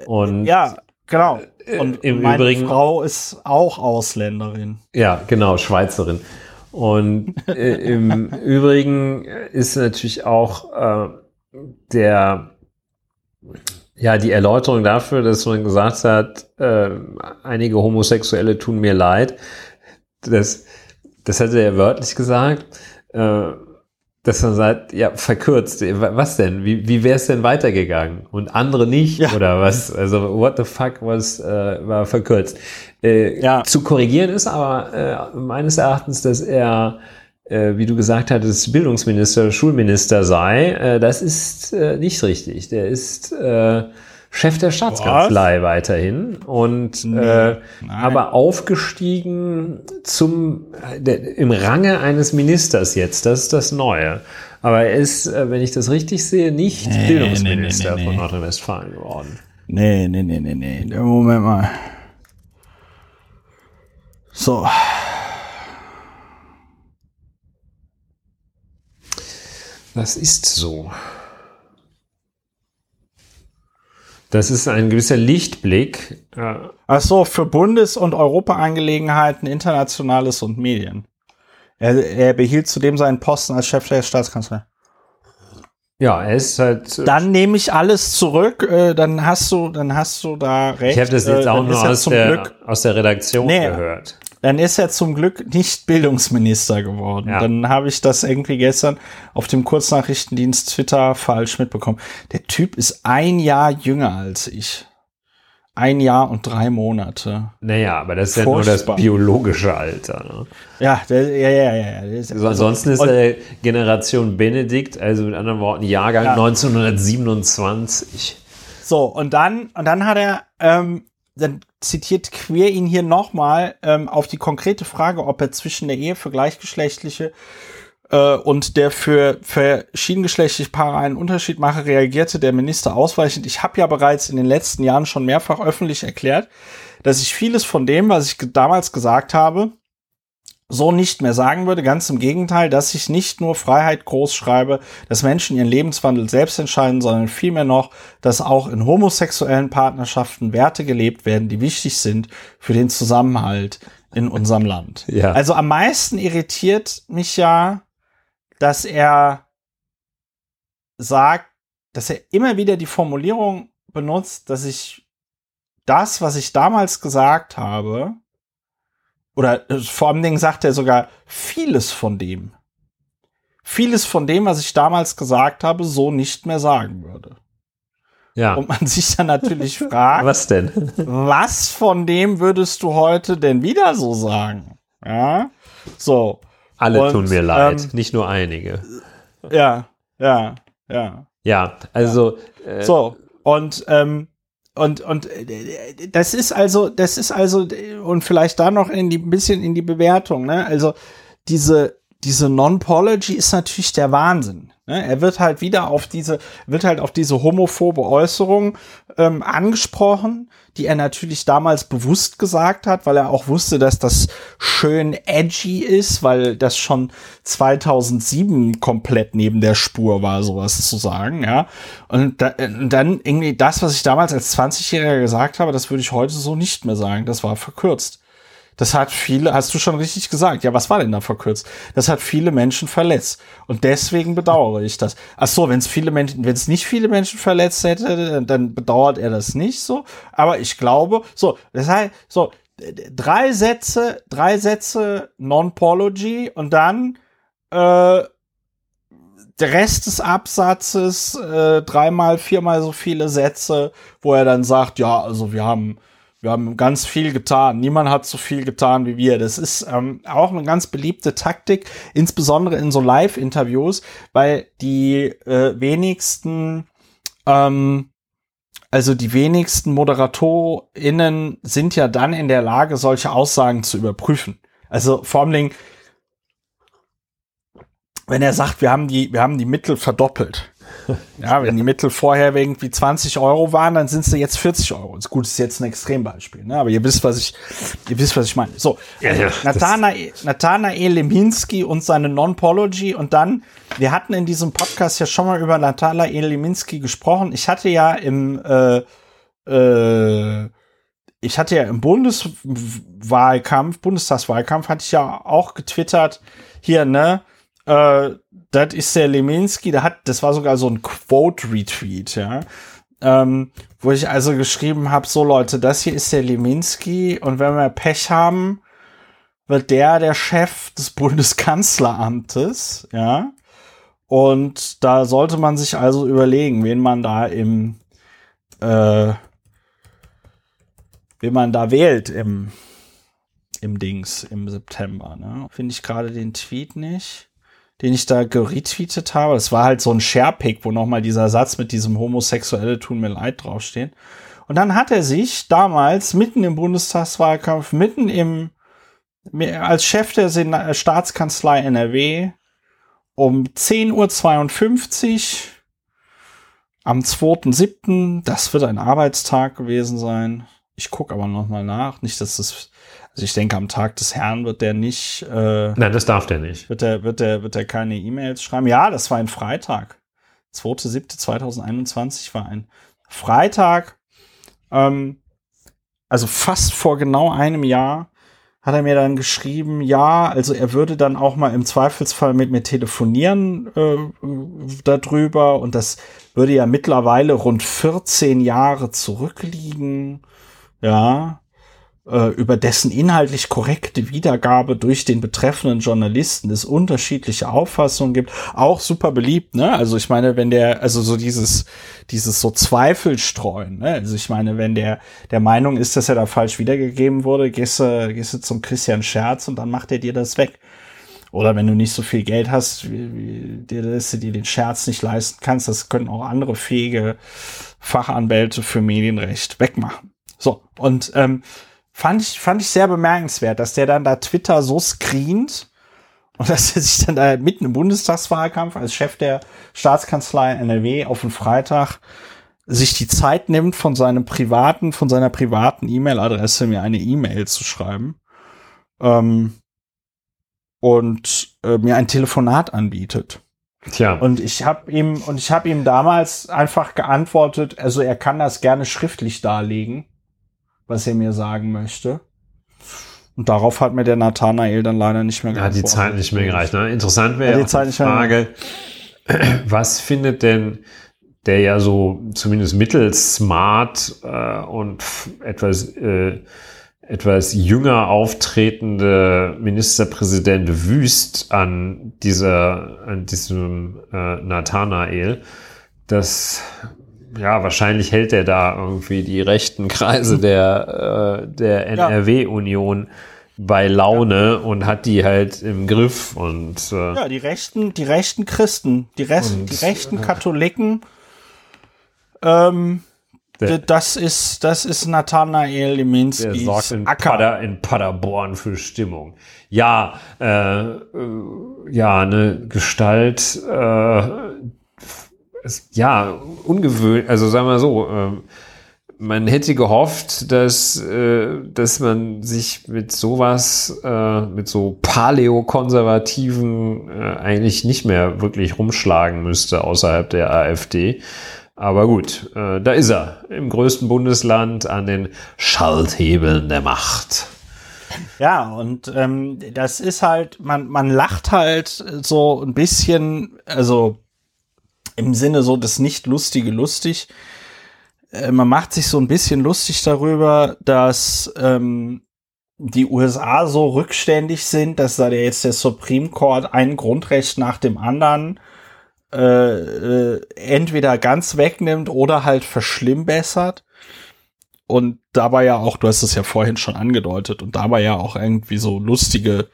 Speaker 2: Und
Speaker 1: ja, genau. Äh, und im meine Übrigen, Frau ist auch Ausländerin.
Speaker 2: Ja, genau, Schweizerin. Und äh, im Übrigen ist natürlich auch äh, der ja, die Erläuterung dafür, dass man gesagt hat, äh, einige Homosexuelle tun mir leid, das, das hat er ja wörtlich gesagt, äh, dass man sagt, ja, verkürzt, was denn? Wie, wie wäre es denn weitergegangen? Und andere nicht? Ja. Oder was? Also, what the fuck was, äh, war verkürzt? Äh, ja. Zu korrigieren ist aber äh, meines Erachtens, dass er wie du gesagt hattest, Bildungsminister, Schulminister sei. Äh, das ist äh, nicht richtig. Der ist äh, Chef der Staatskanzlei Was? weiterhin und nee, äh, aber aufgestiegen zum der, im Range eines Ministers jetzt. Das ist das Neue. Aber er ist, äh, wenn ich das richtig sehe, nicht nee, Bildungsminister nee, von Nordrhein-Westfalen geworden.
Speaker 1: Nee, nee, nee, nee, nee. Moment mal. So.
Speaker 2: Das ist so. Das ist ein gewisser Lichtblick.
Speaker 1: Ach so, für Bundes- und Europaangelegenheiten, Internationales und Medien. Er, er behielt zudem seinen Posten als Chef der Staatskanzlei.
Speaker 2: Ja, er ist halt.
Speaker 1: Äh, dann nehme ich alles zurück. Äh, dann hast du, dann hast du da recht.
Speaker 2: Ich habe das jetzt äh, auch nur aus der, aus der Redaktion nee, gehört.
Speaker 1: Dann ist er zum Glück nicht Bildungsminister geworden. Ja. Dann habe ich das irgendwie gestern auf dem Kurznachrichtendienst Twitter falsch mitbekommen. Der Typ ist ein Jahr jünger als ich. Ein Jahr und drei Monate.
Speaker 2: Naja, aber das ist Furchtbar. ja nur das biologische Alter. Ne?
Speaker 1: Ja, der, ja, ja, ja.
Speaker 2: Ist, also ansonsten ist er Generation Benedikt, also mit anderen Worten Jahrgang ja. 1927.
Speaker 1: So, und dann, und dann hat er ähm, dann zitiert Queer ihn hier nochmal ähm, auf die konkrete Frage, ob er zwischen der Ehe für gleichgeschlechtliche äh, und der für verschiedengeschlechtliche Paare einen Unterschied mache, reagierte der Minister ausweichend. Ich habe ja bereits in den letzten Jahren schon mehrfach öffentlich erklärt, dass ich vieles von dem, was ich damals gesagt habe, so nicht mehr sagen würde. Ganz im Gegenteil, dass ich nicht nur Freiheit groß schreibe, dass Menschen ihren Lebenswandel selbst entscheiden, sondern vielmehr noch, dass auch in homosexuellen Partnerschaften Werte gelebt werden, die wichtig sind für den Zusammenhalt in unserem Land.
Speaker 2: Ja.
Speaker 1: Also am meisten irritiert mich ja, dass er sagt, dass er immer wieder die Formulierung benutzt, dass ich das, was ich damals gesagt habe, oder äh, vor allen Dingen sagt er sogar vieles von dem, vieles von dem, was ich damals gesagt habe, so nicht mehr sagen würde.
Speaker 2: Ja.
Speaker 1: Und man sich dann natürlich fragt,
Speaker 2: Was denn?
Speaker 1: was von dem würdest du heute denn wieder so sagen? Ja, so,
Speaker 2: Alle
Speaker 1: Und,
Speaker 2: tun mir leid,
Speaker 1: ähm,
Speaker 2: nicht nur einige.
Speaker 1: ja, ja, ja.
Speaker 2: Ja, also äh,
Speaker 1: So, und, ähm, und, und äh, das ist also, das ist also, und vielleicht da noch in die, ein bisschen in die Bewertung, ne? Also diese, diese Non-Pology ist natürlich der Wahnsinn. Ne? Er wird halt wieder auf diese, wird halt auf diese homophobe Äußerung ähm, angesprochen, die er natürlich damals bewusst gesagt hat, weil er auch wusste, dass das schön edgy ist, weil das schon 2007 komplett neben der Spur war, sowas zu sagen, ja. Und, da, und dann irgendwie das, was ich damals als 20-Jähriger gesagt habe, das würde ich heute so nicht mehr sagen. Das war verkürzt. Das hat viele, hast du schon richtig gesagt. Ja, was war denn da verkürzt? Das hat viele Menschen verletzt. Und deswegen bedauere ich das. Ach so, wenn es viele Menschen, wenn es nicht viele Menschen verletzt hätte, dann, bedauert er das nicht so. Aber ich glaube, so, das heißt, so, drei Sätze, drei Sätze Non-Pology und dann, äh, der Rest des Absatzes, äh, dreimal, viermal so viele Sätze, wo er dann sagt, ja, also wir haben, wir haben ganz viel getan. Niemand hat so viel getan wie wir. Das ist ähm, auch eine ganz beliebte Taktik, insbesondere in so Live-Interviews, weil die äh, wenigsten, ähm, also die wenigsten ModeratorInnen sind ja dann in der Lage, solche Aussagen zu überprüfen. Also vor Dingen, wenn er sagt, wir haben die, wir haben die Mittel verdoppelt. Ja, wenn die Mittel vorher irgendwie 20 Euro waren, dann sind sie jetzt 40 Euro. Ist gut, ist jetzt ein Extrembeispiel, ne? Aber ihr wisst, was ich, ihr wisst, was ich meine. So,
Speaker 2: Ja, ja,
Speaker 1: Nathanael, Nathanael Leminski und seine Non-Pology und dann, wir hatten in diesem Podcast ja schon mal über Nathanael Leminski gesprochen. Ich hatte ja im, äh, äh, ich hatte ja im Bundeswahlkampf, Bundestagswahlkampf, hatte ich ja auch getwittert, hier, ne, äh, das ist der Leminski, der hat, das war sogar so ein Quote-Retweet, ja. Ähm, wo ich also geschrieben habe, so Leute, das hier ist der Leminski und wenn wir Pech haben, wird der der Chef des Bundeskanzleramtes, ja. Und da sollte man sich also überlegen, wen man da im, äh, wen man da wählt im, im Dings im September. Ne? Finde ich gerade den Tweet nicht, den ich da geretweetet habe. Das war halt so ein Sharepick, wo nochmal dieser Satz mit diesem Homosexuelle tun mir leid draufsteht. Und dann hat er sich damals mitten im Bundestagswahlkampf, mitten im, als Chef der Sena Staatskanzlei NRW um 10.52 Uhr am 2.7., das wird ein Arbeitstag gewesen sein. Ich gucke aber noch mal nach. Nicht, dass das, also ich denke, am Tag des Herrn wird der nicht, äh,
Speaker 2: Nein, das darf der nicht.
Speaker 1: wird der, wird der, wird der keine E-Mails schreiben. Ja, das war ein Freitag. 2.7.2021 war ein Freitag. Ähm, also fast vor genau einem Jahr hat er mir dann geschrieben, ja, also er würde dann auch mal im Zweifelsfall mit mir telefonieren äh, darüber und das würde ja mittlerweile rund 14 Jahre zurückliegen, ja, äh, über dessen inhaltlich korrekte Wiedergabe durch den betreffenden Journalisten es unterschiedliche Auffassungen gibt, auch super beliebt, ne? Also ich meine, wenn der, also so dieses, dieses so Zweifel streuen, ne? Also ich meine, wenn der der Meinung ist, dass er da falsch wiedergegeben wurde, gehst du, gehst du zum Christian Scherz und dann macht er dir das weg. Oder wenn du nicht so viel Geld hast, wie, wie, dir, dass du dir den Scherz nicht leisten kannst, das können auch andere fähige Fachanwälte für Medienrecht wegmachen. So, und ähm, fand ich, fand ich sehr bemerkenswert, dass der dann da Twitter so screent Und dass er sich dann da mitten im Bundestagswahlkampf als Chef der Staatskanzlei NRW auf den Freitag sich die Zeit nimmt, von seinem privaten, von seiner privaten E-Mail-Adresse mir eine E-Mail zu schreiben. Ähm, und äh, mir ein Telefonat anbietet.
Speaker 2: Tja.
Speaker 1: Und ich habe ihm und ich habe ihm damals einfach geantwortet, also er kann das gerne schriftlich darlegen, was er mir sagen möchte. Und darauf hat mir der Nathanael dann leider nicht mehr
Speaker 2: geantwortet. Ja, die Zeit nicht mehr gereicht. Ne? Interessant wäre ja, die, die Frage, was findet denn der ja so zumindest mittelsmart äh, und etwas äh, etwas jünger auftretende Ministerpräsident Wüst an dieser, an diesem äh, Nathanael, dass ja, wahrscheinlich hält er da irgendwie die rechten Kreise der, äh, der NRW-Union bei Laune und hat die halt im Griff und
Speaker 1: äh, ja, die rechten, die rechten Christen, die, Rest, und, die rechten Katholiken ähm, das ist, das ist Nathanael Liminski. Der
Speaker 2: sorgt in, Pader, in Paderborn für Stimmung. Ja, äh, äh, ja, eine Gestalt, äh, ist, ja, ungewöhnlich, also sagen wir so, äh, man hätte gehofft, dass, äh, dass man sich mit sowas, äh, mit so Paläokonservativen äh, eigentlich nicht mehr wirklich rumschlagen müsste außerhalb der AfD. Aber gut, äh, da ist er, im größten Bundesland an den Schalthebeln der Macht.
Speaker 1: Ja, und ähm, das ist halt, man, man lacht halt so ein bisschen, also im Sinne so das nicht lustige lustig. Äh, man macht sich so ein bisschen lustig darüber, dass ähm, die USA so rückständig sind, dass da jetzt der Supreme Court ein Grundrecht nach dem anderen äh, äh, entweder ganz wegnimmt oder halt verschlimmbessert. Und dabei ja auch, du hast es ja vorhin schon angedeutet, und dabei ja auch irgendwie so lustige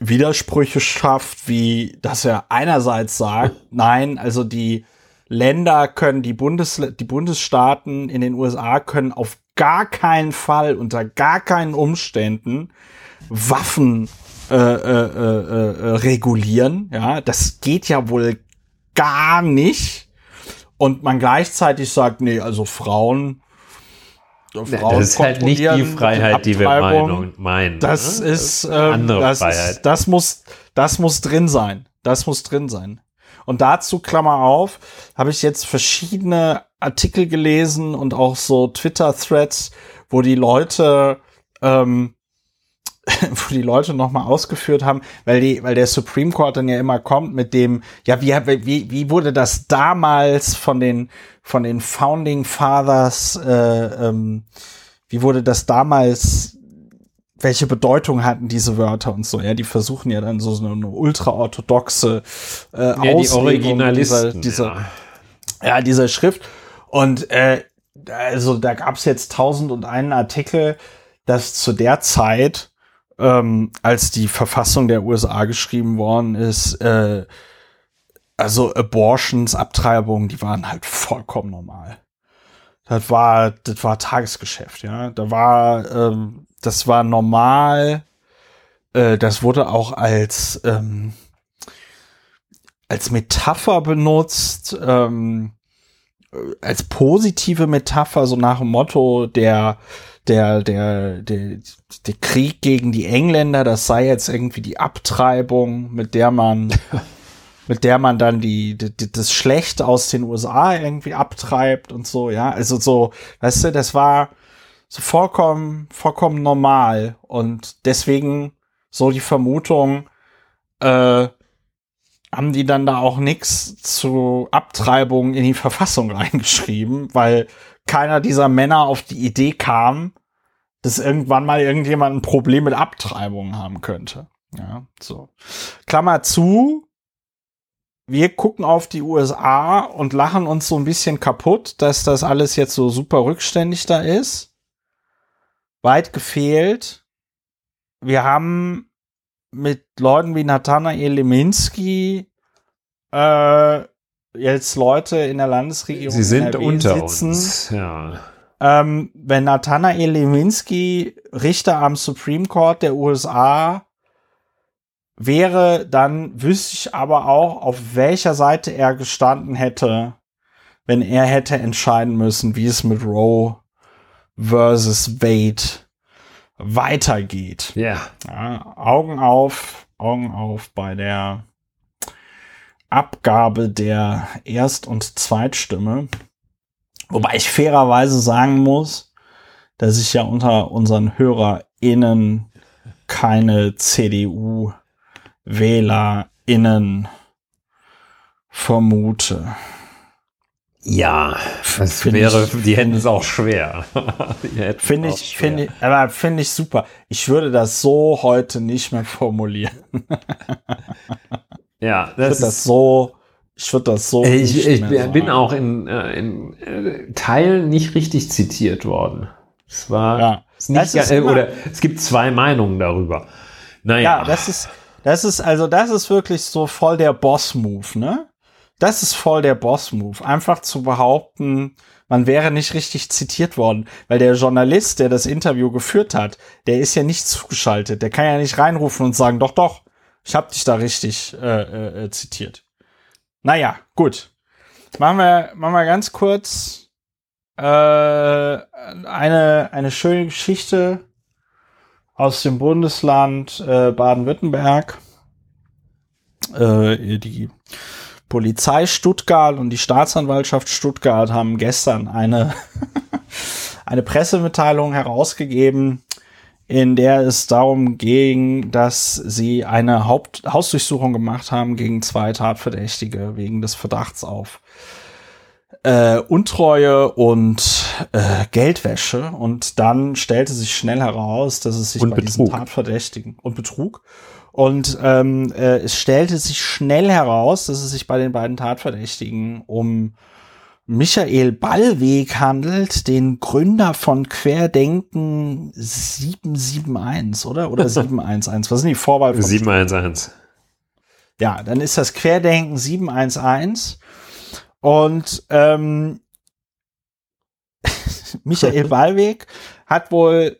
Speaker 1: Widersprüche schafft, wie dass er einerseits sagt, nein, also die Länder können, die, Bundes, die Bundesstaaten in den USA können auf gar keinen Fall, unter gar keinen Umständen Waffen äh, äh, äh, äh, regulieren. Ja, das geht ja wohl gar nicht. Und man gleichzeitig sagt, nee, also Frauen.
Speaker 2: Frauen das ist halt nicht die Freiheit, die wir meinen. meinen
Speaker 1: das ne? ist ähm, andere das Freiheit. Ist, das muss, das muss drin sein. Das muss drin sein. Und dazu, Klammer auf, habe ich jetzt verschiedene Artikel gelesen und auch so Twitter-Threads, wo die Leute ähm, wo die Leute nochmal ausgeführt haben, weil die, weil der Supreme Court dann ja immer kommt mit dem, ja, wie, wie, wie wurde das damals von den, von den Founding Fathers, äh, ähm, wie wurde das damals, welche Bedeutung hatten diese Wörter und so, ja, die versuchen ja dann so eine ultraorthodoxe äh, ja, Auslegung dieser, dieser, ja. ja, dieser Schrift und äh, also da gab es jetzt tausend und einen Artikel, dass zu der Zeit ähm, als die Verfassung der USA geschrieben worden ist, äh, also Abortions, Abtreibungen, die waren halt vollkommen normal. Das war, das war Tagesgeschäft, ja. Da war, ähm, das war normal. Äh, das wurde auch als ähm, als Metapher benutzt, ähm, als positive Metapher, so nach dem Motto der der, der, der, der Krieg gegen die Engländer, das sei jetzt irgendwie die Abtreibung, mit der man, mit der man dann die, die, das Schlecht aus den USA irgendwie abtreibt und so, ja. Also so, weißt du, das war so vollkommen, vollkommen normal. Und deswegen so die Vermutung, äh, haben die dann da auch nichts zu Abtreibung in die Verfassung reingeschrieben, weil keiner dieser Männer auf die Idee kam, dass irgendwann mal irgendjemand ein Problem mit Abtreibung haben könnte. Ja, so. Klammer zu. Wir gucken auf die USA und lachen uns so ein bisschen kaputt, dass das alles jetzt so super rückständig da ist. Weit gefehlt. Wir haben mit Leuten wie Nathanael Leminski äh, jetzt Leute in der Landesregierung
Speaker 2: Sie sind unter sitzen, uns, ja.
Speaker 1: Ähm, wenn Nathanael Lewinsky, Richter am Supreme Court der USA, wäre, dann wüsste ich aber auch, auf welcher Seite er gestanden hätte, wenn er hätte entscheiden müssen, wie es mit Roe versus Wade weitergeht.
Speaker 2: Ja.
Speaker 1: ja. Augen auf, Augen auf bei der Abgabe der Erst- und Zweitstimme. Wobei ich fairerweise sagen muss, dass ich ja unter unseren HörerInnen keine CDU-WählerInnen vermute.
Speaker 2: Ja, das wäre, ich, die hätten es auch schwer.
Speaker 1: Finde ich, finde aber finde ich super. Ich würde das so heute nicht mehr formulieren.
Speaker 2: ja,
Speaker 1: das ich würde das so, ich würde das so.
Speaker 2: Ich, ich bin auch in, äh, in äh, Teilen nicht richtig zitiert worden. Es war ja. es nicht, ist oder es gibt zwei Meinungen darüber. Naja.
Speaker 1: Ja, das ist, das ist, also das ist wirklich so voll der Boss-Move, ne? Das ist voll der Boss-Move. Einfach zu behaupten, man wäre nicht richtig zitiert worden, weil der Journalist, der das Interview geführt hat, der ist ja nicht zugeschaltet. Der kann ja nicht reinrufen und sagen, doch, doch, ich habe dich da richtig äh, äh, äh, zitiert. Naja, gut. Machen wir, machen wir ganz kurz äh, eine, eine schöne Geschichte aus dem Bundesland äh, Baden-Württemberg. Äh, die Polizei Stuttgart und die Staatsanwaltschaft Stuttgart haben gestern eine, eine Pressemitteilung herausgegeben, in der es darum ging, dass sie eine Haupt Hausdurchsuchung gemacht haben gegen zwei Tatverdächtige wegen des Verdachts auf äh, Untreue und äh, Geldwäsche. Und dann stellte sich schnell heraus, dass es sich
Speaker 2: und
Speaker 1: bei
Speaker 2: Betrug.
Speaker 1: diesen Tatverdächtigen und Betrug und ähm, äh, es stellte sich schnell heraus, dass es sich bei den beiden Tatverdächtigen um Michael Ballweg handelt, den Gründer von Querdenken 771, oder? Oder 711. Was sind die Vorwahl?
Speaker 2: 711.
Speaker 1: Ja, dann ist das Querdenken 711. Und ähm, Michael Ballweg hat wohl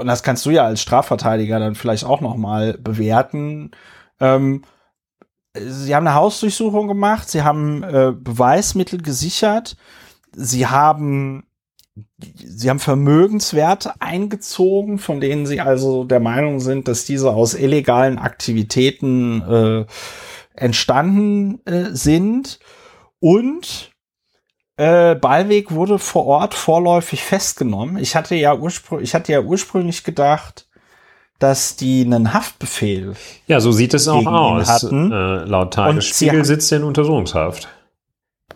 Speaker 1: und das kannst du ja als Strafverteidiger dann vielleicht auch noch mal bewerten. Ähm, sie haben eine Hausdurchsuchung gemacht, sie haben äh, Beweismittel gesichert, sie haben sie haben Vermögenswerte eingezogen, von denen sie also der Meinung sind, dass diese aus illegalen Aktivitäten äh, entstanden äh, sind und äh, Ballweg wurde vor Ort vorläufig festgenommen. Ich hatte ja, urspr ich hatte ja ursprünglich gedacht, dass die einen Haftbefehl.
Speaker 2: Ja, so sieht es auch aus.
Speaker 1: Hatten.
Speaker 2: Äh, laut Tagesspiegel sitzt er in Untersuchungshaft.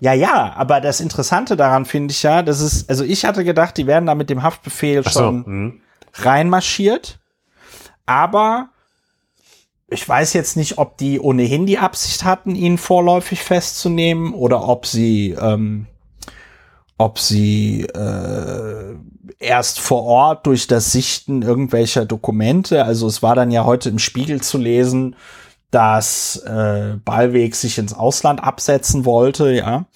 Speaker 1: Ja, ja, aber das Interessante daran finde ich ja, dass es, also ich hatte gedacht, die werden da mit dem Haftbefehl so, schon mh. reinmarschiert. Aber ich weiß jetzt nicht, ob die ohnehin die Absicht hatten, ihn vorläufig festzunehmen oder ob sie ähm, ob sie äh, erst vor Ort durch das Sichten irgendwelcher Dokumente, also es war dann ja heute im Spiegel zu lesen, dass äh, Ballweg sich ins Ausland absetzen wollte, ja.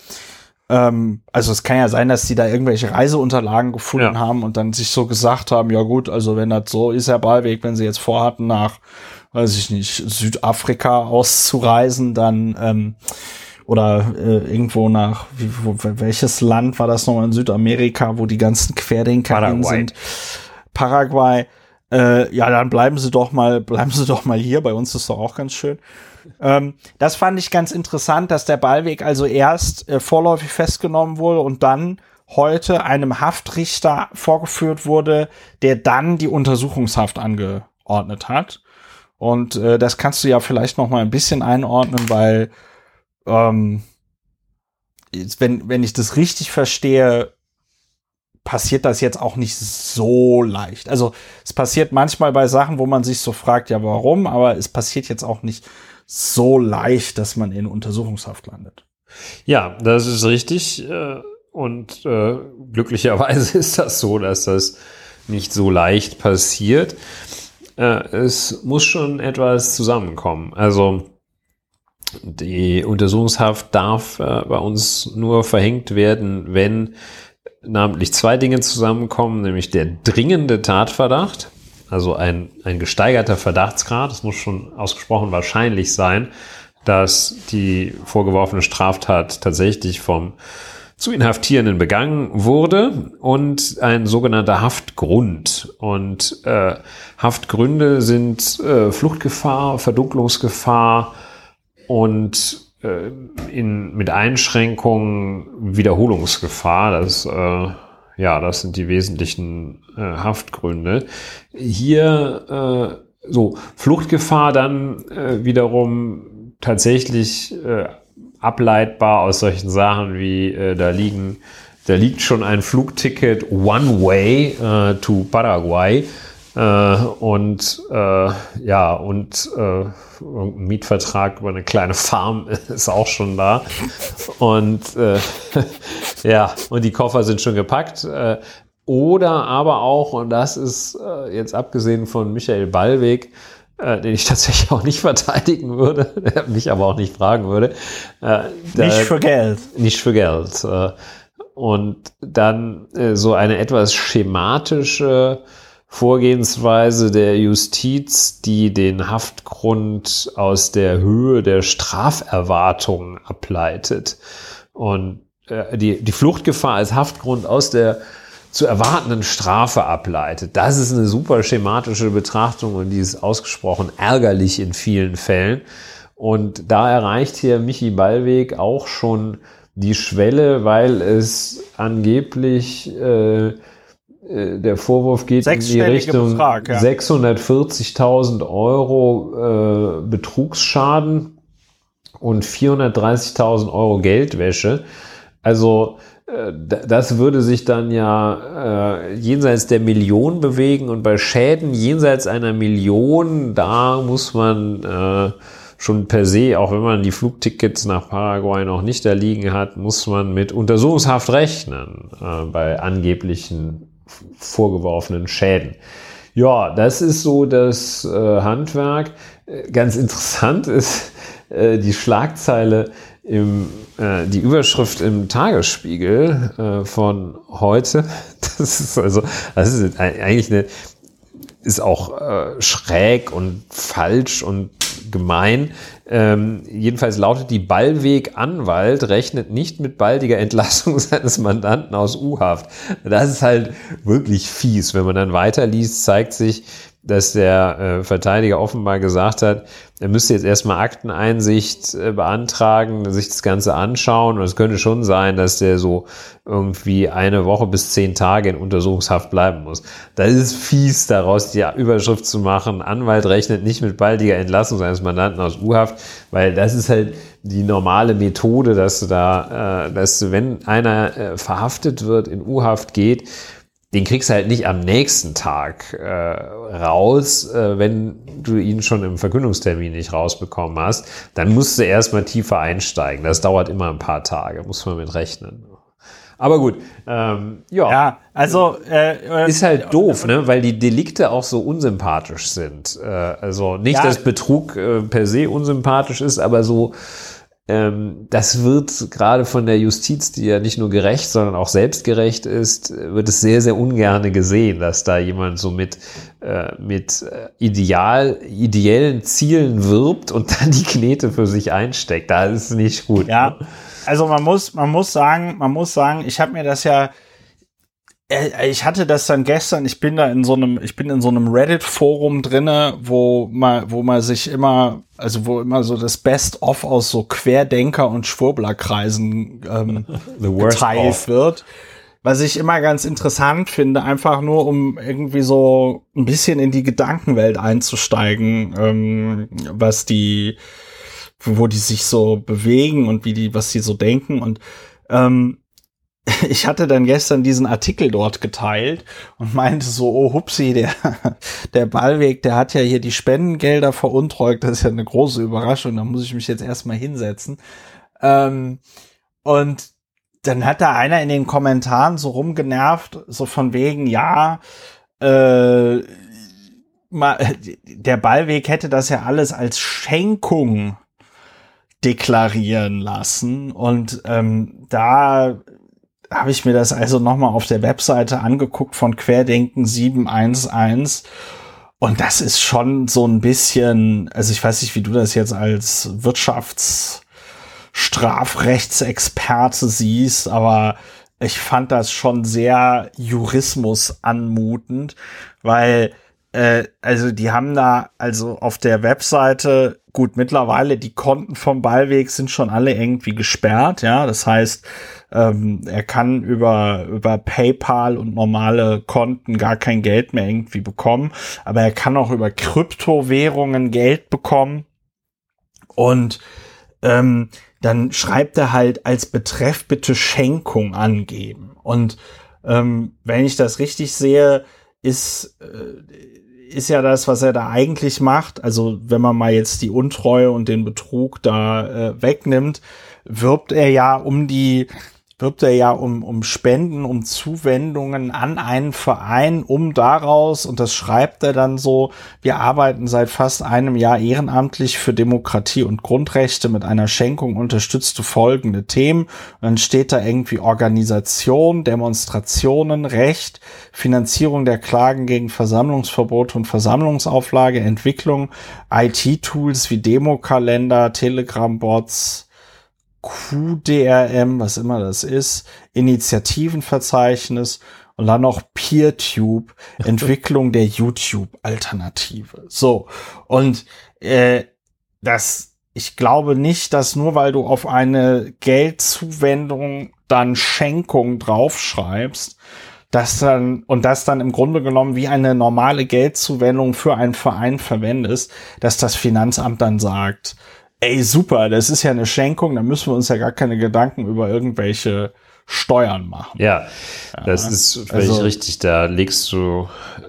Speaker 1: Ähm, also es kann ja sein, dass die da irgendwelche Reiseunterlagen gefunden ja. haben und dann sich so gesagt haben, ja gut, also wenn das so ist, Herr Ballweg, wenn sie jetzt vorhatten, nach, weiß ich nicht, Südafrika auszureisen, dann ähm, oder äh, irgendwo nach, wie, wo, welches Land war das nochmal in Südamerika, wo die ganzen Querdenker sind? Paraguay. Äh, ja, dann bleiben Sie doch mal, bleiben Sie doch mal hier. Bei uns ist doch auch ganz schön. Ähm, das fand ich ganz interessant, dass der Ballweg also erst äh, vorläufig festgenommen wurde und dann heute einem Haftrichter vorgeführt wurde, der dann die Untersuchungshaft angeordnet hat. Und äh, das kannst du ja vielleicht noch mal ein bisschen einordnen, weil ähm, wenn, wenn ich das richtig verstehe, passiert das jetzt auch nicht so leicht. Also es passiert manchmal bei Sachen, wo man sich so fragt, ja warum, aber es passiert jetzt auch nicht so leicht, dass man in Untersuchungshaft landet.
Speaker 2: Ja, das ist richtig. Äh, und äh, glücklicherweise ist das so, dass das nicht so leicht passiert. Äh, es muss schon etwas zusammenkommen. Also die Untersuchungshaft darf äh, bei uns nur verhängt werden, wenn namentlich zwei Dinge zusammenkommen, nämlich der dringende Tatverdacht also ein, ein gesteigerter Verdachtsgrad. Es muss schon ausgesprochen wahrscheinlich sein, dass die vorgeworfene Straftat tatsächlich vom zu Inhaftierenden begangen wurde und ein sogenannter Haftgrund. Und äh, Haftgründe sind äh, Fluchtgefahr, Verdunklungsgefahr und äh, in, mit Einschränkungen Wiederholungsgefahr. Das, äh, ja, das sind die wesentlichen äh, Haftgründe. Hier äh, so Fluchtgefahr dann äh, wiederum tatsächlich äh, ableitbar aus solchen Sachen wie äh, da liegen, da liegt schon ein Flugticket One Way äh, to Paraguay äh, und äh, ja und äh, ein Mietvertrag über eine kleine Farm ist auch schon da und äh, ja und die Koffer sind schon gepackt. Äh, oder aber auch, und das ist äh, jetzt abgesehen von Michael Ballweg, den ich tatsächlich auch nicht verteidigen würde, mich aber auch nicht fragen würde.
Speaker 1: Nicht für Geld.
Speaker 2: Nicht für Geld. Und dann so eine etwas schematische Vorgehensweise der Justiz, die den Haftgrund aus der Höhe der Straferwartung ableitet. Und äh, die, die Fluchtgefahr als Haftgrund aus der zu erwartenden Strafe ableitet. Das ist eine super schematische Betrachtung und die ist ausgesprochen ärgerlich in vielen Fällen. Und da erreicht hier Michi Ballweg auch schon die Schwelle, weil es angeblich äh der Vorwurf geht in die Richtung ja. 640.000 Euro äh, Betrugsschaden und 430.000 Euro Geldwäsche. Also äh, das würde sich dann ja äh, jenseits der Million bewegen und bei Schäden jenseits einer Million, da muss man äh, schon per se, auch wenn man die Flugtickets nach Paraguay noch nicht da liegen hat, muss man mit Untersuchungshaft rechnen äh, bei angeblichen vorgeworfenen Schäden. Ja, das ist so das äh, Handwerk. Äh, ganz interessant ist die Schlagzeile im, äh, die Überschrift im Tagesspiegel äh, von heute, das ist also, das ist eigentlich eine, ist auch äh, schräg und falsch und gemein. Ähm, jedenfalls lautet die Ballweg-Anwalt rechnet nicht mit baldiger Entlassung seines Mandanten aus U-Haft. Das ist halt wirklich fies. Wenn man dann weiterliest, zeigt sich, dass der äh, Verteidiger offenbar gesagt hat, er müsste jetzt erstmal Akteneinsicht äh, beantragen, sich das Ganze anschauen. Und es könnte schon sein, dass der so irgendwie eine Woche bis zehn Tage in Untersuchungshaft bleiben muss. Das ist fies, daraus die Überschrift zu machen. Anwalt rechnet nicht mit baldiger Entlassung seines Mandanten aus U-Haft, weil das ist halt die normale Methode, dass du da, äh, dass du, wenn einer äh, verhaftet wird, in U-Haft geht, den kriegst du halt nicht am nächsten Tag äh, raus, äh, wenn du ihn schon im Verkündungstermin nicht rausbekommen hast. Dann musst du erstmal tiefer einsteigen. Das dauert immer ein paar Tage, muss man mit rechnen. Aber gut, ähm, ja.
Speaker 1: Ja, also
Speaker 2: äh, äh ist halt doof, ne, weil die Delikte auch so unsympathisch sind. Äh, also nicht, ja, dass Betrug äh, per se unsympathisch ist, aber so das wird gerade von der Justiz, die ja nicht nur gerecht, sondern auch selbstgerecht ist, wird es sehr, sehr ungerne gesehen, dass da jemand so mit, äh, mit äh, ideal, ideellen Zielen wirbt und dann die Knete für sich einsteckt. Da ist es nicht gut.
Speaker 1: Ja, ne? also man muss, man muss sagen, man muss sagen, ich habe mir das ja ich hatte das dann gestern, ich bin da in so einem, ich bin in so einem Reddit-Forum drinne, wo man, wo man sich immer, also wo immer so das Best-of aus so Querdenker- und Schwurblerkreisen ähm, geteilt wird. Was ich immer ganz interessant finde, einfach nur um irgendwie so ein bisschen in die Gedankenwelt einzusteigen, ähm, was die, wo die sich so bewegen und wie die, was die so denken und ähm, ich hatte dann gestern diesen Artikel dort geteilt und meinte so, oh hupsi, der, der Ballweg, der hat ja hier die Spendengelder veruntreut. Das ist ja eine große Überraschung. Da muss ich mich jetzt erstmal hinsetzen. Ähm, und dann hat da einer in den Kommentaren so rumgenervt, so von wegen, ja, äh, der Ballweg hätte das ja alles als Schenkung deklarieren lassen. Und ähm, da habe ich mir das also nochmal auf der Webseite angeguckt von Querdenken 711 Und das ist schon so ein bisschen, also ich weiß nicht, wie du das jetzt als Wirtschaftsstrafrechtsexperte siehst, aber ich fand das schon sehr Jurismus anmutend, weil äh, also die haben da also auf der Webseite gut mittlerweile die Konten vom Ballweg sind schon alle irgendwie gesperrt, ja, das heißt ähm, er kann über, über PayPal und normale Konten gar kein Geld mehr irgendwie bekommen, aber er kann auch über Kryptowährungen Geld bekommen. Und ähm, dann schreibt er halt als Betreff bitte Schenkung angeben. Und ähm, wenn ich das richtig sehe, ist, äh, ist ja das, was er da eigentlich macht. Also wenn man mal jetzt die Untreue und den Betrug da äh, wegnimmt, wirbt er ja um die wirbt er ja um, um Spenden, um Zuwendungen an einen Verein, um daraus, und das schreibt er dann so, wir arbeiten seit fast einem Jahr ehrenamtlich für Demokratie und Grundrechte mit einer Schenkung unterstützte folgende Themen. Und dann steht da irgendwie Organisation, Demonstrationen, Recht, Finanzierung der Klagen gegen Versammlungsverbote und Versammlungsauflage, Entwicklung, IT-Tools wie Demokalender, Telegram-Bots, QDRM, was immer das ist, Initiativenverzeichnis und dann noch PeerTube, Entwicklung der YouTube-Alternative. So, und äh, das, ich glaube nicht, dass nur weil du auf eine Geldzuwendung dann Schenkung draufschreibst, dass dann und das dann im Grunde genommen wie eine normale Geldzuwendung für einen Verein verwendest, dass das Finanzamt dann sagt, ey, super, das ist ja eine Schenkung, da müssen wir uns ja gar keine Gedanken über irgendwelche Steuern machen.
Speaker 2: Ja, ja das ist völlig also, richtig. Da legst du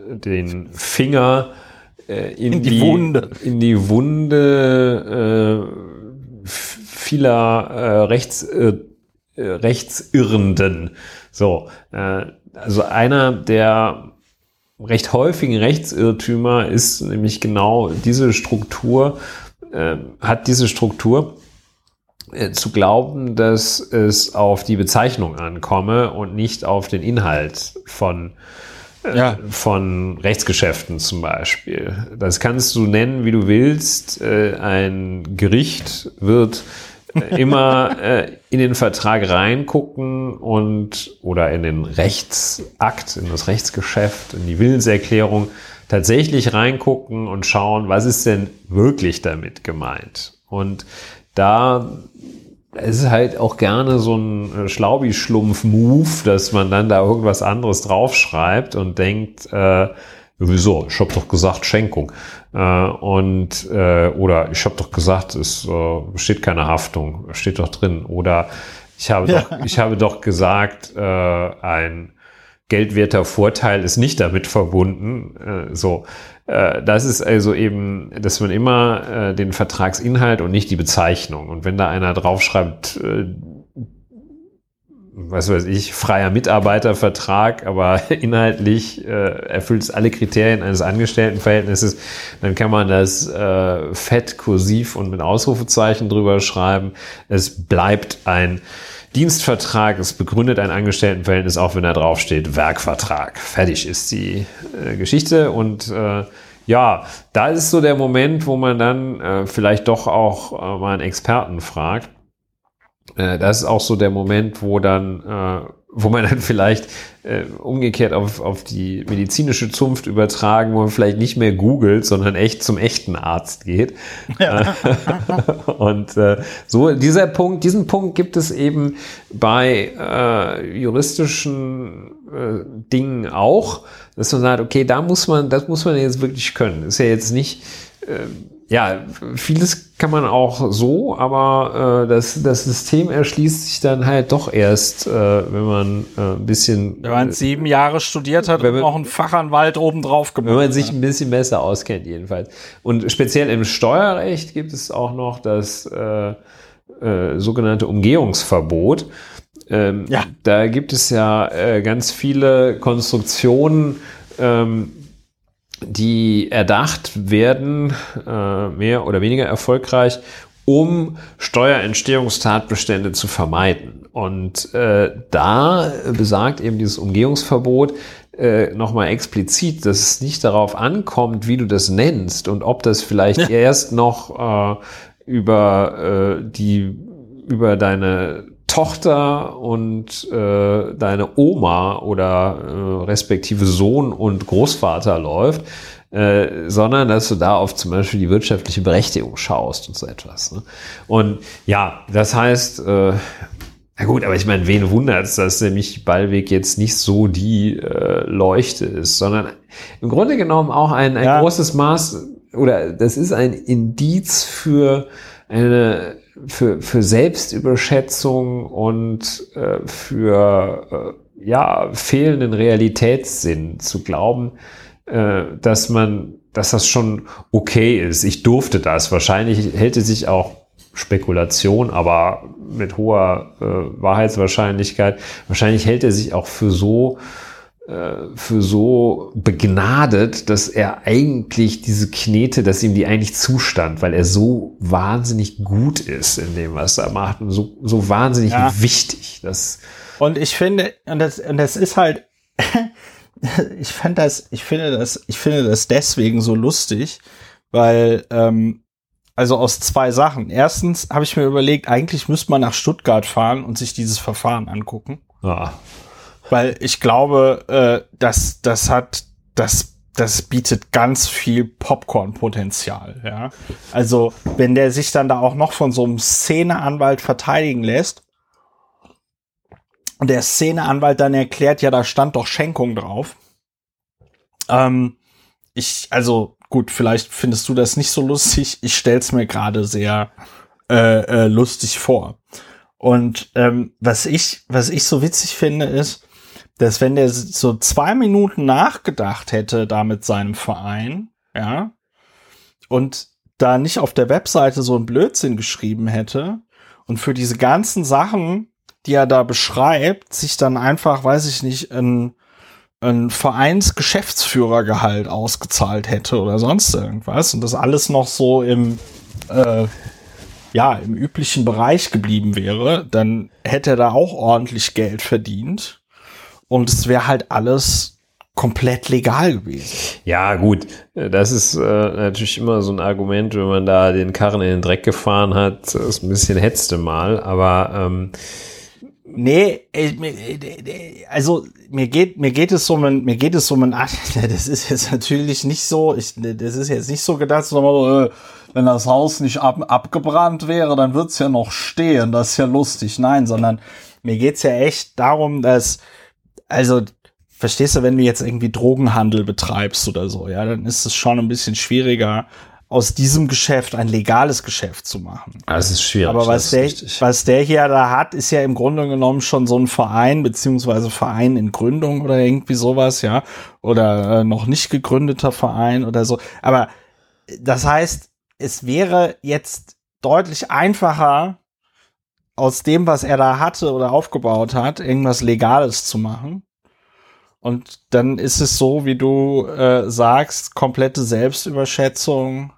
Speaker 2: den Finger äh, in, in, die, die, Wunde. In die Wunde äh, vieler äh, Rechts, äh, äh, Rechtsirrenden. So, äh, also einer der recht häufigen Rechtsirrtümer ist nämlich genau diese Struktur, äh, hat diese Struktur äh, zu glauben, dass es auf die Bezeichnung ankomme und nicht auf den Inhalt von äh, ja. von Rechtsgeschäften zum Beispiel. Das kannst du nennen, wie du willst. Ein Gericht wird immer in den Vertrag reingucken und oder in den Rechtsakt, in das Rechtsgeschäft, in die Willenserklärung tatsächlich reingucken und schauen, was ist denn wirklich damit gemeint. Und da ist halt auch gerne so ein äh, Schlaubi-Schlumpf-Move, dass man dann da irgendwas anderes draufschreibt und denkt, äh, wieso, ich habe doch gesagt Schenkung. Äh, und äh, oder ich habe doch gesagt, es äh, steht keine Haftung, steht doch drin. Oder ich habe ja. doch, ich habe doch gesagt, äh, ein geldwerter Vorteil ist nicht damit verbunden. Äh, so, äh, das ist also eben, dass man immer äh, den Vertragsinhalt und nicht die Bezeichnung. Und wenn da einer draufschreibt, was weiß ich, freier Mitarbeitervertrag, aber inhaltlich erfüllt es alle Kriterien eines Angestelltenverhältnisses, dann kann man das fett kursiv und mit Ausrufezeichen drüber schreiben. Es bleibt ein Dienstvertrag, es begründet ein Angestelltenverhältnis, auch wenn da draufsteht Werkvertrag. Fertig ist die äh, Geschichte und äh, ja, da ist so der Moment, wo man dann äh, vielleicht doch auch äh, mal einen Experten fragt. Äh, das ist auch so der Moment, wo dann äh, wo man dann vielleicht äh, umgekehrt auf, auf die medizinische Zunft übertragen, wo man vielleicht nicht mehr googelt, sondern echt zum echten Arzt geht. Ja. und äh, so dieser Punkt, diesen Punkt gibt es eben bei äh, juristischen äh, Dingen auch, dass man sagt, okay, da muss man, das muss man jetzt wirklich können. Ist ja jetzt nicht äh, ja, vieles kann man auch so, aber äh, das, das System erschließt sich dann halt doch erst, äh, wenn man äh, ein bisschen.
Speaker 1: Wenn man sieben Jahre studiert hat wenn man, und auch einen Fachanwalt obendrauf
Speaker 2: gemacht Wenn man sich ein bisschen besser auskennt, jedenfalls. Und speziell im Steuerrecht gibt es auch noch das äh, äh, sogenannte Umgehungsverbot. Ähm, ja. Da gibt es ja äh, ganz viele Konstruktionen, ähm, die erdacht werden, äh, mehr oder weniger erfolgreich, um Steuerentstehungstatbestände zu vermeiden. Und äh, da besagt eben dieses Umgehungsverbot äh, nochmal explizit, dass es nicht darauf ankommt, wie du das nennst und ob das vielleicht ja. erst noch äh, über äh, die über deine Tochter und äh, deine Oma oder äh, respektive Sohn und Großvater läuft, äh, sondern dass du da auf zum Beispiel die wirtschaftliche Berechtigung schaust und so etwas. Ne? Und ja, das heißt, äh, na gut, aber ich meine, wen wundert es, dass nämlich Ballweg jetzt nicht so die äh, Leuchte ist, sondern im Grunde genommen auch ein, ein ja. großes Maß oder das ist ein Indiz für eine für, für Selbstüberschätzung und äh, für äh, ja, fehlenden Realitätssinn zu glauben, äh, dass man, dass das schon okay ist. Ich durfte das. Wahrscheinlich hält es sich auch Spekulation, aber mit hoher äh, Wahrheitswahrscheinlichkeit. Wahrscheinlich hält er sich auch für so für so begnadet, dass er eigentlich diese Knete, dass ihm die eigentlich zustand, weil er so wahnsinnig gut ist in dem, was er macht und so, so wahnsinnig ja. wichtig. Dass
Speaker 1: und ich finde, und das, und das ist halt, ich fand das, ich finde das, ich finde das deswegen so lustig, weil, ähm, also aus zwei Sachen. Erstens habe ich mir überlegt, eigentlich müsste man nach Stuttgart fahren und sich dieses Verfahren angucken.
Speaker 2: Ja.
Speaker 1: Weil ich glaube, äh, dass das hat, das das bietet ganz viel Popcorn-Potenzial, ja. Also, wenn der sich dann da auch noch von so einem Szeneanwalt verteidigen lässt und der Szeneanwalt dann erklärt, ja, da stand doch Schenkung drauf. Ähm, ich, also, gut, vielleicht findest du das nicht so lustig. Ich stell's mir gerade sehr äh, äh, lustig vor. Und ähm, was ich, was ich so witzig finde, ist, dass wenn der so zwei Minuten nachgedacht hätte da mit seinem Verein, ja, und da nicht auf der Webseite so ein Blödsinn geschrieben hätte und für diese ganzen Sachen, die er da beschreibt, sich dann einfach, weiß ich nicht, ein, ein Vereinsgeschäftsführergehalt ausgezahlt hätte oder sonst irgendwas und das alles noch so im äh, ja, im üblichen Bereich geblieben wäre, dann hätte er da auch ordentlich Geld verdient und es wäre halt alles komplett legal gewesen.
Speaker 2: Ja, gut, das ist äh, natürlich immer so ein Argument, wenn man da den Karren in den Dreck gefahren hat, das ist ein bisschen hetzte mal, aber ähm,
Speaker 1: Nee, äh, äh, also mir geht mir geht es um ein mir geht es um ein das ist jetzt natürlich nicht so, ich das ist jetzt nicht so gedacht, sondern äh, wenn das Haus nicht ab, abgebrannt wäre, dann wird's ja noch stehen, das ist ja lustig. Nein, sondern mir geht's ja echt darum, dass also verstehst du, wenn du jetzt irgendwie Drogenhandel betreibst oder so, ja, dann ist es schon ein bisschen schwieriger, aus diesem Geschäft ein legales Geschäft zu machen.
Speaker 2: Das ist schwierig.
Speaker 1: Aber was der, was der hier da hat, ist ja im Grunde genommen schon so ein Verein, beziehungsweise Verein in Gründung oder irgendwie sowas, ja. Oder äh, noch nicht gegründeter Verein oder so. Aber das heißt, es wäre jetzt deutlich einfacher, aus dem, was er da hatte oder aufgebaut hat, irgendwas Legales zu machen. Und dann ist es so, wie du äh, sagst, komplette Selbstüberschätzung.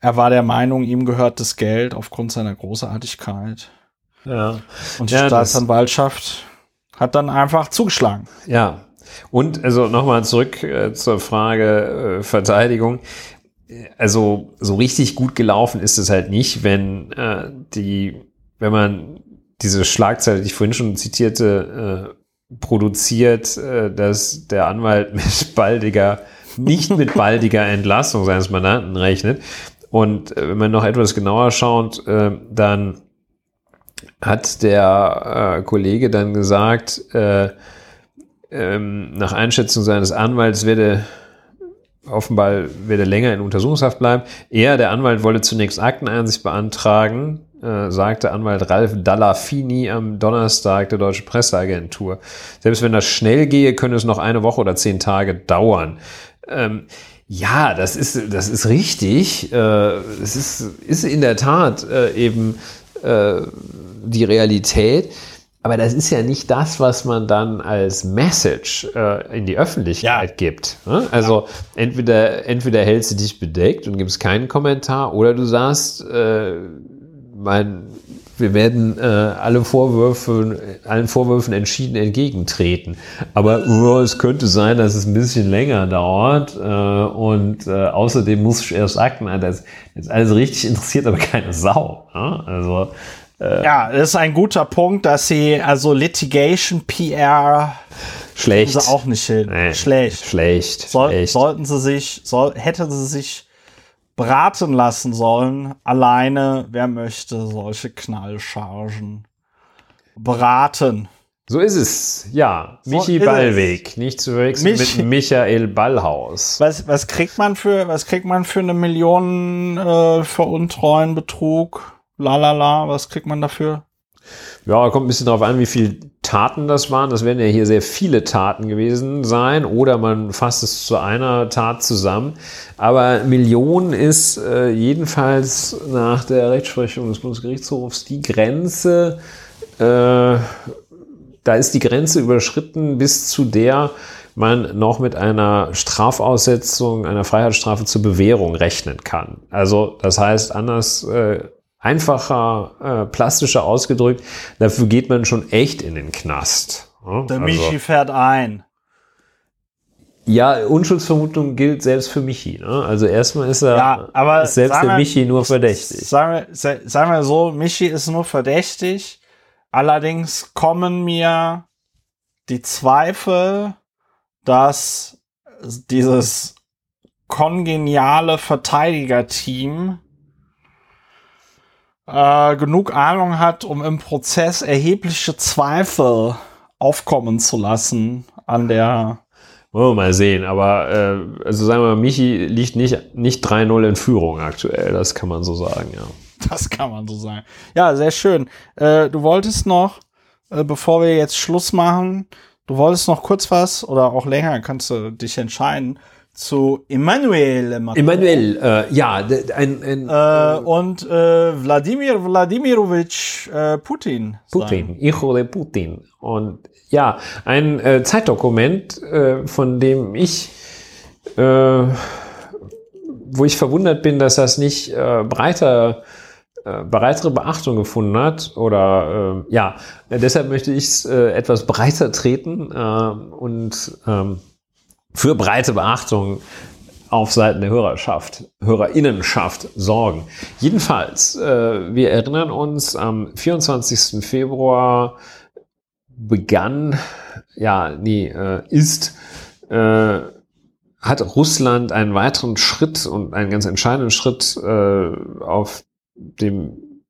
Speaker 1: Er war der Meinung, ihm gehört das Geld aufgrund seiner Großartigkeit.
Speaker 2: Ja.
Speaker 1: Und die
Speaker 2: ja,
Speaker 1: Staatsanwaltschaft hat dann einfach zugeschlagen.
Speaker 2: Ja. Und also nochmal zurück äh, zur Frage äh, Verteidigung also so richtig gut gelaufen ist es halt nicht, wenn äh, die wenn man diese Schlagzeile, die ich vorhin schon zitierte, äh, produziert, äh, dass der Anwalt mit baldiger, nicht mit baldiger Entlassung seines Mandanten rechnet. Und äh, wenn man noch etwas genauer schaut, äh, dann hat der äh, Kollege dann gesagt, äh, ähm, nach Einschätzung seines Anwalts werde offenbar werde länger in Untersuchungshaft bleiben. Er, der Anwalt, wolle zunächst Akteneinsicht beantragen äh, sagte Anwalt Ralf Dallafini am Donnerstag der Deutsche Presseagentur. Selbst wenn das schnell gehe, könnte es noch eine Woche oder zehn Tage dauern. Ähm, ja, das ist, das ist richtig. Äh, es ist, ist in der Tat äh, eben äh, die Realität. aber das ist ja nicht das, was man dann als Message äh, in die Öffentlichkeit
Speaker 1: Ja.
Speaker 2: gibt. Ne? Also entweder, entweder hältst du dich bedeckt und gibst keinen Kommentar oder du sagst, äh, mein, wir werden äh, alle Vorwürfe, allen Vorwürfen entschieden entgegentreten. Aber oh, es könnte sein, dass es ein bisschen länger dauert. Äh, und äh, außerdem muss ich erst sagen, na, das ist alles richtig interessiert, aber keine Sau. Ne? Also
Speaker 1: Ja, das ist ein guter Punkt, dass sie, also Litigation PR,
Speaker 2: schlecht.
Speaker 1: sie auch nicht hin.
Speaker 2: Nee,
Speaker 1: Schlecht.
Speaker 2: Schlecht.
Speaker 1: Soll,
Speaker 2: schlecht.
Speaker 1: sollten sie sich, soll, hätten sie sich beraten lassen sollen, alleine, wer möchte solche Knallchargen beraten.
Speaker 2: So ist es, ja.
Speaker 1: So
Speaker 2: Michi
Speaker 1: ist
Speaker 2: Ballweg, nicht zu verwechseln
Speaker 1: Michi-
Speaker 2: mit Michael Ballhaus.
Speaker 1: Was, was kriegt man für, was kriegt man für eine Million äh, für untreuen Betrug? Lalala, was kriegt man dafür?
Speaker 2: Ja, kommt ein bisschen darauf an, wie viele Taten das waren. Das werden ja hier sehr viele Taten gewesen sein oder man fasst es zu einer Tat zusammen. Aber Millionen ist äh, jedenfalls nach der Rechtsprechung des Bundesgerichtshofs die Grenze, äh, da ist die Grenze überschritten, bis zu der man noch mit einer Strafaussetzung, einer Freiheitsstrafe zur Bewährung rechnen kann. Also das heißt anders, äh, einfacher, äh, plastischer ausgedrückt, dafür geht man schon echt in den Knast. Ja,
Speaker 1: Der
Speaker 2: also-
Speaker 1: Michi fährt ein.
Speaker 2: ja, Unschuldsvermutung gilt selbst für Michi. Ne? Also erstmal ist er
Speaker 1: Ja, aber
Speaker 2: ist selbst der
Speaker 1: wir-
Speaker 2: Michi nur verdächtig.
Speaker 1: Sagen wir, sa- sagen wir so, Michi ist nur verdächtig. Allerdings kommen mir die Zweifel, dass dieses kongeniale Verteidigerteam äh, genug Ahnung hat, um im Prozess erhebliche Zweifel aufkommen zu lassen an der
Speaker 2: Wollen wir mal sehen. Aber äh, also sagen wir mal, Michi liegt nicht, nicht 3-0 in Führung aktuell. Das kann man so sagen, ja.
Speaker 1: Das kann man so sagen. Ja, sehr schön. Äh, du wolltest noch, äh, bevor wir jetzt Schluss machen, du wolltest noch kurz was oder auch länger, kannst du dich entscheiden, zu Emmanuel Macron
Speaker 2: Emmanuel, äh, ja, ein, ein
Speaker 1: äh, und äh, Wladimir Wladimirovich äh, Putin.
Speaker 2: Putin, Hijo de Putin. Und ja, ein äh, Zeitdokument, äh, von dem ich, äh, wo ich verwundert bin, dass das nicht äh, breiter, äh, breitere Beachtung gefunden hat. Oder äh, ja, deshalb möchte ich es äh, etwas breiter treten äh, und ähm, für breite Beachtung auf Seiten der Hörerschaft, Hörerinnenschaft sorgen. Jedenfalls, äh, wir erinnern uns, am 24. Februar begann, ja, nee, äh, ist, äh, hat Russland einen weiteren Schritt und einen ganz entscheidenden Schritt äh, auf dem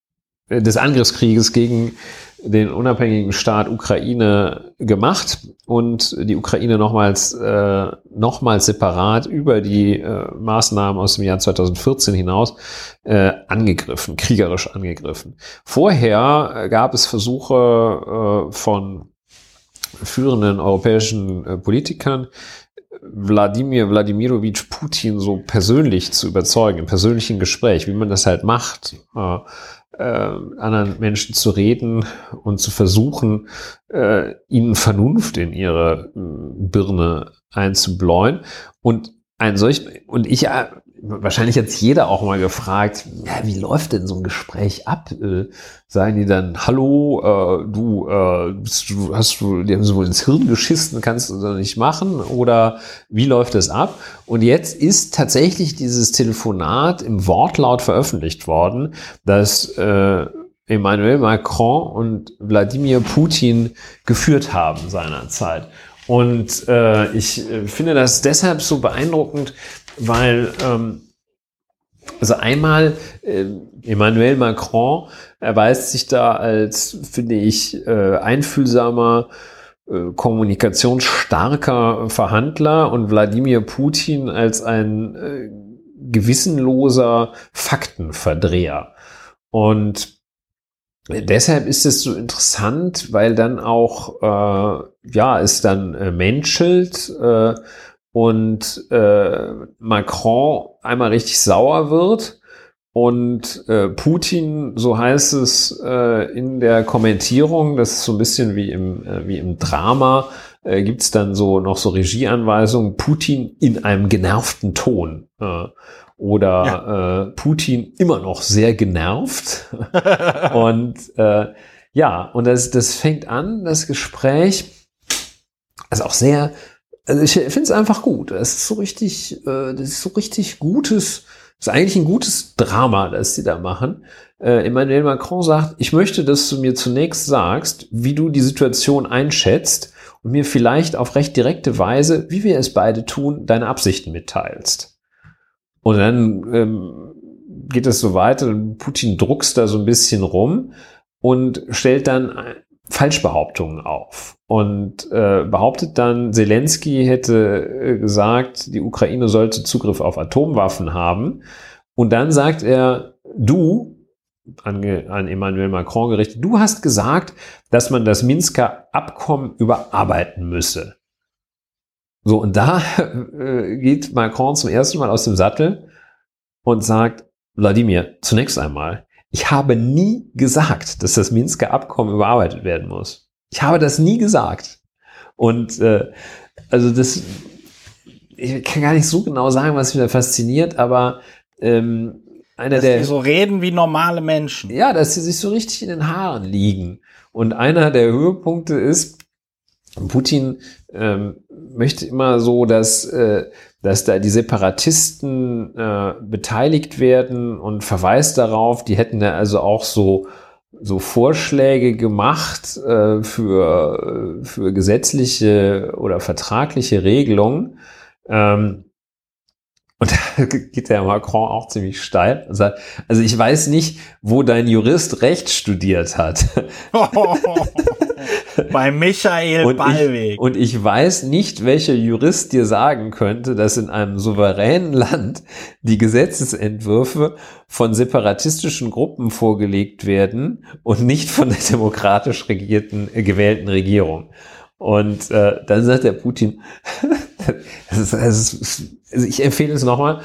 Speaker 2: äh, des Angriffskrieges gegen den unabhängigen Staat Ukraine gemacht und die Ukraine nochmals, äh, nochmals separat über die äh, Maßnahmen aus dem Jahr 2014 hinaus äh, angegriffen, kriegerisch angegriffen. Vorher äh, gab es Versuche äh, von führenden europäischen äh, Politikern, Wladimir Wladimirovich Putin so persönlich zu überzeugen, im persönlichen Gespräch, wie man das halt macht, äh, äh, anderen Menschen zu reden und zu versuchen, äh, ihnen Vernunft in ihre äh, Birne einzubläuen. Und ein solch, und ich, äh, wahrscheinlich hat jeder auch mal gefragt, ja, wie läuft denn so ein Gespräch ab? Äh, sagen die dann, hallo, äh, du, äh, bist du, hast du, die haben so ins Hirn geschissen, kannst du das nicht machen? Oder wie läuft das ab? Und jetzt ist tatsächlich dieses Telefonat im Wortlaut veröffentlicht worden, dass äh, Emmanuel Macron und Wladimir Putin geführt haben seinerzeit. Und äh, ich äh, finde das deshalb so beeindruckend, weil ähm, also einmal äh, Emmanuel Macron erweist sich da als, finde ich, äh, einfühlsamer, äh, kommunikationsstarker Verhandler und Wladimir Putin als ein äh, gewissenloser Faktenverdreher. Und deshalb ist es so interessant, weil dann auch, äh, ja, es dann äh, menschelt äh, und äh, Macron einmal richtig sauer wird und äh, Putin, so heißt es äh, in der Kommentierung, das ist so ein bisschen wie im, äh, wie im Drama, äh, gibt es dann so noch so Regieanweisungen, Putin in einem genervten Ton. Äh, oder ja. äh, Putin immer noch sehr genervt. und äh, ja, und das, das fängt an, das Gespräch, also auch sehr, also ich finde es einfach gut. Es ist so richtig, äh, das ist so richtig gutes, ist eigentlich ein gutes Drama, das sie da machen. Äh, Emmanuel Macron sagt, ich möchte, dass du mir zunächst sagst, wie du die Situation einschätzt und mir vielleicht auf recht direkte Weise, wie wir es beide tun, deine Absichten mitteilst. Und dann ähm, geht es so weiter, Putin druckst da so ein bisschen rum und stellt dann Falschbehauptungen auf und äh, behauptet dann, Zelensky hätte äh, gesagt, die Ukraine sollte Zugriff auf Atomwaffen haben. Und dann sagt er, du, an, an Emmanuel Macron gerichtet, du hast gesagt, dass man das Minsker Abkommen überarbeiten müsse. So, und da äh, geht Macron zum ersten Mal aus dem Sattel und sagt, Wladimir, zunächst einmal, ich habe nie gesagt, dass das Minsker Abkommen überarbeitet werden muss. Ich habe das nie gesagt. Und äh, also das, ich kann gar nicht so genau sagen, was mich da fasziniert, aber ähm, einer
Speaker 1: dass
Speaker 2: der.
Speaker 1: Die so reden wie normale Menschen.
Speaker 2: Ja, dass sie sich so richtig in den Haaren liegen. Und einer der Höhepunkte ist, Putin ähm, möchte immer so, dass äh, dass da die Separatisten äh, beteiligt werden und verweist darauf, die hätten da also auch so so Vorschläge gemacht äh, für für gesetzliche oder vertragliche Regelungen. Ähm, und da geht der Macron auch ziemlich steil und sagt, also ich weiß nicht, wo dein Jurist Recht studiert hat.
Speaker 1: Bei Michael
Speaker 2: und
Speaker 1: Ballweg.
Speaker 2: Ich, und ich weiß nicht, welcher Jurist dir sagen könnte, dass in einem souveränen Land die Gesetzesentwürfe von separatistischen Gruppen vorgelegt werden und nicht von der demokratisch regierten, äh, gewählten Regierung. Und äh, dann sagt der Putin, das ist, das ist, also ich empfehle es nochmal,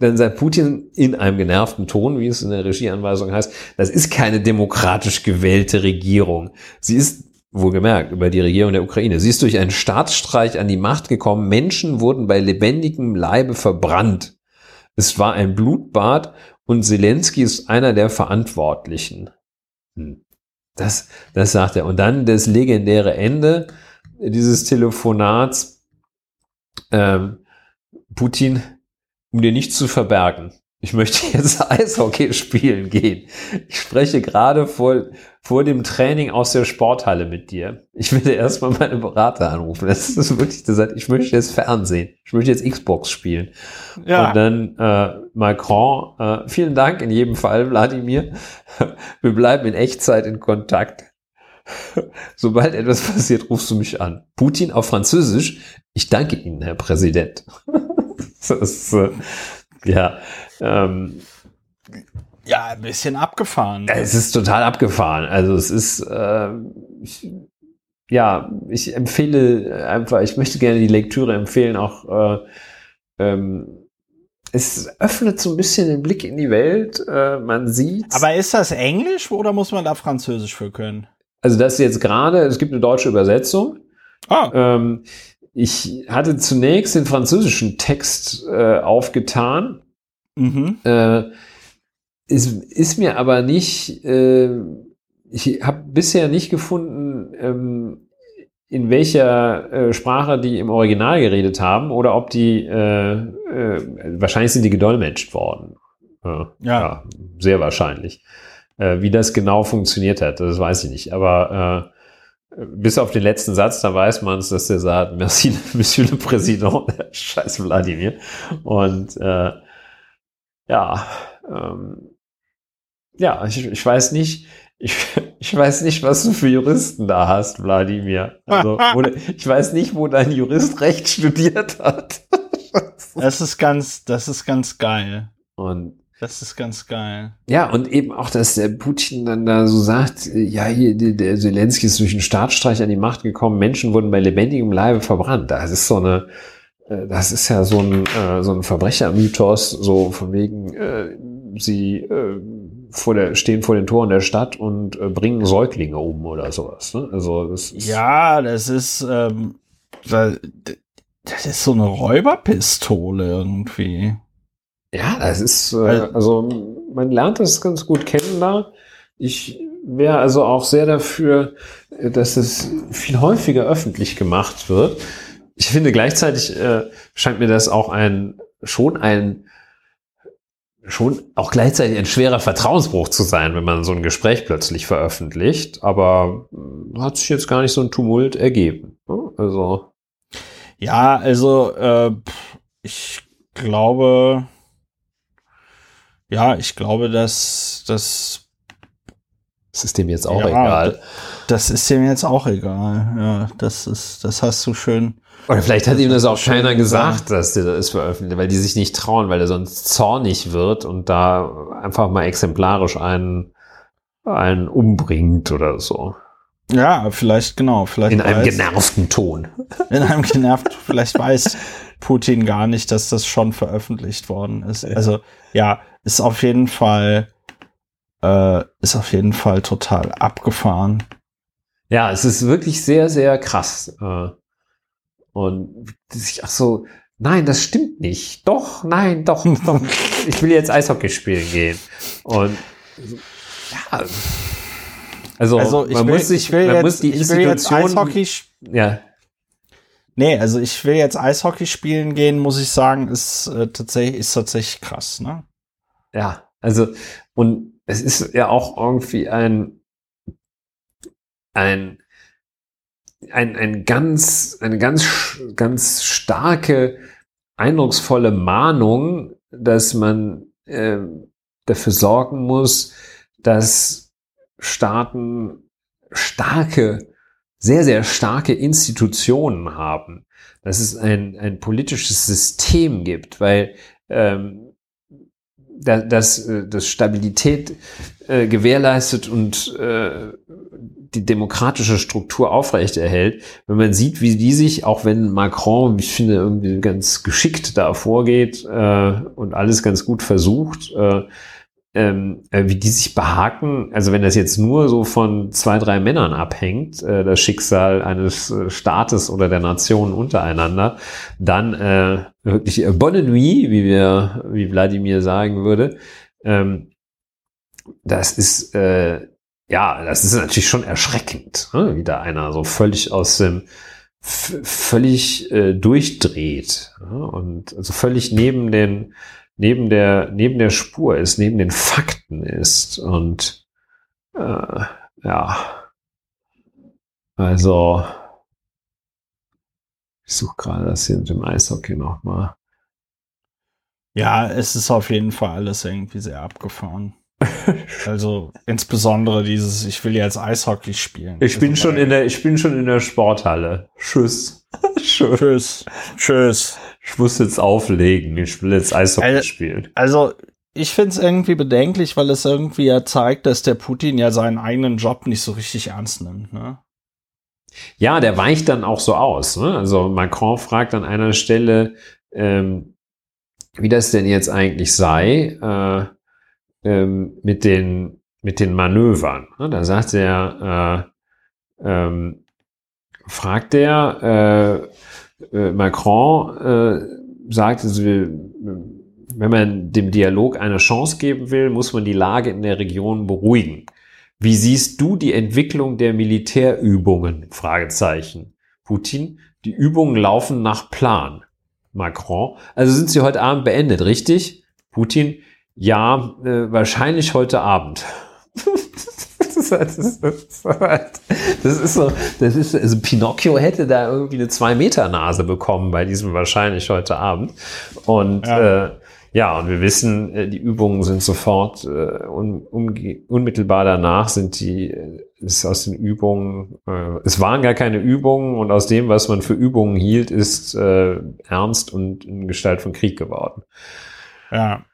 Speaker 2: dann sagt Putin in einem genervten Ton, wie es in der Regieanweisung heißt, das ist keine demokratisch gewählte Regierung. Sie ist wohlgemerkt über die Regierung der Ukraine. Sie ist durch einen Staatsstreich an die Macht gekommen. Menschen wurden bei lebendigem Leibe verbrannt. Es war ein Blutbad und Zelensky ist einer der Verantwortlichen. Hm. Das, das sagt er. Und dann das legendäre Ende dieses Telefonats, ähm, Putin, um dir nichts zu verbergen. Ich möchte jetzt Eishockey spielen gehen. Ich spreche gerade vor, vor dem Training aus der Sporthalle mit dir. Ich werde erstmal meine Berater anrufen. Das ist wirklich, das sagt, ich möchte jetzt Fernsehen. Ich möchte jetzt Xbox spielen. Ja. Und dann äh, Macron, äh, vielen Dank in jedem Fall, Wladimir. Wir bleiben in Echtzeit in Kontakt. Sobald etwas passiert, rufst du mich an. Putin auf Französisch. Ich danke Ihnen, Herr Präsident. ist, äh, ja. Ähm,
Speaker 1: ja, ein bisschen abgefahren.
Speaker 2: Es ist total abgefahren. Also es ist, äh, ich, ja, ich empfehle einfach, ich möchte gerne die Lektüre empfehlen, auch äh, ähm, es öffnet so ein bisschen den Blick in die Welt. Äh, man sieht.
Speaker 1: Aber ist das Englisch oder muss man da Französisch für können?
Speaker 2: Also das jetzt gerade, es gibt eine deutsche Übersetzung. Ah. Ähm, ich hatte zunächst den französischen Text äh, aufgetan. Mhm. Äh, ist, ist mir aber nicht, äh, ich habe bisher nicht gefunden, ähm, in welcher äh, Sprache die im Original geredet haben oder ob die, äh, äh, wahrscheinlich sind die gedolmetscht worden. ja. ja. Sehr wahrscheinlich. Äh, wie das genau funktioniert hat, das weiß ich nicht. Aber äh, bis auf den letzten Satz, da weiß man es, dass der sagt, merci, Monsieur le Président, scheiß Wladimir. Und äh, ja, ähm, ja, ich, ich weiß nicht, ich, ich weiß nicht, was du für Juristen da hast, Wladimir. Also, ich weiß nicht, wo dein Jurist Recht studiert hat.
Speaker 1: das ist ganz, das ist ganz geil.
Speaker 2: Und
Speaker 1: das ist ganz geil.
Speaker 2: Ja, und eben auch, dass der Putin dann da so sagt, ja, hier, der Zelensky ist durch einen Staatsstreich an die Macht gekommen, Menschen wurden bei lebendigem Leibe verbrannt. Das ist so eine, äh, das ist ja so ein, äh, so ein Verbrechermythos, so von wegen, äh, sie äh, vor der, stehen vor den Toren der Stadt und äh, bringen Säuglinge um oder sowas. Ne? Also das ist
Speaker 1: ja, das ist ähm, das ist so eine Räuberpistole irgendwie.
Speaker 2: Ja, das ist, äh, also man lernt das ganz gut kennen da. Ich wäre also auch sehr dafür, dass es viel häufiger öffentlich gemacht wird. Ich finde gleichzeitig äh, scheint mir das auch ein schon ein schon auch gleichzeitig ein schwerer Vertrauensbruch zu sein, wenn man so ein Gespräch plötzlich veröffentlicht. Aber äh, hat sich jetzt gar nicht so ein Tumult ergeben. Ne? Also
Speaker 1: ja, also äh, ich glaube, ja, ich glaube, dass das
Speaker 2: das ist dem jetzt auch ja, egal.
Speaker 1: Das ist dem jetzt auch egal. Ja, das ist, das hast du schön.
Speaker 2: Oder vielleicht hat ihm das auch keiner gesagt, dass der das veröffentlicht, weil die sich nicht trauen, weil er sonst zornig wird und da einfach mal exemplarisch einen, einen umbringt oder so.
Speaker 1: Ja, vielleicht genau, vielleicht
Speaker 2: in einem weiß, genervten Ton.
Speaker 1: In einem genervten, vielleicht weiß Putin gar nicht, dass das schon veröffentlicht worden ist. Ja. Also ja, ist auf jeden Fall äh, ist auf jeden Fall total abgefahren.
Speaker 2: Ja, es ist wirklich sehr, sehr krass. Äh, und ach so, nein, das stimmt nicht. Doch, nein, doch, doch. Ich will jetzt Eishockey spielen gehen. Und ja. Also,
Speaker 1: also man will, muss sich, man jetzt, muss die Institution, Eishockey,
Speaker 2: ja.
Speaker 1: Nee, also ich will jetzt Eishockey spielen gehen, muss ich sagen, ist äh, tatsächlich, ist tatsächlich krass, ne?
Speaker 2: Ja, also, und es ist ja auch irgendwie ein, ein, ein, ein ganz, eine ganz, ganz starke, eindrucksvolle Mahnung, dass man äh, dafür sorgen muss, dass Staaten starke, sehr, sehr starke Institutionen haben, dass es ein, ein politisches System gibt, weil ähm, dass, äh, dass Stabilität äh, gewährleistet und äh, die demokratische Struktur aufrechterhält, wenn man sieht, wie die sich, auch wenn Macron, ich finde, irgendwie ganz geschickt da vorgeht äh, und alles ganz gut versucht, äh, ähm, äh, wie die sich behaken, also wenn das jetzt nur so von zwei, drei Männern abhängt, äh, das Schicksal eines äh, Staates oder der Nation untereinander, dann äh, wirklich bonne nuit, wie wir, wie Wladimir sagen würde. Ähm, das ist äh, ja, das ist natürlich schon erschreckend, ne? wie da einer so völlig aus dem völlig äh, durchdreht ja? und also völlig neben den neben der, neben der Spur ist, neben den Fakten ist. Und äh, ja, also ich suche gerade das hier mit dem Eishockey nochmal.
Speaker 1: Ja, es ist auf jeden Fall alles irgendwie sehr abgefahren. also insbesondere dieses, ich will jetzt Eishockey spielen.
Speaker 2: Ich bin also, schon in der, ich bin schon in der Sporthalle. Tschüss.
Speaker 1: Tschüss. Tschüss
Speaker 2: ich muss jetzt auflegen, ich will jetzt Eishockey also, spielen.
Speaker 1: Also, ich finde es irgendwie bedenklich, weil es irgendwie ja zeigt, dass der Putin ja seinen eigenen Job nicht so richtig ernst nimmt. Ne?
Speaker 2: Ja, der weicht dann auch so aus. Ne? Also Macron fragt an einer Stelle, ähm, wie das denn jetzt eigentlich sei äh, ähm, mit, den, mit den Manövern. Ne? Da sagt er, äh, ähm, fragt er, äh, äh, Macron äh, sagt, also, wenn man dem Dialog eine Chance geben will, muss man die Lage in der Region beruhigen. Wie siehst du die Entwicklung der Militärübungen? Fragezeichen. Putin, die Übungen laufen nach Plan. Macron, also sind sie heute Abend beendet, richtig? Putin, ja, äh, wahrscheinlich heute Abend. das, ist, das ist so, das ist, also Pinocchio hätte da irgendwie eine Zwei-Meter-Nase bekommen bei diesem wahrscheinlich heute Abend. Und ja. Äh, ja, und wir wissen, äh, die Übungen sind sofort äh, un, un, unmittelbar danach sind die äh, ist aus den Übungen äh, es waren gar keine Übungen und aus dem, was man für Übungen hielt, ist äh, ernst und in Gestalt von Krieg geworden.
Speaker 1: Ja.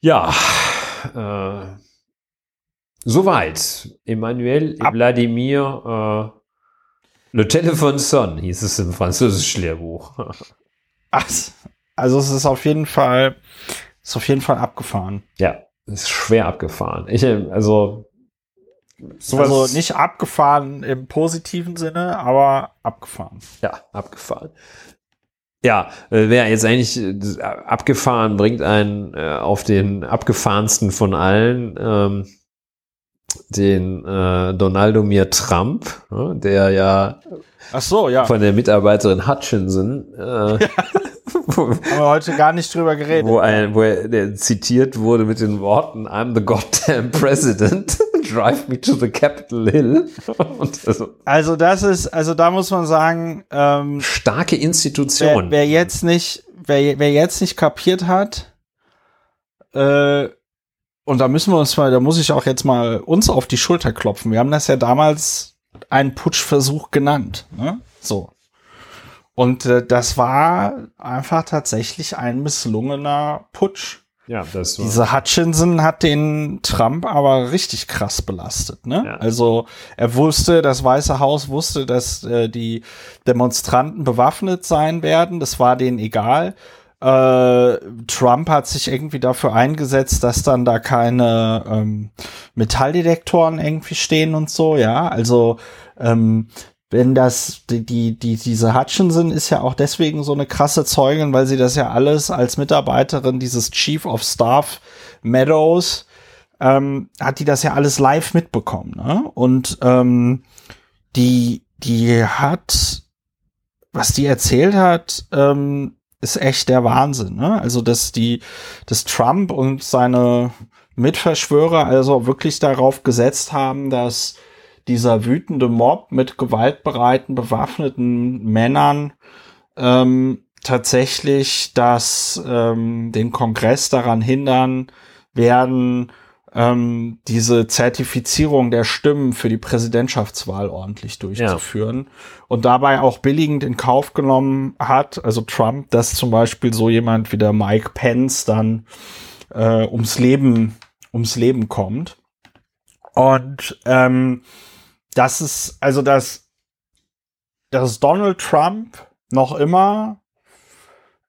Speaker 2: Ja. Äh, Soweit. Emmanuel Ab Wladimir äh, Le Téléphone Son hieß es im französischen Lehrbuch.
Speaker 1: Ach, also es ist auf jeden Fall, ist auf jeden Fall abgefahren.
Speaker 2: Ja. ist schwer abgefahren. Ich, also,
Speaker 1: sowas also nicht abgefahren im positiven Sinne, aber abgefahren.
Speaker 2: Ja, abgefahren. Ja, äh, wäre jetzt eigentlich äh, abgefahren, bringt einen äh, auf den abgefahrensten von allen, ähm, den äh, Donaldo Mir Trump, ne, der ja,
Speaker 1: Ach so, ja
Speaker 2: von der Mitarbeiterin Hutchinson äh,
Speaker 1: wo, Haben wir heute gar nicht drüber geredet.
Speaker 2: Wo, ein, wo er der zitiert wurde mit den Worten I'm the goddamn president. Drive me to the Capitol Hill.
Speaker 1: Also, also, das ist, also da muss man sagen, ähm,
Speaker 2: starke Institution.
Speaker 1: Wer, wer, jetzt nicht, wer, wer jetzt nicht kapiert hat, äh, und da müssen wir uns mal, da muss ich auch jetzt mal uns auf die Schulter klopfen. Wir haben das ja damals einen Putschversuch genannt. Ne? So. Und äh, das war einfach tatsächlich ein misslungener Putsch.
Speaker 2: Ja, das war.
Speaker 1: Diese Hutchinson hat den Trump aber richtig krass belastet. Ne? Ja. Also er wusste, das Weiße Haus wusste, dass äh, die Demonstranten bewaffnet sein werden. Das war denen egal. Äh, Trump hat sich irgendwie dafür eingesetzt, dass dann da keine ähm, Metalldetektoren irgendwie stehen und so. Ja, also ähm, wenn das, die, die, die, diese Hutchinson ist ja auch deswegen so eine krasse Zeugin, weil sie das ja alles als Mitarbeiterin dieses Chief of Staff Meadows, ähm, hat die das ja alles live mitbekommen, ne? Und ähm, die, die hat, was die erzählt hat, ähm, ist echt der Wahnsinn, ne? Also, dass die, dass Trump und seine Mitverschwörer also wirklich darauf gesetzt haben, dass dieser wütende Mob mit gewaltbereiten, bewaffneten Männern ähm, tatsächlich das ähm, den Kongress daran hindern werden, ähm, diese Zertifizierung der Stimmen für die Präsidentschaftswahl ordentlich durchzuführen ja. und dabei auch billigend in Kauf genommen hat, also Trump, dass zum Beispiel so jemand wie der Mike Pence dann äh, ums Leben ums Leben kommt. Und ähm, das ist, also dass, dass Donald Trump noch immer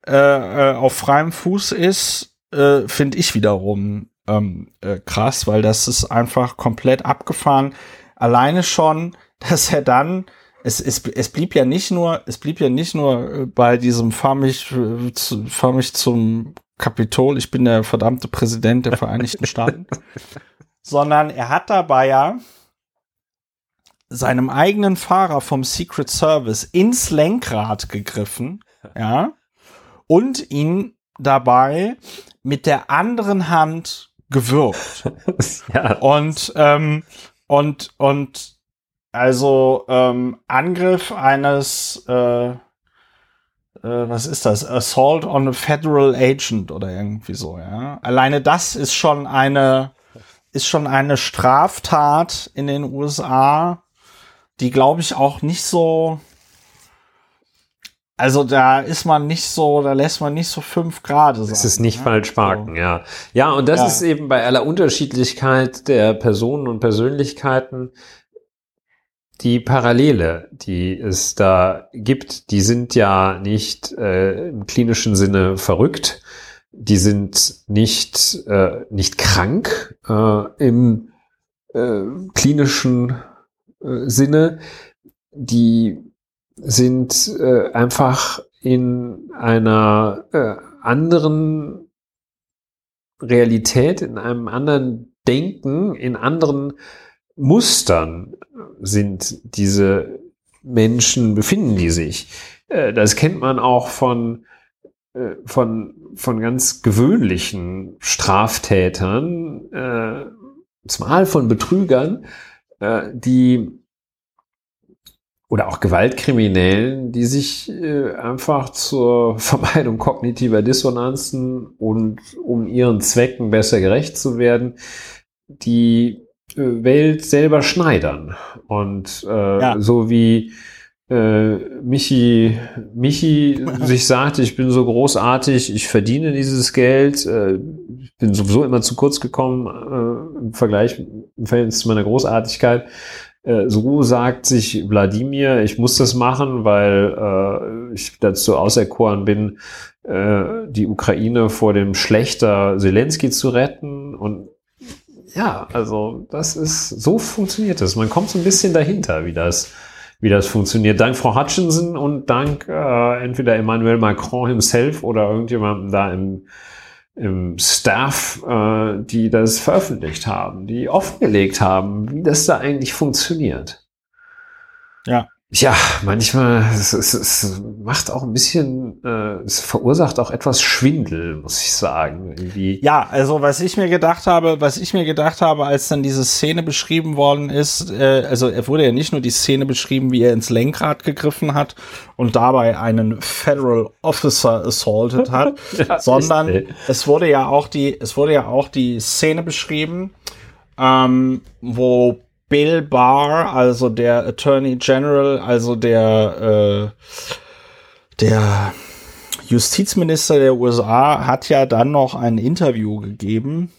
Speaker 1: äh, äh, auf freiem Fuß ist, äh, finde ich wiederum ähm, äh, krass, weil das ist einfach komplett abgefahren. Alleine schon, dass er dann es, es, es blieb ja nicht nur, es blieb ja nicht nur äh, bei diesem fahr mich, äh, fahr mich zum Kapitol, ich bin der verdammte Präsident der Vereinigten Staaten, sondern er hat dabei ja seinem eigenen Fahrer vom Secret Service ins Lenkrad gegriffen, ja, und ihn dabei mit der anderen Hand gewürgt. ja. Und, ähm, und, und, also, ähm, Angriff eines, äh, äh, was ist das? Assault on a Federal Agent oder irgendwie so, ja. Alleine das ist schon eine, ist schon eine Straftat in den USA, die glaube ich auch nicht so. Also da ist man nicht so, da lässt man nicht so fünf Grad
Speaker 2: sein. Es ist nicht ne? falsch parken, so. ja. Ja, und das ja. ist eben bei aller Unterschiedlichkeit der Personen und Persönlichkeiten die Parallele, die es da gibt, die sind ja nicht äh, im klinischen Sinne verrückt, die sind nicht, äh, nicht krank äh, im äh, klinischen äh, Sinne, die sind äh, einfach in einer äh, anderen Realität, in einem anderen Denken, in anderen Mustern sind diese Menschen, befinden die sich. Äh, das kennt man auch von, äh, von, von ganz gewöhnlichen Straftätern, äh, zumal von Betrügern, äh, die oder auch Gewaltkriminellen, die sich äh, einfach zur Vermeidung kognitiver Dissonanzen und um ihren Zwecken besser gerecht zu werden, die äh, Welt selber schneidern. Und äh, ja. so wie äh, Michi, Michi sich sagt, ich bin so großartig, ich verdiene dieses Geld, äh, bin sowieso immer zu kurz gekommen äh, im Vergleich, im Verhältnis zu meiner Großartigkeit. Äh, so sagt sich Wladimir, ich muss das machen, weil äh, ich dazu auserkoren bin, äh, die Ukraine vor dem Schlechter Zelensky zu retten. Und ja, also das ist, so funktioniert das. Man kommt so ein bisschen dahinter, wie das, wie das funktioniert. Dank Frau Hutchinson und dank äh, entweder Emmanuel Macron himself oder irgendjemandem da im im Staff, äh, die das veröffentlicht haben, die offengelegt haben, wie das da eigentlich funktioniert.
Speaker 1: Ja.
Speaker 2: Ja, manchmal, es, es, es macht auch ein bisschen, äh, es verursacht auch etwas Schwindel, muss ich sagen. Irgendwie.
Speaker 1: Ja, also was ich mir gedacht habe, was ich mir gedacht habe, als dann diese Szene beschrieben worden ist, äh, also er wurde ja nicht nur die Szene beschrieben, wie er ins Lenkrad gegriffen hat und dabei einen Federal Officer assaulted hat, ja, sondern echt, es wurde ja auch die, es wurde ja auch die Szene beschrieben, ähm, wo Bill Barr, also der Attorney General, also der, äh, der Justizminister der USA, hat ja dann noch ein Interview gegeben,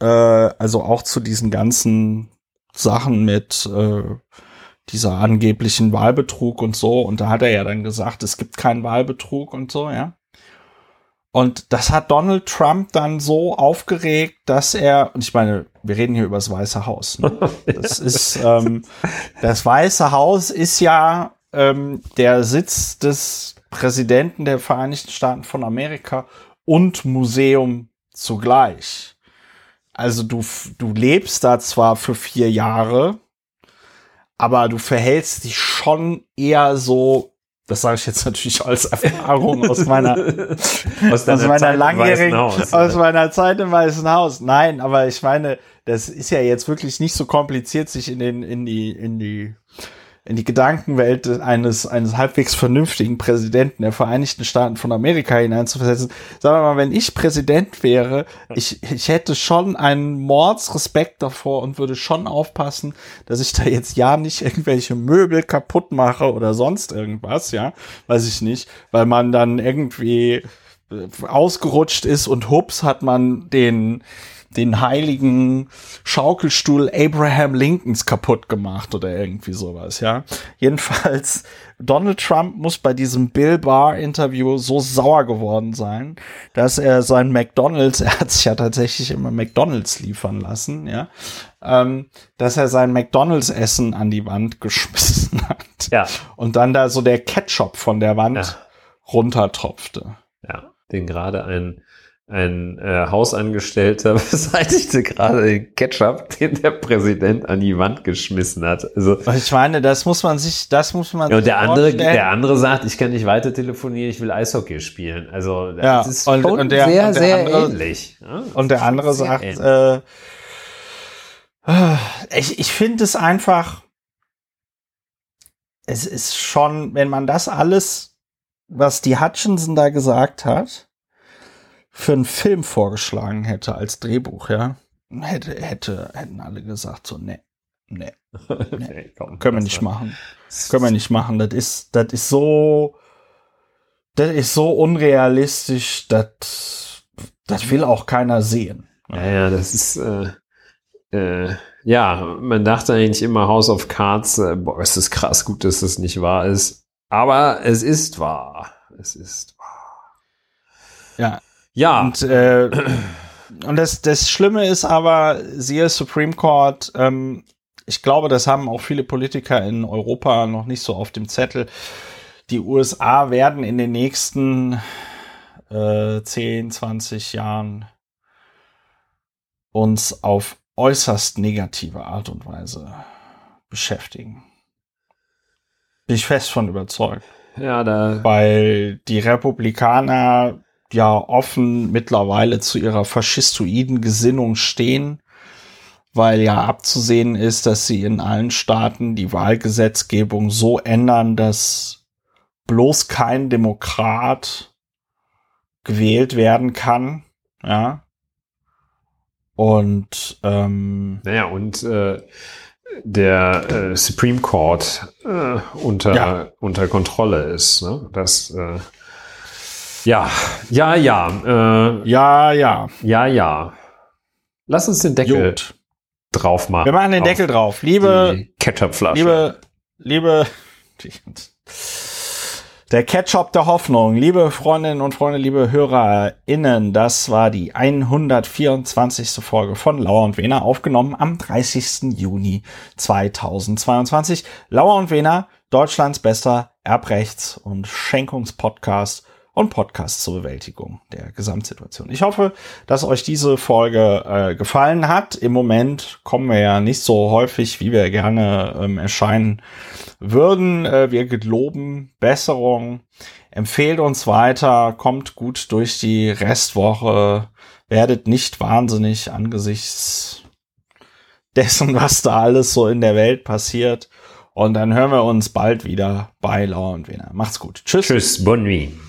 Speaker 1: äh, also auch zu diesen ganzen Sachen mit äh, dieser angeblichen Wahlbetrug und so. Und da hat er ja dann gesagt, es gibt keinen Wahlbetrug und so, ja. Und das hat Donald Trump dann so aufgeregt, dass er, und ich meine, wir reden hier über das Weiße Haus. Ne? Das ist, ähm, das Weiße Haus ist ja ähm, der Sitz des Präsidenten der Vereinigten Staaten von Amerika und Museum zugleich. Also du, du lebst da zwar für vier Jahre, aber du verhältst dich schon eher so das sage ich jetzt natürlich als Erfahrung aus meiner, aus, aus meiner langjährigen, Haus, aus meiner Zeit im Weißen Haus. Nein, aber ich meine, das ist ja jetzt wirklich nicht so kompliziert, sich in den, in die, in die in die Gedankenwelt eines, eines halbwegs vernünftigen Präsidenten der Vereinigten Staaten von Amerika hineinzuversetzen. Sagen wir mal, wenn ich Präsident wäre, ich, ich hätte schon einen Mordsrespekt davor und würde schon aufpassen, dass ich da jetzt ja nicht irgendwelche Möbel kaputt mache oder sonst irgendwas, ja, weiß ich nicht, weil man dann irgendwie äh, ausgerutscht ist und hups hat man den den heiligen Schaukelstuhl Abraham Lincolns kaputt gemacht oder irgendwie sowas, ja. Jedenfalls, Donald Trump muss bei diesem Bill Barr Interview so sauer geworden sein, dass er sein McDonalds, er hat sich ja tatsächlich immer McDonalds liefern lassen, ja, ähm, dass er sein McDonalds Essen an die Wand geschmissen hat.
Speaker 2: Ja.
Speaker 1: Und dann da so der Ketchup von der Wand ja. runtertropfte.
Speaker 2: Ja, den gerade ein ein äh, Hausangestellter beseitigte gerade den Ketchup, den der Präsident an die Wand geschmissen hat. Also
Speaker 1: ich meine, das muss man sich, das muss man.
Speaker 2: Ja, und der andere, der andere sagt, ich kann nicht weiter telefonieren, ich will Eishockey spielen. Also das
Speaker 1: ja,
Speaker 2: ist
Speaker 1: und,
Speaker 2: schon
Speaker 1: und der,
Speaker 2: sehr,
Speaker 1: und
Speaker 2: sehr
Speaker 1: andere,
Speaker 2: ähnlich. Ja,
Speaker 1: und der andere sagt, äh, ich, ich finde es einfach, es ist schon, wenn man das alles, was die Hutchinson da gesagt hat, für einen Film vorgeschlagen hätte als Drehbuch, ja, hätte, hätte, hätten alle gesagt so, ne, ne, ne, nee, können wir nicht machen. Können wir nicht machen. Das ist, das ist so, das ist so unrealistisch, das, das will auch keiner sehen.
Speaker 2: Ja, ja, das ist, äh, äh, ja, man dachte eigentlich immer House of Cards, äh, boah, es ist krass gut, dass das nicht wahr ist. Aber es ist wahr. Es ist wahr.
Speaker 1: Ja, ja. Und, äh, und das, das Schlimme ist aber, siehe Supreme Court, ähm, ich glaube, das haben auch viele Politiker in Europa noch nicht so auf dem Zettel. Die USA werden in den nächsten äh, 10, 20 Jahren uns auf äußerst negative Art und Weise beschäftigen. Bin ich fest von überzeugt.
Speaker 2: Ja, da.
Speaker 1: Weil die Republikaner ja offen mittlerweile zu ihrer faschistoiden Gesinnung stehen, weil ja abzusehen ist, dass sie in allen Staaten die Wahlgesetzgebung so ändern, dass bloß kein Demokrat gewählt werden kann, ja. Und ähm,
Speaker 2: naja, und äh, der äh, Supreme Court äh, unter, ja. unter Kontrolle ist. Ne? Das äh, ja, ja, ja.
Speaker 1: Äh, ja, ja.
Speaker 2: Ja, ja. Lass uns den Deckel
Speaker 1: Gut.
Speaker 2: drauf machen.
Speaker 1: Wir machen den Deckel drauf. Liebe
Speaker 2: Ketchupflasche.
Speaker 1: Liebe, liebe, der Ketchup der Hoffnung, liebe Freundinnen und Freunde, liebe HörerInnen, das war die 124. Folge von Lauer und Wena, aufgenommen am 30. Juni 2022. Lauer und Wena, Deutschlands bester Erbrechts- und Schenkungspodcast und Podcast zur Bewältigung der Gesamtsituation. Ich hoffe, dass euch diese Folge äh, gefallen hat. Im Moment kommen wir ja nicht so häufig, wie wir gerne ähm, erscheinen würden. Äh, wir geloben Besserung. Empfehlt uns weiter, kommt gut durch die Restwoche, werdet nicht wahnsinnig angesichts dessen, was da alles so in der Welt passiert. Und dann hören wir uns bald wieder bei Lauer und Wiener. Macht's gut.
Speaker 2: Tschüss. Tschüss, bonne nuit.